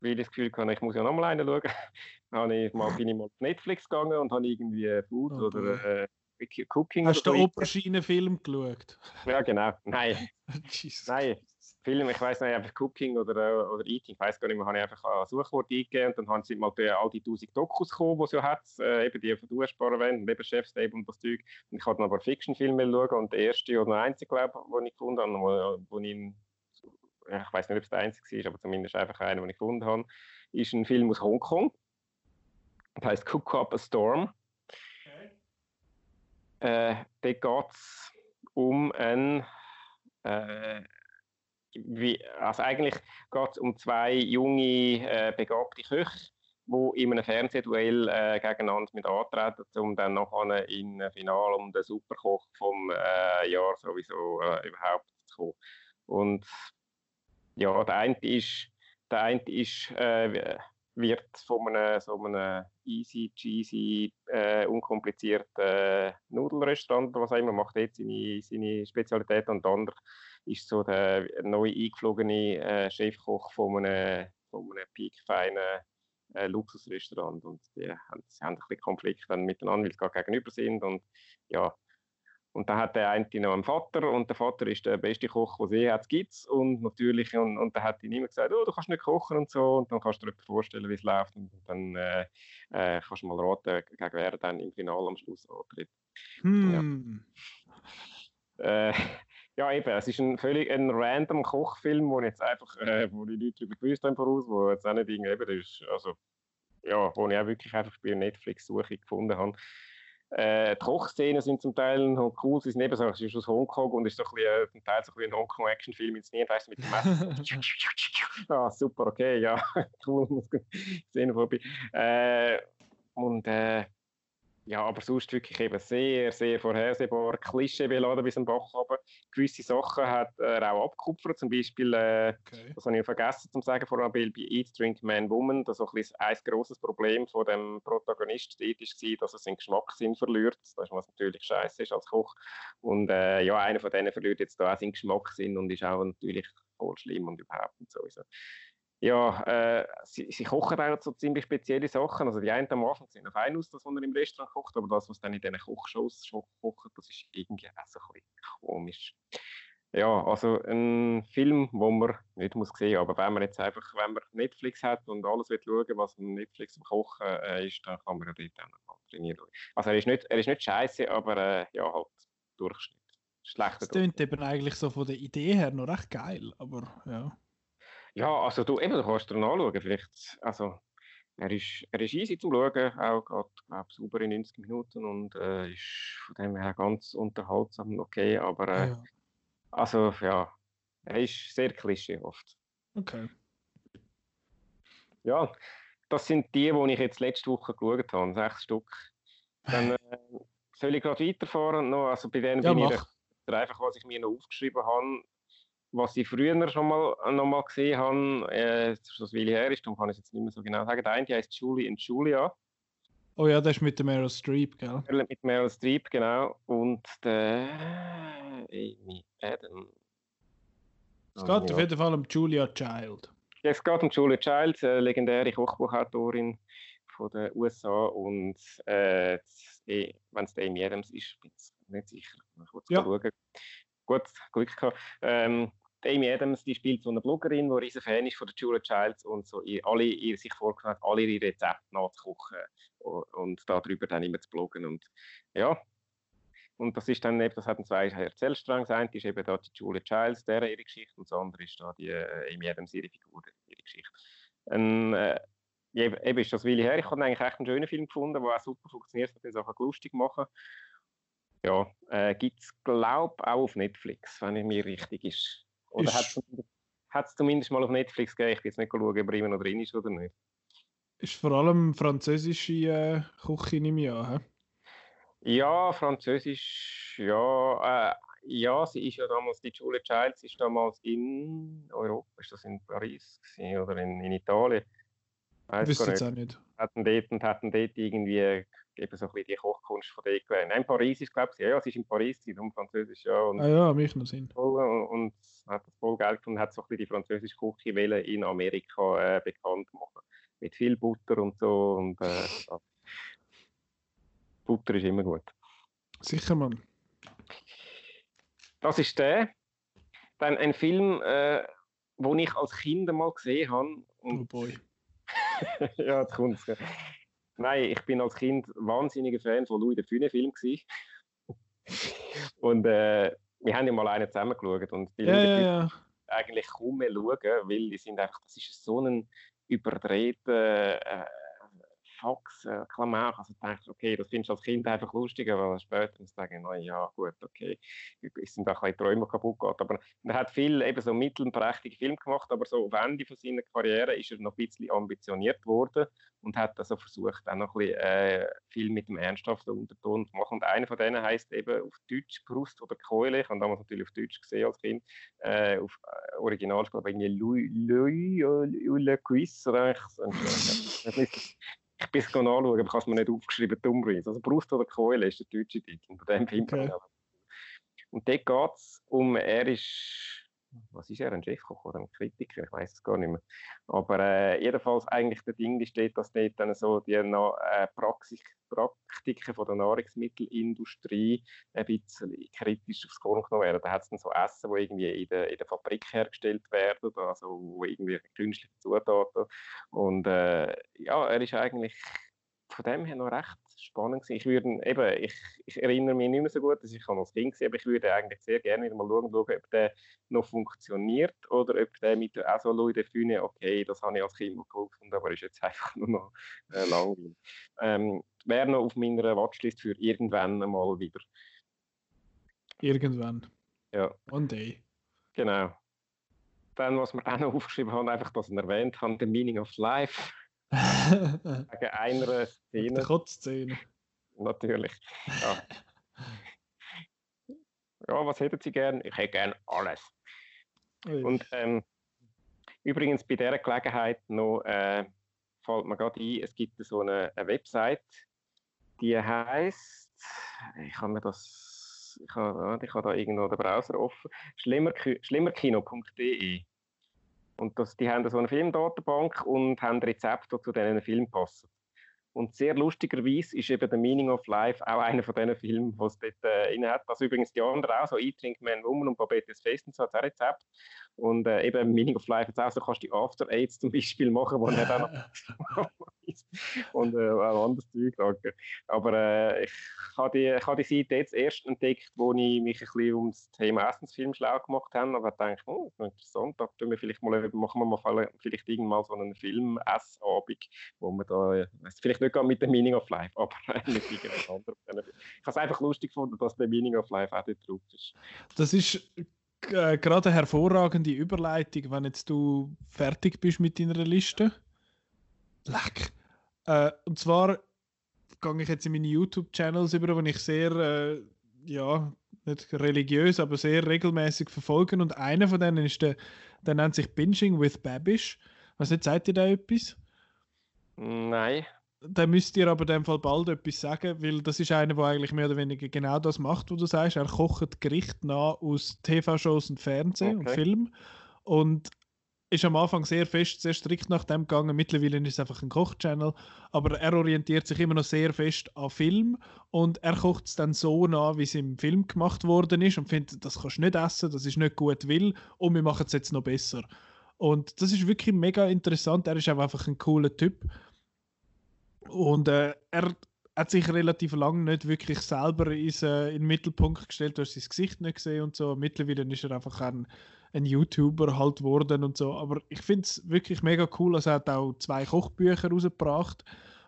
weil ich das Gefühl habe, ich muss ja nochmal einen schauen, habe ich mal, bin ich mal auf Netflix gegangen und habe irgendwie Food oh, oder äh, Cooking. Hast du den Operschienen-Film geschaut? Ja, genau. Nein. Nein. Film, ich weiß nicht, einfach Cooking oder, äh, oder Eating, ich weiß gar nicht mehr, habe ich einfach ein Suchwort eingegeben und dann haben sie mal die, all die 1000 Dokus gekommen, die es ja hat, äh, eben die von du hast erwähnt, eben Chefstable und das Zeug. Und ich habe dann aber Fiction-Filme schauen und der erste oder der einzige, glaube ich, den ich gefunden habe, wo, wo ich, ich weiß nicht, ob es der einzige war, aber zumindest einfach einer, den ich gefunden habe, ist ein Film aus Hongkong. Das heißt Cook Up a Storm. Okay. Äh, da geht es um einen äh, wie, also eigentlich geht es um zwei junge, äh, begabte Köche, die in einem Fernsehduell äh, gegeneinander mit antreten, um dann nachher in ein Finale um den Superkoch vom äh, Jahr sowieso äh, überhaupt zu kommen. Und ja, der eine ist, der eine ist äh, wird von einem, so einem easy, cheesy, äh, unkomplizierten Nudelrestaurant, was auch immer, macht jetzt seine, seine Spezialität und der andere ist so der neu eingeflogene äh, Chefkoch von einem, von einem piekfeinen äh, Luxusrestaurant und die sie haben ein bisschen Konflikt dann miteinander, weil sie gar gegenüber sind und ja, und dann hat der eine noch einen Vater und der Vater ist der beste Koch, den sie hat, gibt's und natürlich und, und der hat ihm immer gesagt, oh, du kannst nicht kochen und so und dann kannst du dir vorstellen, wie es läuft und dann äh, äh, kannst du mal raten, gegen wer dann im Finale am Schluss antritt. Hm. Ja. Äh, ja, eben, es ist ein völlig ein random Kochfilm, wo jetzt einfach, äh, wo die Leute darüber gewusst haben voraus, wo jetzt auch nicht irgendwie, ist, also, ja, wo ich auch wirklich einfach bei Netflix-Suche gefunden habe. Äh, die Kochszenen sind zum Teil noch cool, sie sind eben so, es ist aus Hongkong und ist so ein bisschen, äh, zum Teil so ein, ein Hongkong-Actionfilm inszeniert, weißt du, mit dem Messer. ah, super, okay, ja, cool, Szene vorbei. Äh, und äh, ja, aber sonst wirklich eben sehr, sehr vorhersehbar, klischeebeladen bis zum Bach runter. Gewisse Sachen hat er auch abgekupfert, zum Beispiel, äh, okay. das habe ich vergessen zu sagen, vor allem bei Eat, Drink, Man, Woman, das war ein, ein grosses Problem von dem Protagonist dort war, dass er seinen Geschmackssinn verliert, das ist, was natürlich scheiße ist als Koch. Und äh, ja, einer von denen verliert jetzt da auch seinen Geschmackssinn und ist auch natürlich voll schlimm und überhaupt nicht sowieso ja, äh, sie, sie, kochen auch so ziemlich spezielle Sachen. Also die einen am Anfang sehen noch fein aus, dass man im Restaurant kocht, aber das, was dann in diesen Kochshows kocht, das ist irgendwie auch so ein bisschen komisch. Ja, also ein Film, wo man nicht muss sehen, aber wenn man jetzt einfach, wenn man Netflix hat und alles will schauen, was Netflix am Kochen äh, ist, dann kann man ja dort auch noch trainieren. Also er ist nicht, er ist nicht scheiße, aber äh, ja, halt Durchschnitt. Schlechter. Das klingt eben eigentlich so von der Idee her noch recht geil, aber ja. Ja, also du, eben, du kannst dir anschauen, vielleicht, also er ist, er ist easy zum Schauen, auch gerade, glaube sauber in 90 Minuten und äh, ist von dem her ganz unterhaltsam okay, aber äh, ja. also ja, er ist sehr klischeehaft. Okay. Ja, das sind die, die ich jetzt letzte Woche geschaut habe, sechs Stück. Dann äh, soll ich gerade weiterfahren noch, also bei denen Ja, bin mach. ich einfach, was ich mir noch aufgeschrieben habe, was ich früher schon mal, noch mal gesehen habe, äh, schon eine Weile her ist, darum kann ich es jetzt nicht mehr so genau sagen. Der eine die heißt Julie und Julia. Oh ja, das ist mit Meryl Streep, gell? Mit Meryl Streep, genau. Und der Amy Adam. Es geht auf jeden Fall um Julia Child. Ja, es geht um Julia Childs, eine legendäre Kochbuchautorin von den USA. Und äh, wenn es Amy Adams ist, bin ich nicht sicher. Ich muss Ja. schauen. Gut, Glück gehabt. Ähm, Amy Adams, die spielt so eine Bloggerin, die riesen Fan ist von der Julia Childs und so ihr, alle ihr sich vorgenommen hat, alle ihre Rezepte nachzukochen und, darüber dann immer zu bloggen. Und ja, und das ist dann eben, das hat dann zwei Erzählstränge. Das eine ist eben da die Julia Childs, deren ihre Geschichte, und das andere ist da die äh, Amy Adams, ihre Figur, ihre Geschichte. Ähm, äh, eben ist das Willi her. Ich habe eigentlich echt einen schönen Film gefunden, der auch super funktioniert, hat Sachen lustig machen. Ja, äh, gibt es, glaube ich, auch auf Netflix, wenn ich mir richtig ist. Oder hat es zumindest, mal auf Netflix gegeben? Ich bin jetzt nicht schauen, ob er immer noch drin ist oder nicht. Ist vor allem französische äh, Küche, nehme ich an. Ja, Französisch, ja. Äh, ja, sie ist ja damals, die Julia Childs ist damals in Europa, ist das in Paris gewesen, oder in, in Italien? Wüsste gar nicht. auch nicht. Hatten dort und hatten dort irgendwie eben so ein bisschen die Kochkunst von dort gelernt. Nein, Paris ist, glaube ich, ja, ja, sie ist in Paris, sie um Französisch, ja. Und, Ah ja, mich noch Sinn. voll, und hat das voll Geld und hat so ein bisschen die französische Küche wollen in Amerika äh, bekannt machen. Mit viel Butter und so. Und, äh, ja. Butter ist immer gut. Sicher, Mann. Das ist der. Dann ein Film, äh, den ich als Kind mal gesehen habe. Oh Und, boy. ja, jetzt kommt's. gell. Nein, ich bin als Kind wahnsinniger Fan von Louis de Funès Film. Und äh, wir haben ja mal einen zusammen geschaut und die Ja, ja, ja. eigentlich kaum mehr schauen, weil die sind einfach, das ist so ein überdrehter äh, Fax, äh, Klamauk. Also denkst, okay, das findest du als Kind einfach lustig, aber später dann sagen, na ja, gut, okay, es sind auch ein Träume kaputt gegangen. Aber er hat viel eben so mittelprächtige Filme gemacht, aber so am Ende von seiner Karriere ist er noch ein bisschen ambitioniert worden und hat also versucht, auch noch ein bisschen äh, viel mit dem ernsthaften Unterton zu machen. Und einer von denen heißt eben auf Deutsch Brust oder Keule. Ich habe damals natürlich auf Deutsch gesehen als Kind. Äh, auf äh, Originalsprache irgendwie Louis, Louis, Louis Le Cuisse oder eigentlich so ein- ich bin es nachschauen, aber ich habe es mir nicht aufgeschrieben, dummerweise. Also Brust oder Keule ist der deutsche Titel. Bei dem Film okay. Und dort geht es um, er ist, was ist er, ein Chefkoch oder ein Kritiker, ich weiß es gar nicht mehr. Aber äh, jedenfalls eigentlich der Ding steht, dass dort dann so die äh, Praxis, Praktiken von der Nahrungsmittelindustrie ein bisschen kritisch aufs Korn genommen werden. Da hat es dann so Essen, die irgendwie in der, in der Fabrik hergestellt werden, also wo irgendwie künstliche Zutaten. Und äh, ja, er ist eigentlich von dem her noch recht spannend gewesen. Ich würde eben, ich, ich erinnere mich nicht mehr so gut, dass ich als Kind gesehen aber ich würde eigentlich sehr gerne wieder mal schauen, schauen, ob der noch funktioniert oder ob der mit der auch so Louis de Funès, okay, das habe ich als Kind mal cool gefunden, aber ist jetzt einfach nur noch äh, langweilig. Ähm, Wäre noch auf meiner Watchlist für irgendwann mal wieder. Irgendwann. Ja, One day. genau. Dann, was wir auch noch aufgeschrieben haben, einfach, dass wir erwähnt haben, The Meaning of Life, wegen einer Szene, Kotzszene. natürlich. Ja. ja, was hätten Sie gern? Ich hätte gern alles. Ui. Und ähm, übrigens bei dieser Gelegenheit noch äh, fällt mir gerade ein, es gibt so eine, eine Website, die heißt, ich habe mir das, ich habe, ich habe da irgendwo den Browser offen, schlimmerki- schlimmerkino.de. Und das, die haben so eine Filmdatenbank und haben Rezepte, die zu diesen Filmen passen. Und sehr lustigerweise ist eben The Meaning of Life auch einer von diesen Filmen, was dort äh, inne hat. Also übrigens die anderen auch, so I Drink Man Woman und Babetes Fest und so hat auch Rezept. Und äh, eben Meaning of Life jetzt auch so, kannst du die After Aids zum Beispiel machen, wo er dann noch und äh, auch anderes Zeug sagen. Aber äh, ich habe die, ich habe die Seite jetzt erst entdeckt, wo ich mich ein bisschen um das Thema Essensfilm schlau gemacht habe. Aber ich dachte, oh, das ist interessant, da tun wir vielleicht mal, machen wir mal vielleicht- vielleicht irgendwann so einen Film-Essabend, wo wir da, äh, weiss vielleicht nicht mit dem Meaning of Life, aber mit irgendwas anderem. Ich habe es einfach lustig gefunden, dass der Meaning of Life auch dort drauf ist. Das ist äh, gerade eine hervorragende Überleitung, wenn jetzt du fertig bist mit deiner Liste. Leck. Äh, und zwar gehe ich jetzt in meine YouTube-Channels über, die ich sehr, äh, ja, nicht religiös, aber sehr regelmäßig verfolge. Und einer von denen ist der, der nennt sich Binging with Babish. Was nicht, seid ihr da etwas? Nein. Dann müsst ihr aber dem Fall bald etwas sagen, weil das ist einer, der eigentlich mehr oder weniger genau das macht, was du sagst. Er kocht Gerichte nach aus TV-Shows und Fernsehen okay. und Film. Und ist am Anfang sehr fest, sehr strikt nach dem gegangen. Mittlerweile ist es einfach ein Kochchannel, aber er orientiert sich immer noch sehr fest an Film und er kocht es dann so nach, wie es im Film gemacht worden ist und findet, das kannst du nicht essen, das ist nicht gut will und wir machen es jetzt noch besser. Und das ist wirklich mega interessant. Er ist einfach ein cooler Typ und äh, er hat sich relativ lange nicht wirklich selber ins, äh, in den Mittelpunkt gestellt, du hast sein Gesicht nicht gesehen und so. Mittlerweile ist er einfach ein ein YouTuber halt worden und so. Aber ich finde es wirklich mega cool. Also er hat auch zwei Kochbücher rausgebracht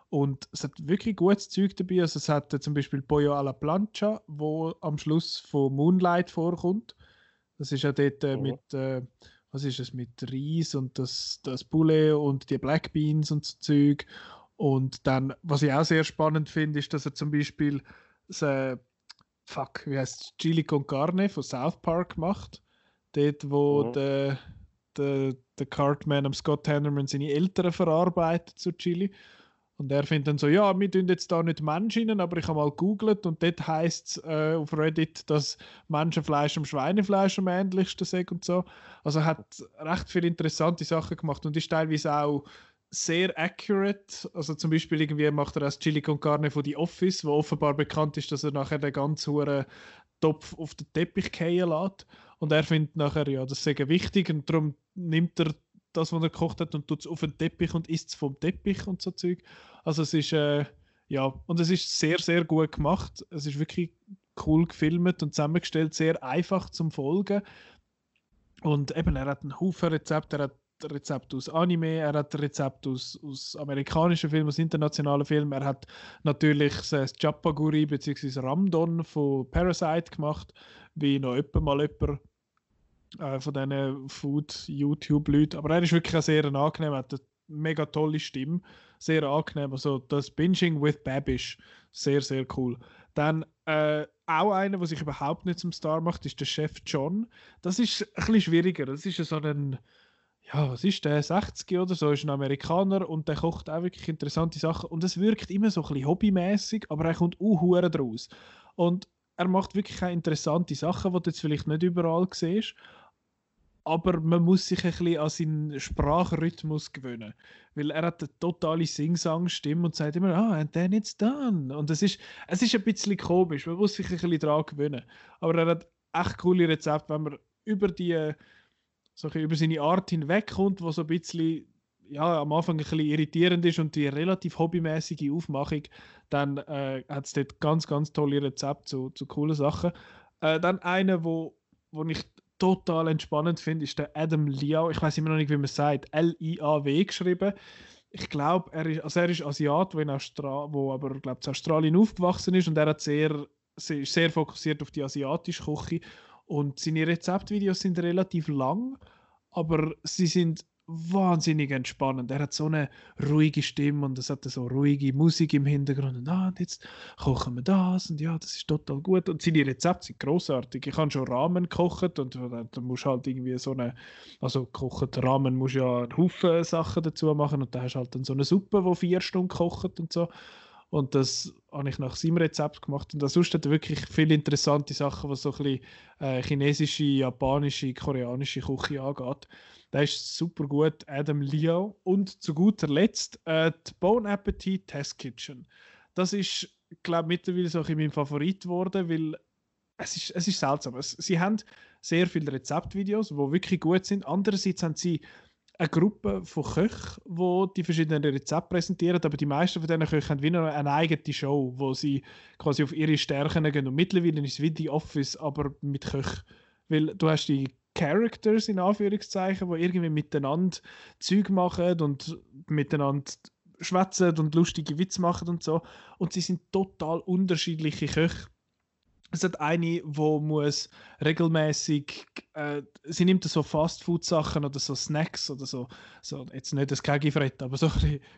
und es hat wirklich gutes Zeug dabei. Also es hat äh, zum Beispiel Pollo alla Plancha, wo am Schluss von Moonlight vorkommt. Das ist ja dort äh, oh. mit, äh, was ist es, mit Reis und das, das Poulet und die Black Beans und so Zeug. Und dann, was ich auch sehr spannend finde, ist, dass er zum Beispiel das, äh, fuck, wie heißt es, Chili con Carne von South Park macht. Dort, wo mhm. der, der, der Cartman am Scott Hannerman seine Eltern verarbeitet zu Chili. Und er findet dann so, ja, wir tun jetzt da nicht Menschen aber ich habe mal gegoogelt und dort heißt es äh, auf Reddit, dass Menschenfleisch am Schweinefleisch am ähnlichsten sei und so. Also er hat recht viele interessante Sachen gemacht und ist teilweise auch sehr accurate. Also zum Beispiel irgendwie macht er das Chili con Carne von The Office, wo offenbar bekannt ist, dass er nachher den ganzen Topf auf den Teppich fallen lässt. Und er findet nachher, ja, das sei wichtig und darum nimmt er das, was er gekocht hat und tut es auf den Teppich und isst es vom Teppich und so Zeug. Also es ist, äh, ja, und es ist sehr, sehr gut gemacht. Es ist wirklich cool gefilmt und zusammengestellt, sehr einfach zum Folgen. Und eben, er hat einen Haufen Rezepte, er hat Rezepte aus Anime, er hat Rezepte aus, aus amerikanischen Filmen, aus internationalen Filmen, er hat natürlich das Chapaguri bzw. Ramdon von Parasite gemacht, wie noch jemand mal jemand äh, von diesen Food-YouTube-Leuten. Aber er ist wirklich auch sehr angenehm, hat eine mega tolle Stimme, sehr angenehm. Also das Binging with Babish, sehr, sehr cool. Dann äh, auch einer, der sich überhaupt nicht zum Star macht, ist der Chef John. Das ist ein bisschen schwieriger. Das ist so ein, ja, was ist der, 60 oder so, ist ein Amerikaner und der kocht auch wirklich interessante Sachen und es wirkt immer so ein bisschen hobbymäßig, aber er kommt auch draus. Und er macht wirklich auch interessante Sachen, die du jetzt vielleicht nicht überall siehst aber man muss sich ein bisschen an seinen Sprachrhythmus gewöhnen. Weil er hat eine totale Sing-Sang-Stimme und sagt immer, ah, and then it's done. Und es ist, es ist ein bisschen komisch, man muss sich ein bisschen daran gewöhnen. Aber er hat echt coole Rezepte, wenn man über die, so über seine Art hinwegkommt, wo so ein bisschen ja, am Anfang ein bisschen irritierend ist und die relativ hobbymäßige Aufmachung, dann äh, hat es dort ganz, ganz tolle Rezepte zu, zu coolen Sachen. Äh, dann einer, wo, wo ich total entspannend finde, ist der Adam Liao. Ich weiß immer noch nicht, wie man es sagt. L-I-A-W geschrieben. Ich glaube, er ist, also er ist Asiat, wo, in wo aber glaub, in Australien aufgewachsen ist und er hat sehr, sehr, sehr fokussiert auf die asiatische Küche. Und seine Rezeptvideos sind relativ lang, aber sie sind wahnsinnig entspannend. Er hat so eine ruhige Stimme und es hat so ruhige Musik im Hintergrund. Und, ah, und jetzt kochen wir das und ja, das ist total gut. Und seine Rezepte sind großartig. Ich habe schon Ramen gekocht und da musst halt irgendwie so eine, also kochen Ramen musst ja einen Haufen Sachen dazu machen und da hast halt dann so eine Suppe, die vier Stunden kocht und so. Und das habe ich nach seinem Rezept gemacht. Und sonst hat er wirklich viele interessante Sachen, was so ein bisschen äh, chinesische, japanische, koreanische Küche angeht. Der ist super gut, Adam Leo. Und zu guter Letzt äh, die Bone Appetit Test Kitchen. Das ist, glaube ich, mittlerweile so ein mein Favorit geworden, weil es ist, es ist seltsam. Es, sie haben sehr viele Rezeptvideos, die wirklich gut sind. Andererseits haben sie eine Gruppe von Köchen, die die verschiedenen Rezepte präsentieren, aber die meisten von diesen Köchen haben wie noch eine eigene Show, wo sie quasi auf ihre Stärken gehen. Und mittlerweile ist es wie die Office, aber mit Köchen. Weil du hast die Characters in Anführungszeichen, die irgendwie miteinander Zeug machen und miteinander schwätzen und lustige Witze machen und so. Und sie sind total unterschiedliche Köche. Es hat eine, wo muss regelmäßig, äh, sie nimmt so Fastfood-Sachen oder so Snacks oder so, so jetzt nicht das Kegifrett, aber so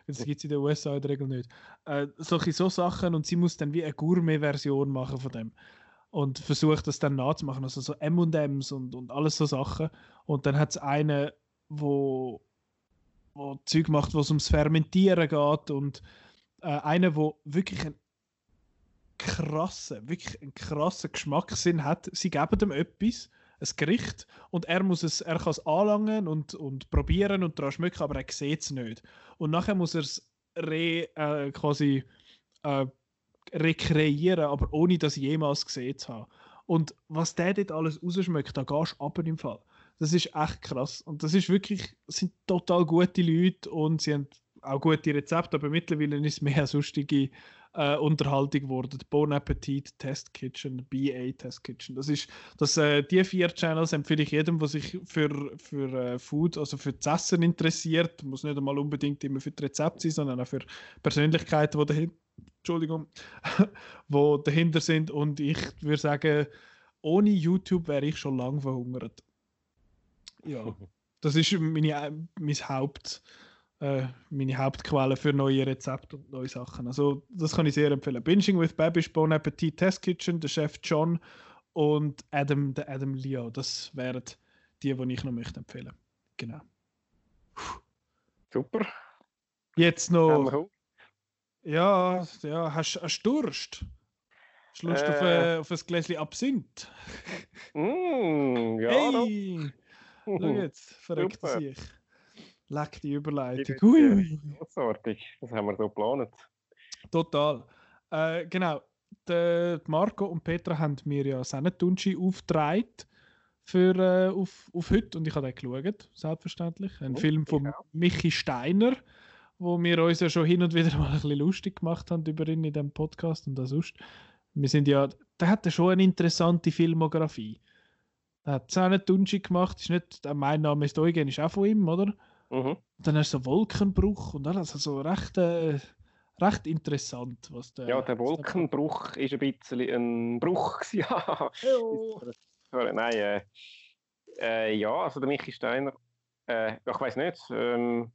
das gibt es in den USA in der Regel nicht, äh, solche so Sachen und sie muss dann wie eine Gourmet-Version machen von dem und versucht das dann nachzumachen, also so M&M's und, und alles so Sachen. Und dann hat es eine, wo, wo Zeug macht, wo es ums Fermentieren geht und äh, eine, wo wirklich ein krassen, wirklich einen krassen Geschmackssinn hat. Sie geben ihm etwas, ein Gericht, und er muss es, er kann es anlangen und, und probieren und daran schmecken, aber er sieht es nicht. Und nachher muss er es re, äh, quasi äh, rekreieren, aber ohne dass ich jemals gesehen habe. Und was der dort alles rausschmeckt, da gehst du aber im Fall. Das ist echt krass. Und das ist wirklich, sind total gute Leute und sie haben auch gute Rezepte, aber mittlerweile ist es mehr eine sonstige äh, Unterhaltung geworden. Bon Appetit Test Kitchen, BA Test Kitchen. Das ist, das, äh, die vier Channels empfehle ich jedem, der sich für, für äh, Food, also für das Essen interessiert. Muss nicht einmal unbedingt immer für das Rezept sein, sondern auch für Persönlichkeiten, die dahinter, Entschuldigung, wo dahinter sind. Und ich würde sagen, ohne YouTube wäre ich schon lange verhungert. Ja, das ist meine, mein Haupt äh, meine Hauptquelle für neue Rezepte und neue Sachen. Also das kann ich sehr empfehlen. Binging with Babish, Bon Appetit, Test Kitchen, der Chef John und Adam, der Adam Leo. Das wären die, die ich noch möchte empfehlen. Genau. Super. Jetzt noch. Ja, ja, hast du Durst? Hast du Lust äh, auf, ein, auf ein Gläschen Absinth? Mm, ja. Hey! Schau jetzt, verreckt sich. Leck die Überleitung. Ui, Großartig, das haben wir so geplant. Total. Äh, genau, der Marco und Petra haben mir ja Sennetunchi aufgetragen für, äh, auf, auf heute und ich habe den geschaut, selbstverständlich. Ein oh, Film von auch. Michi Steiner, wo wir uns ja schon hin und wieder mal ein bisschen lustig gemacht haben über ihn in diesem Podcast und auch sonst. Wir sind ja, der hat ja schon eine interessante Filmografie. Er hat Sennetunchi gemacht, ist nicht, mein Name ist Eugen, ist auch von ihm, oder? Mhm. Dann hast du so Wolkenbruch und alles. Also recht, äh, recht interessant. Was der, ja, der Wolkenbruch ist ein bisschen ein Bruch. ja. Nein, äh, äh, ja, also der Michi Steiner, äh, ich weiß nicht, ähm,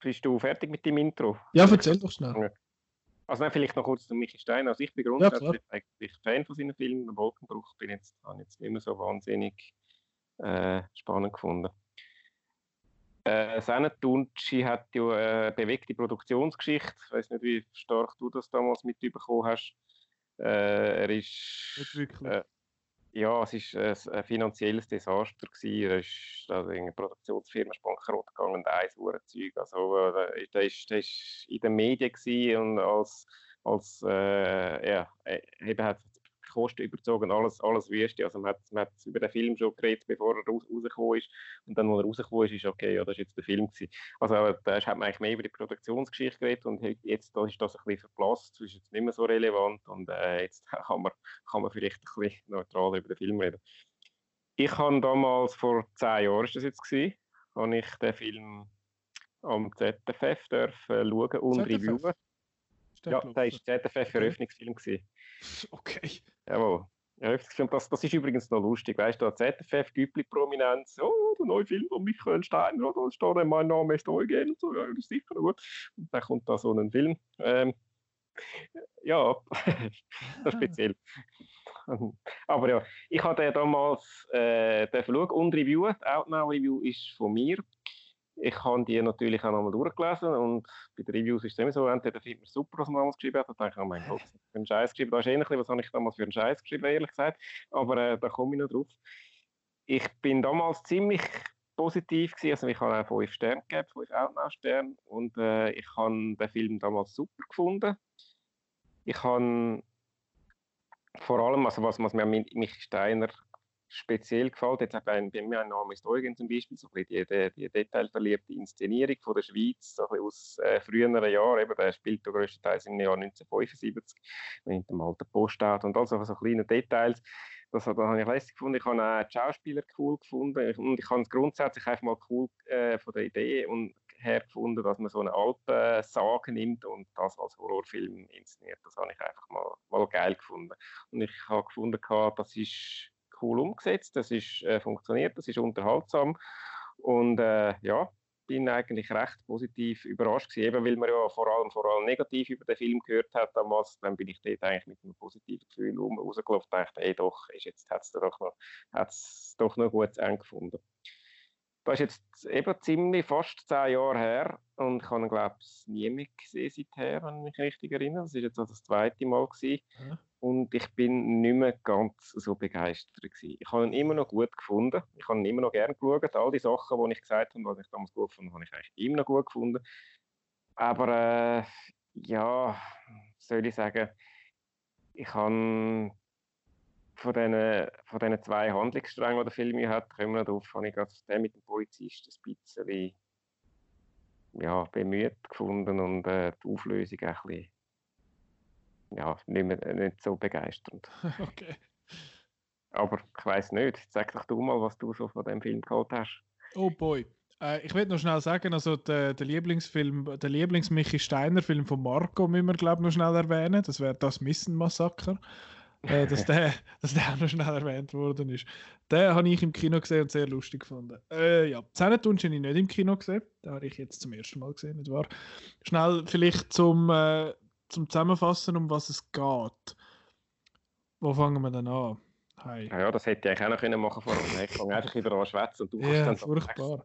bist du fertig mit dem Intro? Ja, erzähl doch schnell. Also nein, vielleicht noch kurz zu Michi Steiner. Also ich bin grundsätzlich ja, eigentlich Fan von seinen Filmen. Der Wolkenbruch bin jetzt, habe jetzt nicht mehr so wahnsinnig äh, spannend gefunden. Äh, Sennetunci hat ja eine bewegte Produktionsgeschichte. Ich weiß nicht, wie stark du das damals mitbekommen hast. Äh, er ist. Nicht wirklich. Äh, ja, es war ein, ein finanzielles Desaster. Gewesen. Er ist also in eine Produktionsfirma bankrott gegangen und ein Zeug. Also, äh, der, ist, der ist in den Medien und als, als äh, ja, äh, eben hat Kosten überzogen, alles, alles Wüste. Also man hat, man hat über den Film schon geredet, bevor er raus, rausgekommen ist. Und dann, als er rausgekommen ist, ist okay, ja, das ist jetzt der Film gewesen. Also da hat man eigentlich mehr über die Produktionsgeschichte geredet und jetzt da ist das ein bisschen verblasst, das ist jetzt nicht mehr so relevant und äh, jetzt kann man, kann man vielleicht ein bisschen neutral über den Film reden. Ich habe damals, vor zehn Jahren ist das jetzt gewesen, habe ich den Film am ZFF dürfen schauen und ZFF. reviewen. Ja, das war ZFF-Eröffnungsfilm. Okay. Jawohl. Ja, das, das ist übrigens noch lustig, weißt du, ZFF, Güppli-Prominenz, oh, der neue Film von Michael Steiner, oder? Da steht mein Name ist Eugen und so, ja, das ist sicher gut. Und dann kommt da so ein Film. Ähm, ja, das ist speziell. Aber ja, ich hatte damals äh, schauen und reviewen. Die Outnow-Review ist von mir ich habe die natürlich auch nochmal durchgelesen und bei den Reviews ist es immer so, entweder findet man super, was man damals geschrieben hat, dann denke ich, oh mein Gott, für einen Scheiß geschrieben. Da ist ähnlich, was habe ich damals für einen Scheiß geschrieben, ehrlich gesagt. Aber äh, da komme ich noch drauf. Ich bin damals ziemlich positiv gewesen, also ich habe auch fünf Sterne gegeben, fünf Outnow-Sterne und äh, ich habe den Film damals super gefunden. Ich habe vor allem, also was, was Michi Steiner speziell gefällt. Jetzt bei, bei mir ein Name ist Eugen zum Beispiel, so ein die, die, detailverliebte Inszenierung von der Schweiz, so aus äh, früheren Jahren, eben, der spielt größtenteils im Jahr 1975, mit dem alten Postauto und also so kleine Details. Das, das habe ich lässig gefunden. Ich habe auch die Schauspieler cool gefunden und ich habe es grundsätzlich einfach mal cool äh, von der Idee und hergefunden, dass man so eine alte Sage nimmt und das als Horrorfilm inszeniert. Das habe ich einfach mal, mal geil gefunden. Und ich habe gefunden, das ist cool umgesetzt, das ist äh, funktioniert, das ist unterhaltsam und äh, ja, bin eigentlich recht positiv überrascht gewesen, eben weil man ja vor allem, vor allem negativ über den Film gehört hat damals, dann bin ich dort eigentlich mit einem positiven Gefühl rausgelaufen und dachte, ey doch, ist jetzt hat es doch noch, hat's doch noch gut zu. Das ist jetzt eben ziemlich fast zehn Jahre her und ich habe ihn, glaube ich, nie mehr gesehen seither, wenn ich mich richtig erinnere. Das war jetzt also das zweite Mal. Gewesen. Ja. Und ich bin nicht mehr ganz so begeistert. Gewesen. Ich habe ihn immer noch gut gefunden. Ich habe ihn immer noch gerne geschaut. All die Sachen, die ich gesagt habe, was ich damals gut fand, habe ich eigentlich immer noch gut gefunden. Aber äh, ja, soll ich sagen, ich habe von diesen, von diesen zwei Handlungssträngen, die der Film hat, kommen wir darauf, habe ich gerade mit dem Polizisten ein bisschen ja, bemüht gefunden und äh, die Auflösung ein bisschen ja, nicht, mehr, nicht so begeisternd. okay. Aber ich weiß nicht. Sag doch du mal, was du so von dem Film geholt hast. Oh boy. Äh, ich will noch schnell sagen, also der, der Lieblingsfilm, der Lieblings-Michi Steiner-Film von Marco müssen wir, glaube ich, noch schnell erwähnen. Das wäre das Missen-Massaker äh, dass, der, dass der auch noch schnell erwähnt worden ist. Den habe ich im Kino gesehen und sehr lustig gefunden. Äh, ja, Zähnetunsch habe ich nicht im Kino gesehen. Den habe ich jetzt zum ersten Mal gesehen, nicht wahr? Schnell vielleicht zum, äh, zum Zusammenfassen, um was es geht. Wo fangen wir denn an? Hi. Ja, ja, das hätte ich eigentlich auch noch können machen können. Ich fange einfach wieder an schwätzen und du kannst ja, dann furchtbar.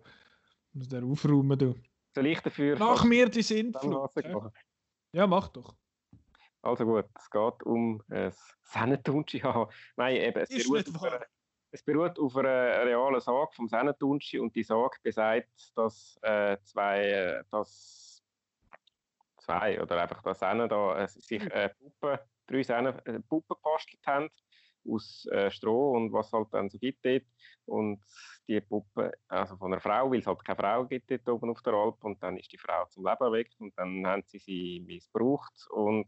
Ich muss den aufräumen, du. Soll ich dafür... Nach mir die Sintflut. Ja, mach doch. Also gut, es geht um ein Sennetunchi. Nein, eben, es beruht, auf einer, es beruht, auf einer, realen Sage vom Sennetunchi und die Sage besagt, dass äh, zwei, äh, dass zwei oder einfach das Sennen da äh, sich äh, Puppen, drei Sennen, äh, Puppen gebastelt haben aus äh, Stroh und was halt dann so gibt dort. Und die Puppe, also von einer Frau, weil es halt keine Frau gibt dort oben auf der Alp und dann ist die Frau zum Leben weg und dann haben sie sie missbraucht und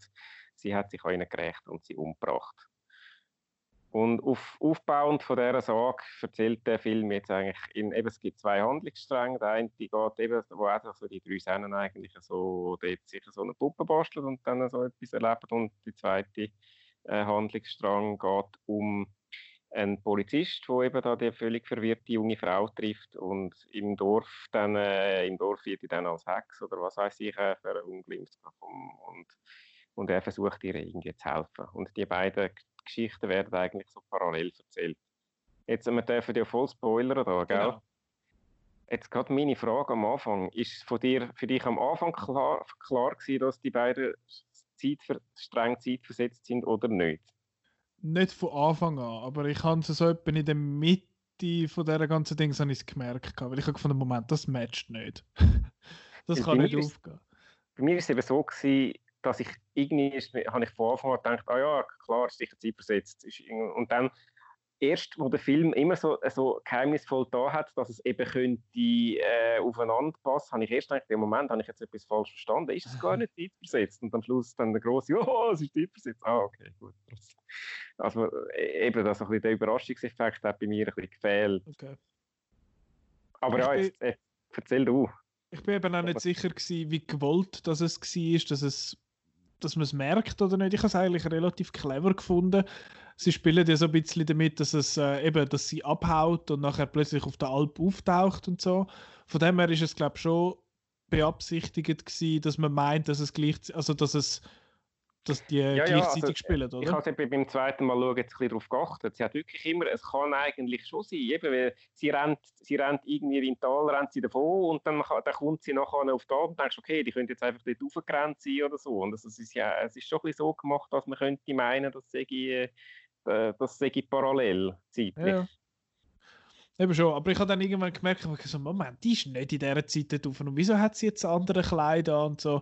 sie hat sich an ihnen gerecht und sie umgebracht. Und auf, aufbauend von dieser Sage erzählt der Film jetzt eigentlich, in, eben, es gibt zwei Handlungsstränge. Der eine geht eben, wo auch so die drei Sennen eigentlich so, dort sicher so eine Puppe basteln und dann so etwas erleben. Und die zweite äh, Handlungsstrang geht um einen Polizist, der eben da die völlig verwirrte junge Frau trifft und im Dorf dann, äh, im Dorf wird die dann als Hex oder was weiß ich, äh, verunglimpft. Und und er versucht ihr irgendwie zu helfen. Und die beiden Geschichten werden eigentlich so parallel erzählt. Jetzt, wir dürfen ja voll spoilern da, gell? Genau. Jetzt gerade meine Frage am Anfang. Ist von dir, für dich am Anfang klar, klar gewesen, dass die beiden Zeit, streng zeitversetzt sind oder nicht? Nicht von Anfang an, aber ich habe es so etwa in der Mitte von dieser ganzen Ding gemerkt, weil ich habe gefunden, Moment, das matcht nicht. das kann nicht aufgehen. Bei mir war es eben so, gewesen, dass ich irgendwie, ist, habe ich von Anfang an gedacht, ah ja, klar, ist sicher Zeit versetzt. Und dann, erst wo der Film immer so, so geheimnisvoll da hat, dass es eben könnte äh, aufeinander passen, habe ich erst gedacht, im Moment habe ich jetzt etwas falsch verstanden, ist es gar nicht zeitversetzt? Und am Schluss dann der große, oh, es ist zeitversetzt. Ah, okay, gut. Also e, eben, das ein bisschen der Überraschungseffekt hat bei mir ein bisschen gefehlt. Okay. Aber ja, jetzt, äh, erzähl du. Ich bin eben auch nicht sicher gewesen, wie gewollt dass es war, dass es dass man es merkt oder nicht. Ich habe es eigentlich relativ clever gefunden. Sie spielen ja so ein bisschen damit, dass es äh, eben, dass sie abhaut und nachher plötzlich auf der Alp auftaucht und so. Von dem her ist es glaube ich schon beabsichtigt gewesen, dass man meint, dass es gleich, also dass es dass die ja, gleichzeitig ja, also, spielen, oder? Ich habe beim zweiten Mal schauen, jetzt ein darauf geachtet. Sie hat wirklich immer, es kann eigentlich schon sein, eben, weil sie rennt, sie rennt irgendwie in den Tal, rennt sie davon und dann, dann kommt sie nachher auf die Alp und denkst, okay, die könnte jetzt einfach dort aufgerannt sein oder so. Und das ist, ja, es ist schon ein bisschen so gemacht, dass man könnte meinen, dass sie äh, das sei parallel zeitlich. Ja. Eben schon, aber ich habe dann irgendwann gemerkt, so, Moment, die ist nicht in dieser Zeit dort und wieso hat sie jetzt andere Kleider und so.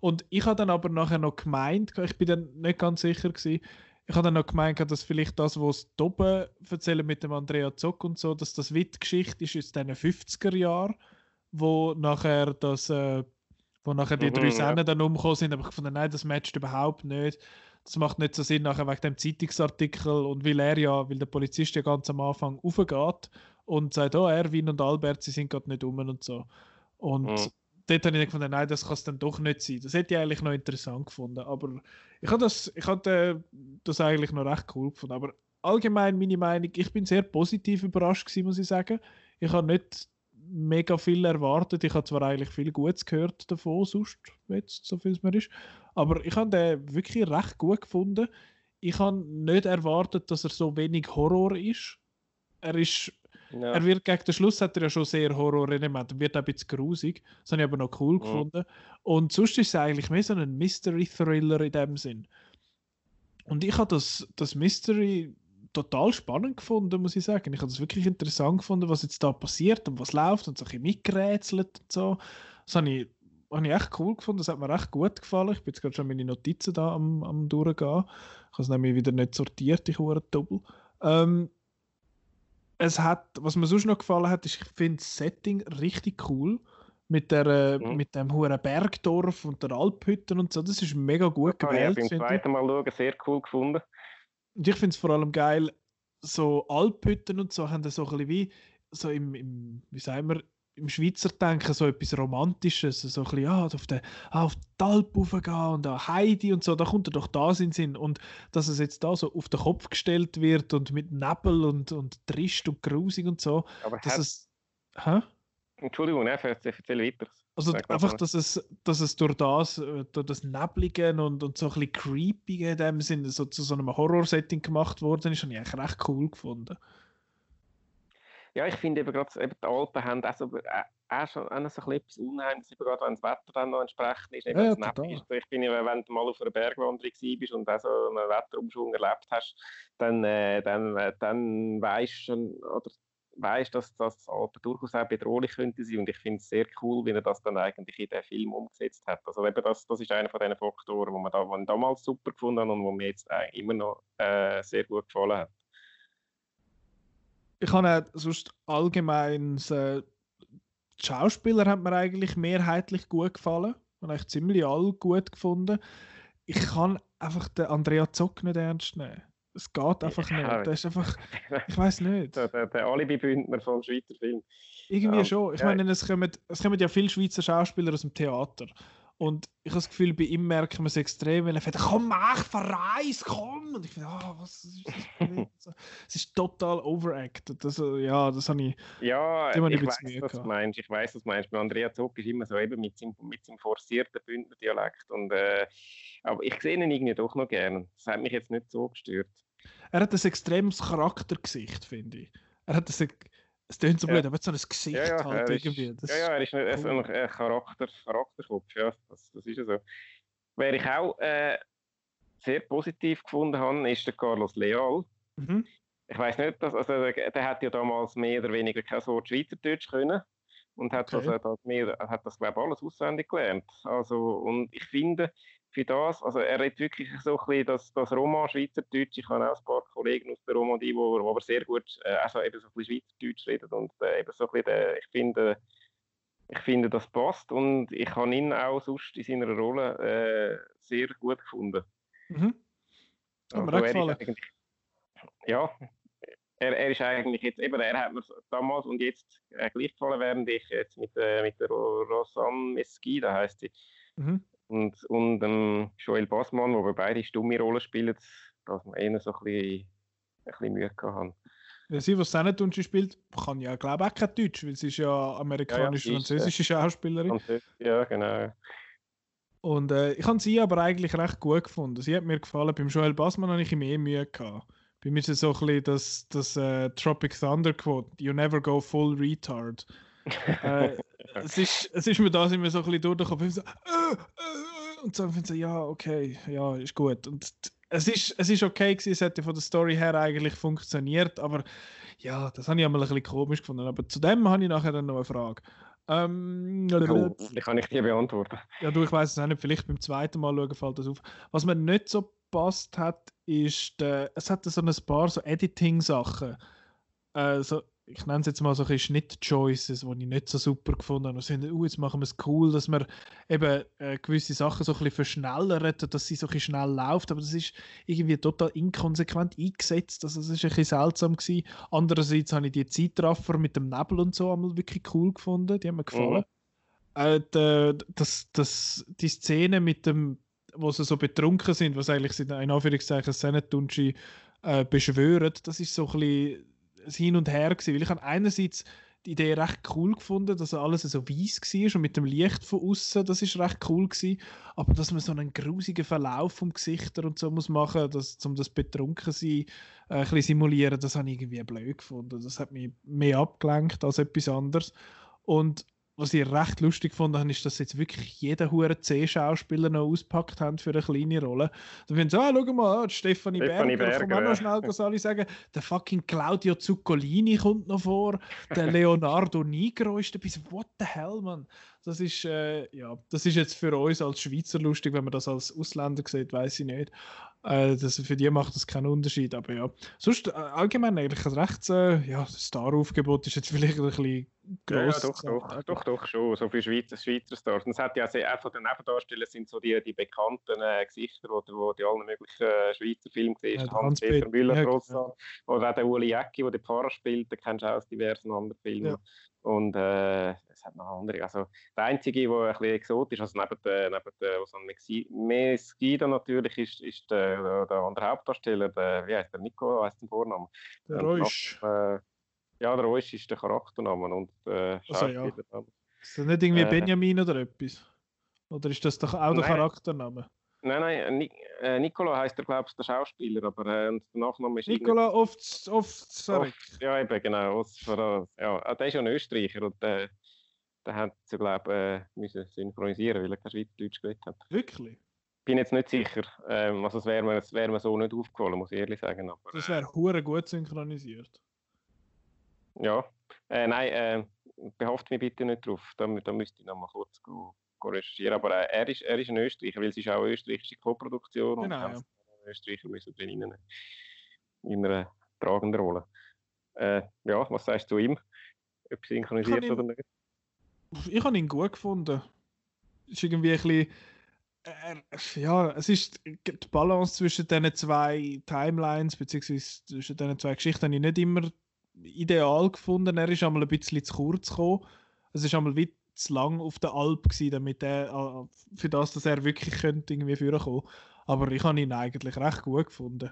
Und ich habe dann aber nachher noch gemeint, ich bin dann nicht ganz sicher gewesen, ich habe dann noch gemeint, dass vielleicht das, was sie oben erzählen mit dem Andrea Zock und so, dass das Witt-Geschichte ist aus den 50er Jahren, wo nachher das, äh, wo nachher die mhm, drei Sennen ja. dann umgekommen sind, aber ich fand, nein, das matcht überhaupt nicht. Das macht nicht so Sinn nachher wegen dem Zeitungsartikel und weil er ja, weil der Polizist ja ganz am Anfang aufgeht und sagt, oh, Erwin und Albert, sie sind gerade nicht um und so. Und mhm dort habe ich gefunden, nein, das kann es dann doch nicht sein. Das hätte ich eigentlich noch interessant gefunden. Aber ich habe das, ich hatte das eigentlich noch recht cool gefunden. Aber allgemein meine Meinung, ich bin sehr positiv überrascht gewesen, muss ich sagen. Ich habe nicht mega viel erwartet. Ich habe zwar eigentlich viel Gutes gehört davon, sonst jetzt, so viel es mir ist. Aber ich habe den wirklich recht gut gefunden. Ich habe nicht erwartet, dass er so wenig Horror ist. Er ist ja. Er wird gegen den Schluss hat er ja schon sehr Horror-Element und wird auch ein bisschen grusig. Das habe ich aber noch cool mhm. gefunden. Und sonst ist es eigentlich mehr so ein Mystery-Thriller in dem Sinn. Und ich habe das, das Mystery total spannend gefunden, muss ich sagen. Ich habe es wirklich interessant gefunden, was jetzt da passiert und was läuft und so ein bisschen mitgerätselt und so. Das habe ich, habe ich echt cool gefunden, das hat mir echt gut gefallen. Ich bin jetzt gerade schon meine Notizen da am, am durchgehen. Ich habe es nämlich wieder nicht sortiert, ich hure Doppel. Ähm, es hat, was mir sonst noch gefallen hat, ist, ich finde das Setting richtig cool. Mit, der, mhm. mit dem hohen Bergdorf und der Alphütten und so. Das ist mega gut das gewählt. Ich habe beim zweiten Mal schauen sehr cool gefunden. Und ich finde es vor allem geil, so Alphütten und so haben so ein bisschen wie, so im, im wie sagen wir, im Schweizer Denken so etwas Romantisches, so ein bisschen, ah, auf, den, ah, auf die Alp raufgehen und da Heidi und so, da kommt er doch da in Sinn. Und dass es jetzt da so auf den Kopf gestellt wird und mit Nebel und, und trist und grusig und so, Aber dass es... Hä? Entschuldigung, erzähl weiter. Also einfach, dass es, dass es durch das, äh, durch das Nebligen und, und so ein bisschen Creepige in dem Sinne so zu so einem Horror-Setting gemacht worden ist, habe ich eigentlich recht cool gefunden. Ja, ich finde eben gerade, eben die Alpen haben auch, so, äh, auch schon auch so etwas Unheimliches, eben gerade wenn das Wetter dann noch entsprechend ist. Eben ja, ist. Ich bin ja, wenn du mal auf einer Bergwanderung bist und auch so einen Wetterumschwung erlebt hast, dann, äh, dann, äh, dann weißt du oder weißt, dass das Alpen durchaus auch bedrohlich könnte sein und ich finde es sehr cool, wie er das dann eigentlich in den Film umgesetzt hat. Also eben das, das ist einer von diesen Faktoren, wo man da, man damals super gefunden hat und wo mir jetzt äh, immer noch äh, sehr gut gefallen hat ich habe auch sonst allgemein äh, die Schauspieler haben mir eigentlich mehrheitlich gut gefallen. Habe eigentlich ziemlich alle gut gefunden. Ich kann einfach den Andrea Zock nicht ernst nehmen. Es geht einfach nicht. Ja, ist einfach, ich weiß nicht. Der, der, der Alibi-Bündner vom Schweizer Film. Irgendwie ja, schon. Ich ja. meine, es kommen, es kommen ja viele Schweizer Schauspieler aus dem Theater. Und ich habe das Gefühl, bei ihm merken wir es extrem, wenn er sagt, komm, mach, verreis, komm! Und ich finde, ah, oh, was ist das? es ist total overacted. Das, ja, das habe ich. Ja, ich weiß, was du meinst. Ich weiß, was du meinst. Bei Andrea Zuck ist immer so eben mit seinem, mit seinem forcierten Bündner Dialekt. Und, äh, aber ich sehe ihn irgendwie doch noch gern. Das hat mich jetzt nicht so gestört. Er hat ein extremes Charaktergesicht, finde ich. Er hat ein es klingt so blöd, ja. aber so ein Gesicht ja, ja, halt irgendwie. Das ja, ja, er ist nicht cool. ein, Charakter, Charakterkopf, ja, das, das ist ja so. Wer ich auch äh, sehr positiv gefunden habe, ist der Carlos Leal. Mhm. Ich weiß nicht, dass, also, der, der hat ja damals mehr oder weniger kein Wort Schweizerdeutsch können und hat okay. das, das, mehr, hat das glaube ich alles auswendig gelernt. Also, und ich finde, für das. Also er redet wirklich so ein bisschen das, das Roman Schweizerdeutsch. Ich habe auch ein paar Kollegen aus der Romandie, die aber sehr gut äh, also eben so ein bisschen Schweizerdeutsch reden und äh, eben so ein bisschen, äh, ich finde, ich finde, das passt und ich habe ihn auch sonst in seiner Rolle äh, sehr gut gefunden. Mhm. Also, er ist ja, er, er ist eigentlich jetzt, eben, er hat mir damals und jetzt äh, gleich gefallen, während ich jetzt mit, äh, mit der Rosanne Mesquida heißt sie, mhm und, und ähm, Joel Bassmann, wo wir beide stumme Rollen spielen, dass wir eher so ein bisschen, ein bisschen Mühe haben. Ja, sie, was Sennetunci spielt, kann ja, glaube ich, auch kein Deutsch, weil sie ist ja amerikanisch-französische ja, ja, Schauspielerin. Ja, genau. Und äh, ich habe sie aber eigentlich recht gut gefunden. Sie hat mir gefallen. Beim Joel Bassmann habe ich mehr Mühe gehabt. Bei mir ist es so ein bisschen das, das uh, Tropic Thunder Quote: You never go full retard. äh, es, ist, es ist mir da immer so ein bisschen durchgekommen. So, äh, äh, und so finde ich ja, okay, ja, ist gut. Und es ist, es ist okay gewesen, es hätte von der Story her eigentlich funktioniert, aber ja, das habe ich einmal ein bisschen komisch gefunden. Aber zu dem habe ich nachher dann noch eine Frage. Ähm, oh, die kann ich dir beantworten. Ja, du, ich weiß es auch nicht, vielleicht beim zweiten Mal schauen fällt das auf. Was mir nicht so passt hat, ist, der, es hat so ein paar so Editing-Sachen. Äh, so, ich nenne es jetzt mal so ein Schnitt-Choices, die ich nicht so super gefunden habe. Also, uh, jetzt machen wir es cool, dass wir eben äh, gewisse Sachen so ein bisschen verschnellern, dass sie so ein bisschen schnell läuft, aber das ist irgendwie total inkonsequent eingesetzt. Also das ist ein bisschen seltsam gewesen. Andererseits habe ich die Zeitraffer mit dem Nebel und so einmal wirklich cool gefunden, die haben mir gefallen. Mhm. äh, die, das, das, die Szene mit dem, wo sie so betrunken sind, was eigentlich in Anführungszeichen Senetunchi äh, beschwören, das ist so ein bisschen Hin und Her gewesen, weil ich habe einerseits die Idee recht cool gefunden, dass alles so weiß war und mit dem Licht von außen, das ist recht cool gewesen. Aber dass man so einen grusigen Verlauf vom Gesichter und so muss machen, dass, um das betrunken sein äh, ein simulieren, das habe ich irgendwie blöd gefunden. Das hat mich mehr abgelenkt als etwas anderes. Und was ich recht lustig fand, ist, dass jetzt wirklich jeder hure C-Schauspieler noch auspackt haben für eine kleine Rolle. Da finden sie, ah, schau mal, ah, Stefanie, Stefanie Berger, Berger, komm auch noch schnell, was alle sagen. Der fucking Claudio Zuccolini kommt noch vor, der Leonardo Nigro ist dabei. What the hell, man? Das ist, äh, ja, das ist jetzt für uns als Schweizer lustig, wenn man das als Ausländer sieht, weiß ich nicht. Äh, das, für die macht das keinen Unterschied, aber ja. Sonst äh, allgemein eigentlich ein recht, äh, ja, das Star-Aufgebot ist jetzt vielleicht ein bisschen gross. Ja, doch, doch, doch, doch, schon, so viele Schweizer, Schweizer Stars. Und es hat ja sehr, auch von den Nebendarstellern sind so die, die bekannten äh, Gesichter, wo, wo die allen möglichen äh, Schweizer Filme gesehen haben. Ja, Hans-Peter Müller, ja, oder auch der Uli Jäcki, der den Pfarrer spielt, den kennst du auch aus diversen anderen Filmen. Ja. Und äh, es hat noch andere. Also der einzige, der ein bisschen exotisch, also neben der, neben der was an Mesquida natürlich ist, ist der, der, andere Hauptdarsteller, der, wie heißt der Nico, heißt der Vorname? Der Reusch. Äh, ja, der Reusch ist der Charaktername und äh, also, ja. Ist das nicht irgendwie äh, Benjamin oder etwas? Oder ist das doch auch der Charaktername? Nein, nein, Ni äh, Nicola heißt er, glaube ich, der Schauspieler, aber äh, der Nachname ist. Nicola oft, oft, Ja, eben, genau. Ja, ah, der ist ja ein Österreicher und der, der hat sie, glaube ich, äh, müssen synchronisieren, weil er kein Schweizerdeutsch geredet hat. Wirklich? Bin jetzt nicht sicher. Ähm, also, es wäre mir, wär mir so nicht aufgefallen, muss ich ehrlich sagen. Aber, das wäre hure gut synchronisiert. Ja, äh, nein, äh, behaftet mich bitte nicht drauf. Da, da müsste ich noch mal kurz gehen recherchieren. Aber äh, er, ist, er ist ein Österreicher, weil es ist auch eine österreichische Co-Produktion genau, und ja. Österreicher müssen drin in, in einer tragenden Rolle. Äh, ja, was sagst du ihm? Ob synchronisiert oder nicht? Ich habe ihn gut gefunden. Es ist irgendwie ein bisschen. Äh, ja, es ist die Balance zwischen diesen zwei Timelines, beziehungsweise zwischen diesen zwei Geschichten, habe ich nicht immer ideal gefunden. Er ist einmal ein bisschen zu kurz gekommen. Es ist einmal wie zu lang auf der Alp gewesen, damit er, äh, für das, dass er wirklich könnte irgendwie vorkommen. Aber ich habe ihn eigentlich recht gut gefunden.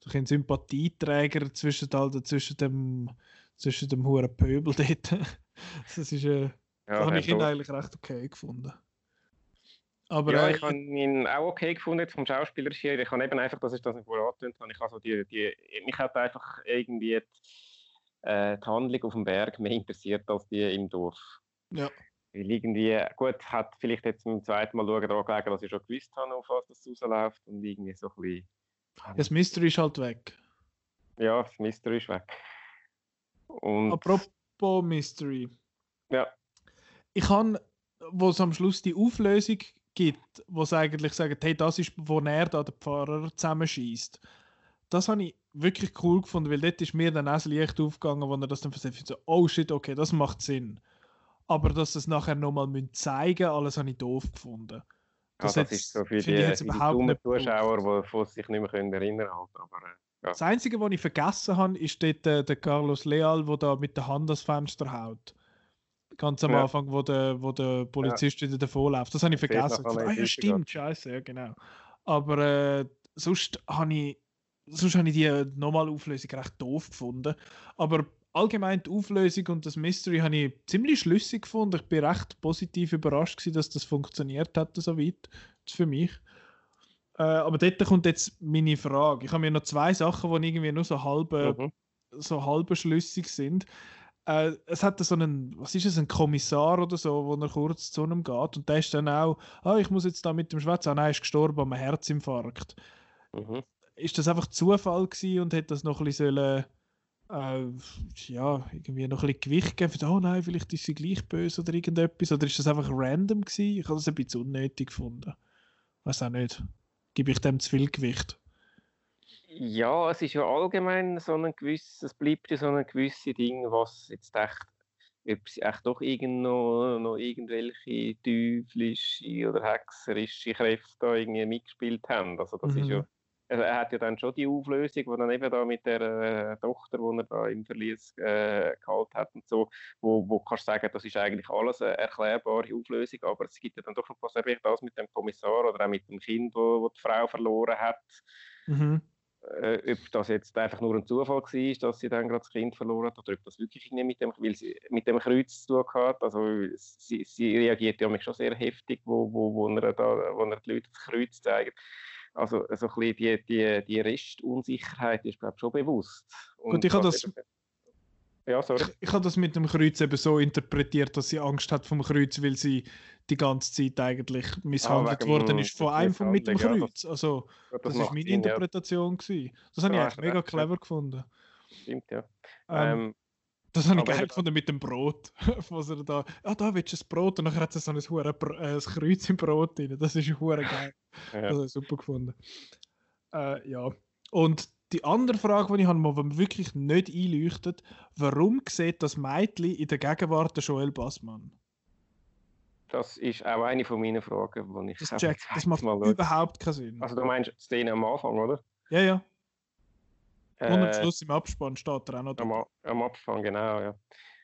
So ein Sympathieträger zwischen, also zwischen dem zwischen dem hohen Pöbel dort. das ist, äh, ja, habe ich ihn eigentlich recht okay gefunden. Aber, ja, ich habe ihn auch okay gefunden vom Schauspieler hier. Ich habe eben einfach, das ist das nicht vorher habe, ich also die, die, mich hat einfach irgendwie die, äh, die Handlung auf dem Berg mehr interessiert als die im Dorf. Ja. Weil irgendwie, gut, hat vielleicht jetzt beim zweiten Mal schauen daran gelegen, dass ich schon gewusst habe, auf was das rausläuft und irgendwie so ein bisschen... Das Mystery ist halt weg. Ja, das Mystery ist weg. Und Apropos Mystery. Ja. Ich habe, wo es am Schluss die Auflösung gibt, wo es eigentlich sagt, hey, das ist, wo er da den Pfarrer zusammenschießt. Das habe ich wirklich cool gefunden, weil dort ist mir dann auch das Licht aufgegangen, wo er das dann versetzt. So, oh shit, okay, das macht Sinn. Aber dass es nachher nochmal zeigen müssen, alles habe ich doof gefunden. Das, ja, das ist so für die, die dummen Zuschauer, die sich nicht mehr können erinnern können. Aber, äh, ja. Das Einzige, was ich vergessen habe, ist dort äh, der Carlos Leal, der da mit der Hand das Fenster haut. Ganz am ja. Anfang, wo der, wo der Polizist wieder davor läuft. Das habe ich vergessen. Ah, ja, stimmt, scheiße, ja, genau. Aber äh, sonst habe ich, sonst habe ich die normale Auflösung recht doof gefunden. Aber allgemein die Auflösung und das Mystery habe ich ziemlich schlüssig gefunden. Ich bin recht positiv überrascht gewesen, dass das funktioniert hat so weit. Das für mich. Äh, aber dort kommt jetzt meine Frage. Ich habe mir noch zwei Sachen, die irgendwie nur so halb, mhm. so halb schlüssig sind. Äh, es hat so einen, was ist es, ein Kommissar oder so, wo er kurz zu einem geht und der ist dann auch, ah, ich muss jetzt da mit dem Schwätzen, ah, nein, er ist gestorben am Herzinfarkt. Mhm. Ist das einfach Zufall gewesen und hätte das noch ein bisschen sollen äh, ja, irgendwie noch ein bisschen Gewicht geben. Oh nein, vielleicht ist sie gleich böse oder irgendetwas. Oder ist das einfach random gewesen? Ich habe das ein bisschen unnötig gefunden. Weiß auch nicht. Gebe ich dem zu viel Gewicht? Ja, es ist ja allgemein so ein gewisses, es bleibt ja so ein gewisses Ding, was jetzt echt, ob sie echt doch irgend noch, noch irgendwelche teuflische oder hexerische Kräfte da irgendwie mitgespielt haben. Also das mhm. ist ja also er hat ja dann schon die Auflösung, die dann eben da mit der äh, Tochter, die er da im Verlies äh, gehalten hat und so, wo, wo kannst du sagen, das ist eigentlich alles eine erklärbare Auflösung, aber es gibt ja dann doch noch was, das mit dem Kommissar oder auch mit dem Kind, wo, wo die Frau verloren hat. Mhm äh, ob das jetzt einfach nur ein Zufall war, dass sie dann gerade das Kind verloren hat, oder ob das wirklich nicht mit dem, weil sie mit dem Kreuz zu tun hat. Also sie, sie reagiert ja schon sehr heftig, wo, wo, wo, er da, wo er die Leute das Kreuz zeigt. Also so ein bisschen die, die, die Restunsicherheit ist, glaube ich, schon bewusst. Und Gut, ich habe das... Ja, sorry. Ich, ich habe das mit dem Kreuz eben so interpretiert, dass sie Angst hat vom Kreuz, weil sie die ganze Zeit eigentlich misshandelt ah, worden ist von einem von mit dem Kreuz. Also, das, das ist meine Interpretation. Ja. Das habe ich eigentlich mega clever ja. gefunden. Stimmt, ja. Ähm, ähm, das habe ich geil gefunden mit dem Brot. Was er da, ja, da willst du ein Brot und dann hat er so ein, Hure, äh, Kreuz im Brot drin. Das ist hure geil. ja. Das habe ich super gefunden. Äh, ja. Und die andere Frage, die ich habe, die mir wirklich nicht einleuchtet, warum sieht das Mädchen in der Gegenwart Joel Bassmann? Das ist auch eine von meinen Fragen, die ich das, check, das macht mal überhaupt keinen Sinn. Also du meinst Szene am Anfang, oder? Ja, ja. Äh, Und am Schluss im Abspann steht er auch noch. Am, am Anfang, genau, ja.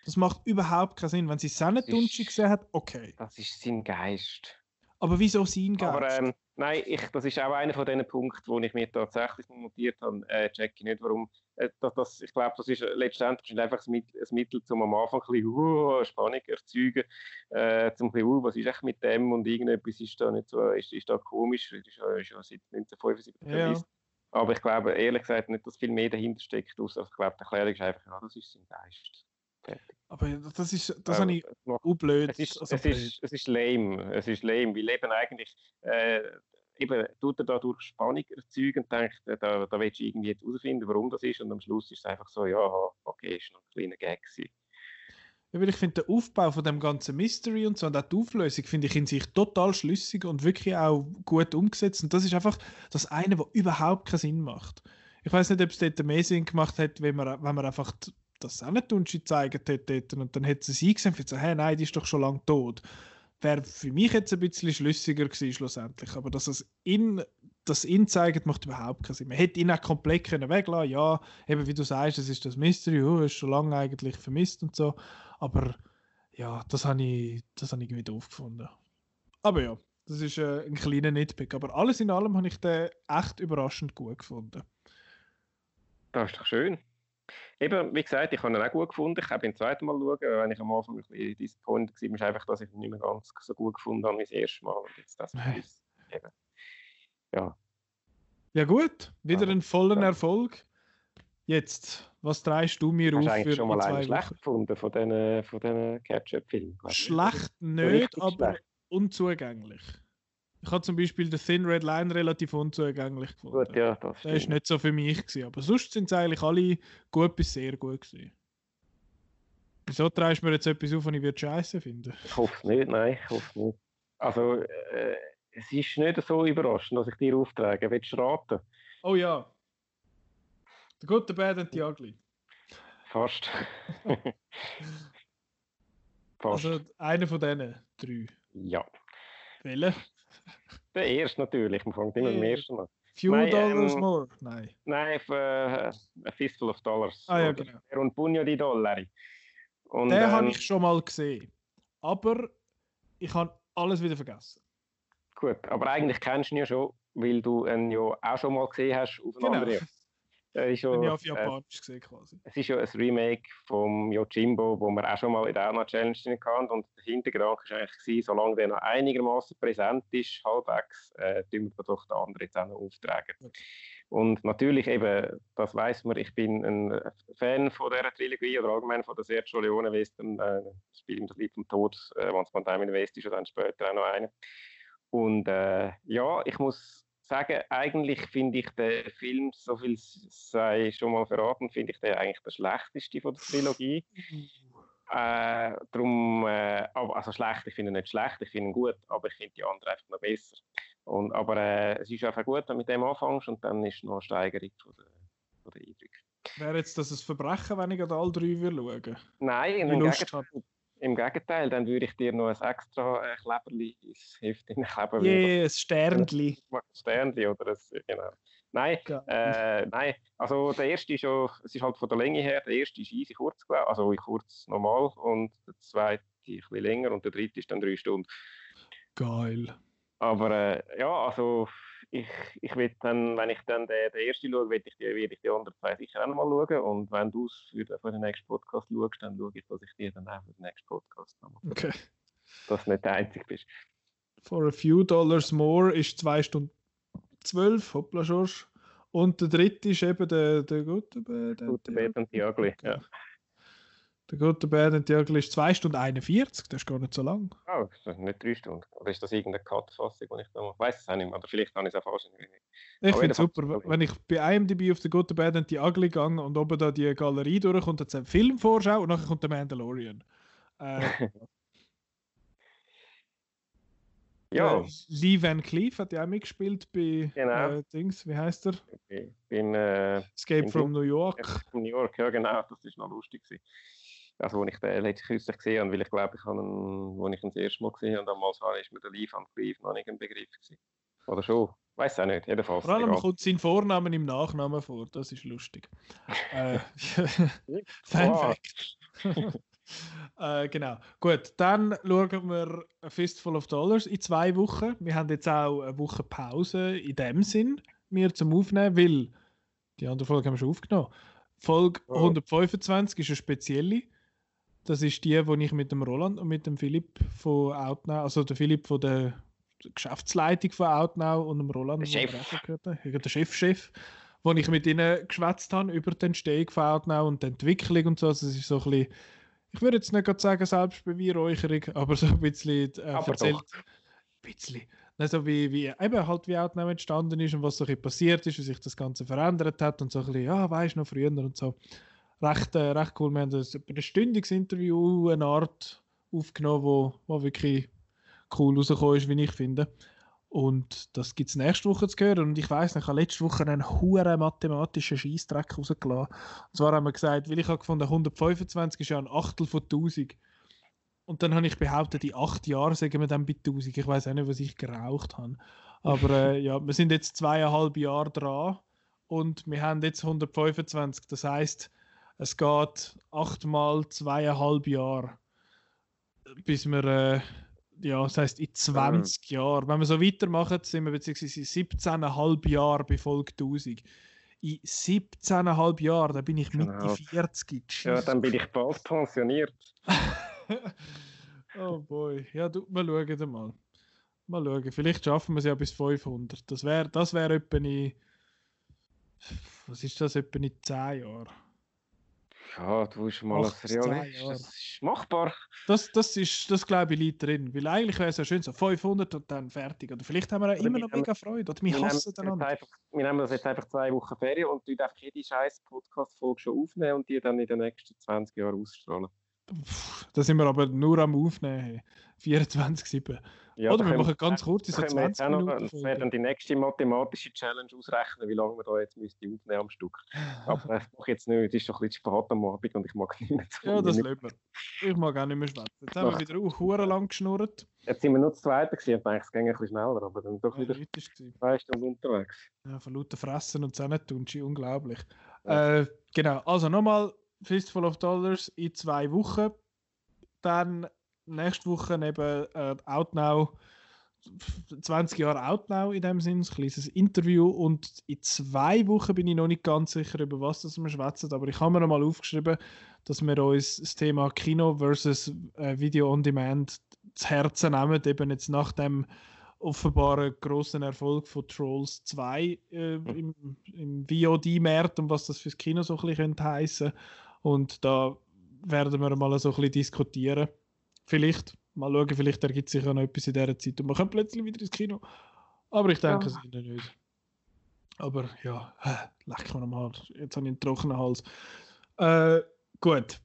Das macht überhaupt keinen Sinn. Wenn sie Sennentunchi gesehen hat, okay. Das ist sein Geist. Aber wieso sein Geist? Aber ähm, nein, ich, das ist auch einer von diesen Punkten, wo ich mir tatsächlich notiert habe. Äh, check ich nicht, warum das, das, ich glaube, das ist letztendlich einfach ein Mittel, ein Mittel um am Anfang ein bisschen uh, Spannung erzeugen, äh, zum bisschen, uh, was ist echt mit dem und irgendetwas ist da nicht so, ist, ist da komisch, das ist ja schon seit 1975 ja. Aber ich glaube, ehrlich gesagt, nicht, dass viel mehr dahinter steckt, außer ich glaube, die Erklärung ist einfach, ja, das ist sein Geist. Fertig. Aber das ist, das habe ich auch blöd. Es ist, also es, ist, es ist lame, es ist lame, weil eben eigentlich äh, eben tut er dadurch Spannung erzeugen und denkt, da, da willst du irgendwie jetzt herausfinden, warum das ist. Und am Schluss ist es einfach so, ja, okay, ist noch ein kleiner Gag gewesen. Ich finde, der Aufbau von dem ganzen Mystery und so und auch die Auflösung finde ich in sich total schlüssig und wirklich auch gut umgesetzt. Und das ist einfach das eine, was überhaupt keinen Sinn macht. Ich weiß nicht, ob es dort mehr Sinn gemacht hat, wenn man, wenn man einfach das Sennetunchi gezeigt hätte und dann hätte sie gesehen und so, hey, nein, die ist doch schon lange tot wäre für mich jetzt ein bisschen schlüssiger gewesen schlussendlich. Aber dass es in das ihn zeigt, macht überhaupt keinen Sinn. Man hätte ihn auch komplett können weglassen Ja, eben wie du sagst, es ist das Mystery, oh, ist schon lange eigentlich vermisst und so. Aber ja, das habe ich, das hab ich irgendwie doof. Aber ja, das ist äh, ein kleiner Nitpick. Aber alles in allem habe ich den echt überraschend gut gefunden. Das ist doch schön. Eben, wie gesagt, ich habe ihn auch gut gefunden. Ich habe ihn zweiten Mal schauen, wenn ich am Anfang ein bisschen disappointed war, ist einfach, dass ich ihn nicht mehr ganz so gut gefunden habe wie das erste Mal. Und jetzt das ist eben, ja. Ja gut, wieder ein vollen ja. Erfolg. Jetzt, was dreist du mir Hast auf eigentlich schon mal einen schlecht gefunden von diesen, von diesen Catch-up-Filmen? Schlecht nicht, aber schlecht. unzugänglich. Ich habe zum Beispiel den Thin Red Line relativ unzugänglich gefunden. Gut, ja, das Der ist nicht so für mich gewesen, aber sonst sind sie eigentlich alle gut bis sehr gut gewesen. Wieso treibst du mir jetzt etwas auf, was ich scheiße finde? Ich hoffe es nicht, nein, ich hoffe nicht. Also, äh, es ist nicht so überraschend, dass ich dir auftrage. Willst du raten? Oh ja. The Good, The Bad and The Ugly. Fast. Fast. Also einer von diesen drei. Ja. Welcher? Der erste natürlich, man fängt immer mit dem ersten an. Few dollars ähm, more? Nein. Nein, für, uh, A Fistful of Dollars. Ah ja, genau. Di Dollari. Und, Den ähm, habe ich schon mal gesehen. Aber ich habe alles wieder vergessen. Gut, aber eigentlich kennst du ihn ja schon, weil du ihn ja auch schon mal gesehen hast auf einem genau. anderen. Äh, ist ja, auf Japanisch äh, gesehen quasi. Es ist ja ein Remake vom Yojimbo, wo wir auch schon mal in der Anna Challenge hatten. Und der Hintergedanke war eigentlich, solange der noch einigermaßen präsent ist, halbwegs, äh, tun wir doch den anderen jetzt auch noch auftragen. Okay. Und natürlich eben, das weiß man, ich bin ein Fan von dieser Trilogie oder allgemein von der Sergio Leone Western, äh, Spiel im Lied vom Tod, äh, Once Upon a Time in West ist ja dann später auch noch eine. Und äh, ja, ich muss sagen, eigentlich finde ich den Film, so viel sei schon mal verraten, finde ich den eigentlich der schlechteste von der Trilogie. Äh, darum, äh, also schlecht, ich finde ihn nicht schlecht, ich finde ihn gut, aber ich finde die anderen einfach noch besser. Und, aber äh, es ist einfach gut, wenn du mit dem anfängst und dann ist noch eine Steigerung von der, von der Eindrücke. Wäre jetzt das ein Verbrechen, wenn ich alle drei würde schauen? Nein, im Gegenteil, im Gegenteil, dann würde ich dir noch ein extra äh, Kleberli ins Heft kleben. Yeah, ein Sternli. Ein Sternli oder ein, genau. Nein, äh, nein, also der erste ist schon, es ist halt von der Länge her, der erste ist easy kurz, also kurz normal und der zweite ein bisschen länger und der dritte ist dann drei Stunden. Geil. Aber äh, ja, also ich, ich will dann, wenn ich dann den, den ersten schaue, will ich die, will ich die anderen zwei sicher auch mal schauen. Und wenn du es für, den, für den nächsten Podcast schaust, dann schaue ich, dass ich dir dann auch für den nächsten Podcast noch mal Okay. Dass du nicht der Einzige bist. For a few dollars more ist 2 Stunden 12, hoppla Schorsch. Und der dritte ist eben der, der gute Bad. Gute Bad und die Ugly, ja. Der gute Bad und Ugly ist 2 Stunden 41, das ist gar nicht so lang. Oh, das ist nicht 3 Stunden. Oder ist das irgendeine Cut-Fassung, die ich da mache? Ich weiß es auch nicht mehr, oder vielleicht habe ich es auch falsch. Ich finde es super, wenn ich bei IMDb auf der gute Bad und die Ugly gehe und oben da die Galerie durchkommt, dann eine Filmvorschau und nachher kommt der Mandalorian. Äh, Ja. Äh, Lee Van Cleef hat ja auch mitgespielt bei Genau. äh, Dings, wie heißt er? Bin äh, Escape from New York. New York, ja genau, das ist noch lustig gewesen. Also, wo ich den letzte kürzlich gesehen habe, weil ich glaube, ich habe ihn, wo ich ihn das erste Mal gesehen habe, damals war ist mir der Lee Van Cleef noch nicht ein Begriff gewesen. Oder schon? Weiß auch nicht, jedenfalls. Vor allem egal. kommt sein Vornamen im Nachnamen vor, das ist lustig. äh, Fun. Fact. äh, genau. Gut, dann schauen wir A Fistful of Dollars in zwei Wochen. Wir haben jetzt auch eine Woche Pause in dem Sinn, mir zum Aufnehmen, weil die andere Folge haben wir schon aufgenommen. Folge Oh. 125 ist eine spezielle. Das ist die, wo ich mit dem Roland und mit dem Philipp von Outnow, also der Philipp von der Geschäftsleitung von Outnow und dem Roland, Der Chef. Chefchef, wo ich mit ihnen geschwätzt habe über die Entstehung von Outnow und die Entwicklung und so. Also es ist so ein bisschen, ich würde jetzt nicht gerade sagen Selbstbeweihräucherung, aber so ein bisschen äh, Aber erzählt. doch. Ein bisschen. Also wie, wie eben halt wie Outnow entstanden ist und was so ein bisschen passiert ist, wie sich das Ganze verändert hat und so ein bisschen, ja, weißt du, noch früher und so. Recht, äh, recht cool. Wir haben ein stündiges Interview, eine Art aufgenommen, wo, wo wirklich cool rausgekommen ist, wie ich finde. Und das gibt es nächste Woche zu hören. Und ich weiß ich habe letzte Woche einen hohen mathematischen Scheißdreck rausgelassen. Und zwar haben wir gesagt, weil ich habe gefunden, 125 ist ja ein Achtel von 1000. Und dann habe ich behauptet, in acht Jahren sagen wir dann bei 1000. Ich weiß auch nicht, was ich geraucht habe. Aber äh, ja, wir sind jetzt zweieinhalb Jahre dran und wir haben jetzt 125. Das heißt, es geht achtmal zweieinhalb Jahre, bis wir, äh, ja, das heißt in 20 Jahren, wenn wir so weitermachen, sind wir beziehungsweise in 17,5 Jahren bei Folge 1000. In 17,5 Jahren, da bin ich Mitte Genau. 40. Ja, dann bin ich bald pensioniert. oh boy. Ja, du, mal schauen mal. Mal schauen. Vielleicht schaffen wir es ja bis 500. Das wäre das wär etwa in. Was ist das? Etwa in 10 Jahren. Ja, du bist mal zehn Realist. Das ist machbar. Das, das ist, das glaube ich, liegt drin. Weil eigentlich wäre es ja schön, so 500 und dann fertig. Oder vielleicht haben wir auch immer noch mega Freude. Oder wir Wir hassen einander. einfach, wir nehmen das jetzt einfach zwei Wochen Ferien und tun einfach jede scheiß Podcast-Folge schon aufnehmen und die dann in den nächsten 20 Jahren ausstrahlen. Pff, Da sind wir aber nur am Aufnehmen. 24-7. Ja, Oder wir machen ganz kurz, da so können wir jetzt 20 auch noch, Minuten. das wäre dann die nächste mathematische Challenge ausrechnen, wie lange wir da jetzt müsste aufnehmen am Stück. Aber das mache ich jetzt nicht, es ist schon ein bisschen spät am Abend und ich mag nicht mehr so Ja, das lassen wir. Ich mag auch nicht mehr schwätzen. Jetzt haben wir wieder auch hure lang geschnurrt. Jetzt sind wir nur zu zweit gewesen, ich dachte, es ging ein bisschen schneller, aber dann doch Ja, wieder zwei Stunden unterwegs. Ja, von lauter Fressen und Zusammentun, ist unglaublich. Äh, genau, also nochmal Fistful of Dollars in zwei Wochen. Dann nächste Woche eben äh, Outnow, 20 Jahre Outnow in dem Sinn, ein kleines Interview. Und in zwei Wochen bin ich noch nicht ganz sicher, über was das wir schwätzen, aber ich habe mir noch mal aufgeschrieben, dass wir uns das Thema Kino versus äh, Video on Demand zu Herzen nehmen, eben jetzt nach dem offenbaren großen Erfolg von Trolls 2 äh, im, im VOD-Markt und was das fürs Kino so ein bisschen könnte heissen. Und da werden wir mal so ein bisschen diskutieren. Vielleicht, mal schauen, vielleicht ergibt sich ja noch etwas in dieser Zeit und man kommt plötzlich wieder ins Kino. Aber ich denke Ja. es ihnen nicht. Aber ja, leck mir nochmal, jetzt habe ich einen trockenen Hals. Äh, gut.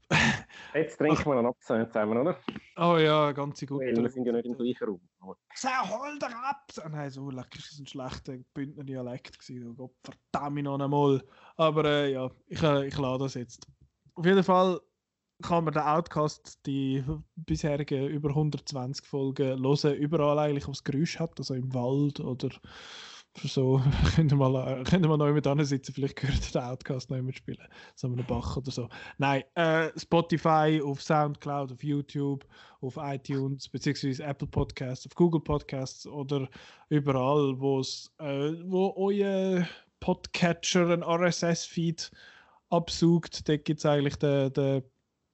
Jetzt trinken wir einen Absatz zusammen, oder? Oh ja, ganz gut. Weil wir sind ja nicht im gleichen Raum. Aber Sau, hol dir ab! Ah, nein, so leck, ist das ein schlechter Bündner Dialekt gewesen. Oh Gott, verdammt noch einmal. Aber äh, ja, ich, äh, ich lade das jetzt. Auf jeden Fall kann man den Outcast, die bisherigen über 120 Folgen, hören, überall eigentlich, was Geräusch hat, also im Wald oder so könnt ihr mal, könnt ihr neu mit sitzen, vielleicht gehört den Outcast neu mitspielen, so einem Bach oder so. Nein, äh, Spotify, auf Soundcloud, auf YouTube, auf iTunes, beziehungsweise Apple Podcasts, auf Google Podcasts oder überall, äh, wo euer Podcatcher ein RSS-Feed absucht, da gibt es eigentlich den, den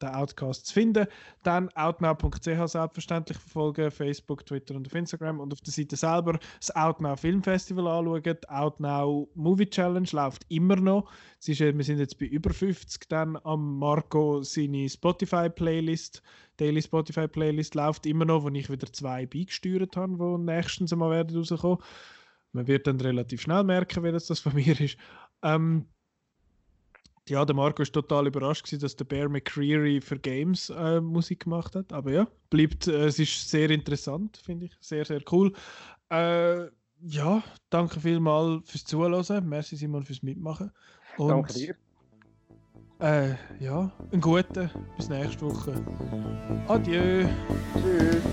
den Outcast zu finden. Dann outnow.ch selbstverständlich verfolgen, Facebook, Twitter und auf Instagram und auf der Seite selber das Outnow Film Festival anschauen. Die Outnow Movie Challenge läuft immer noch. Ist, wir sind jetzt bei über 50. Dann am Marco seine Spotify Playlist, Daily Spotify Playlist läuft immer noch, wo ich wieder zwei beigesteuert habe, die nächstens einmal werden rauskommen. Man wird dann relativ schnell merken, wer das von mir ist. Ähm, ja, der Marco ist total überrascht gewesen, dass der Bear McCreary für Games äh, Musik gemacht hat. Aber ja, bleibt, äh, es ist sehr interessant, finde ich. Sehr, sehr cool. Äh, ja, danke vielmals fürs Zuhören. Merci Simon fürs Mitmachen. Und, danke dir. Äh, ja, einen guten. Bis nächste Woche. Adieu. Tschüss.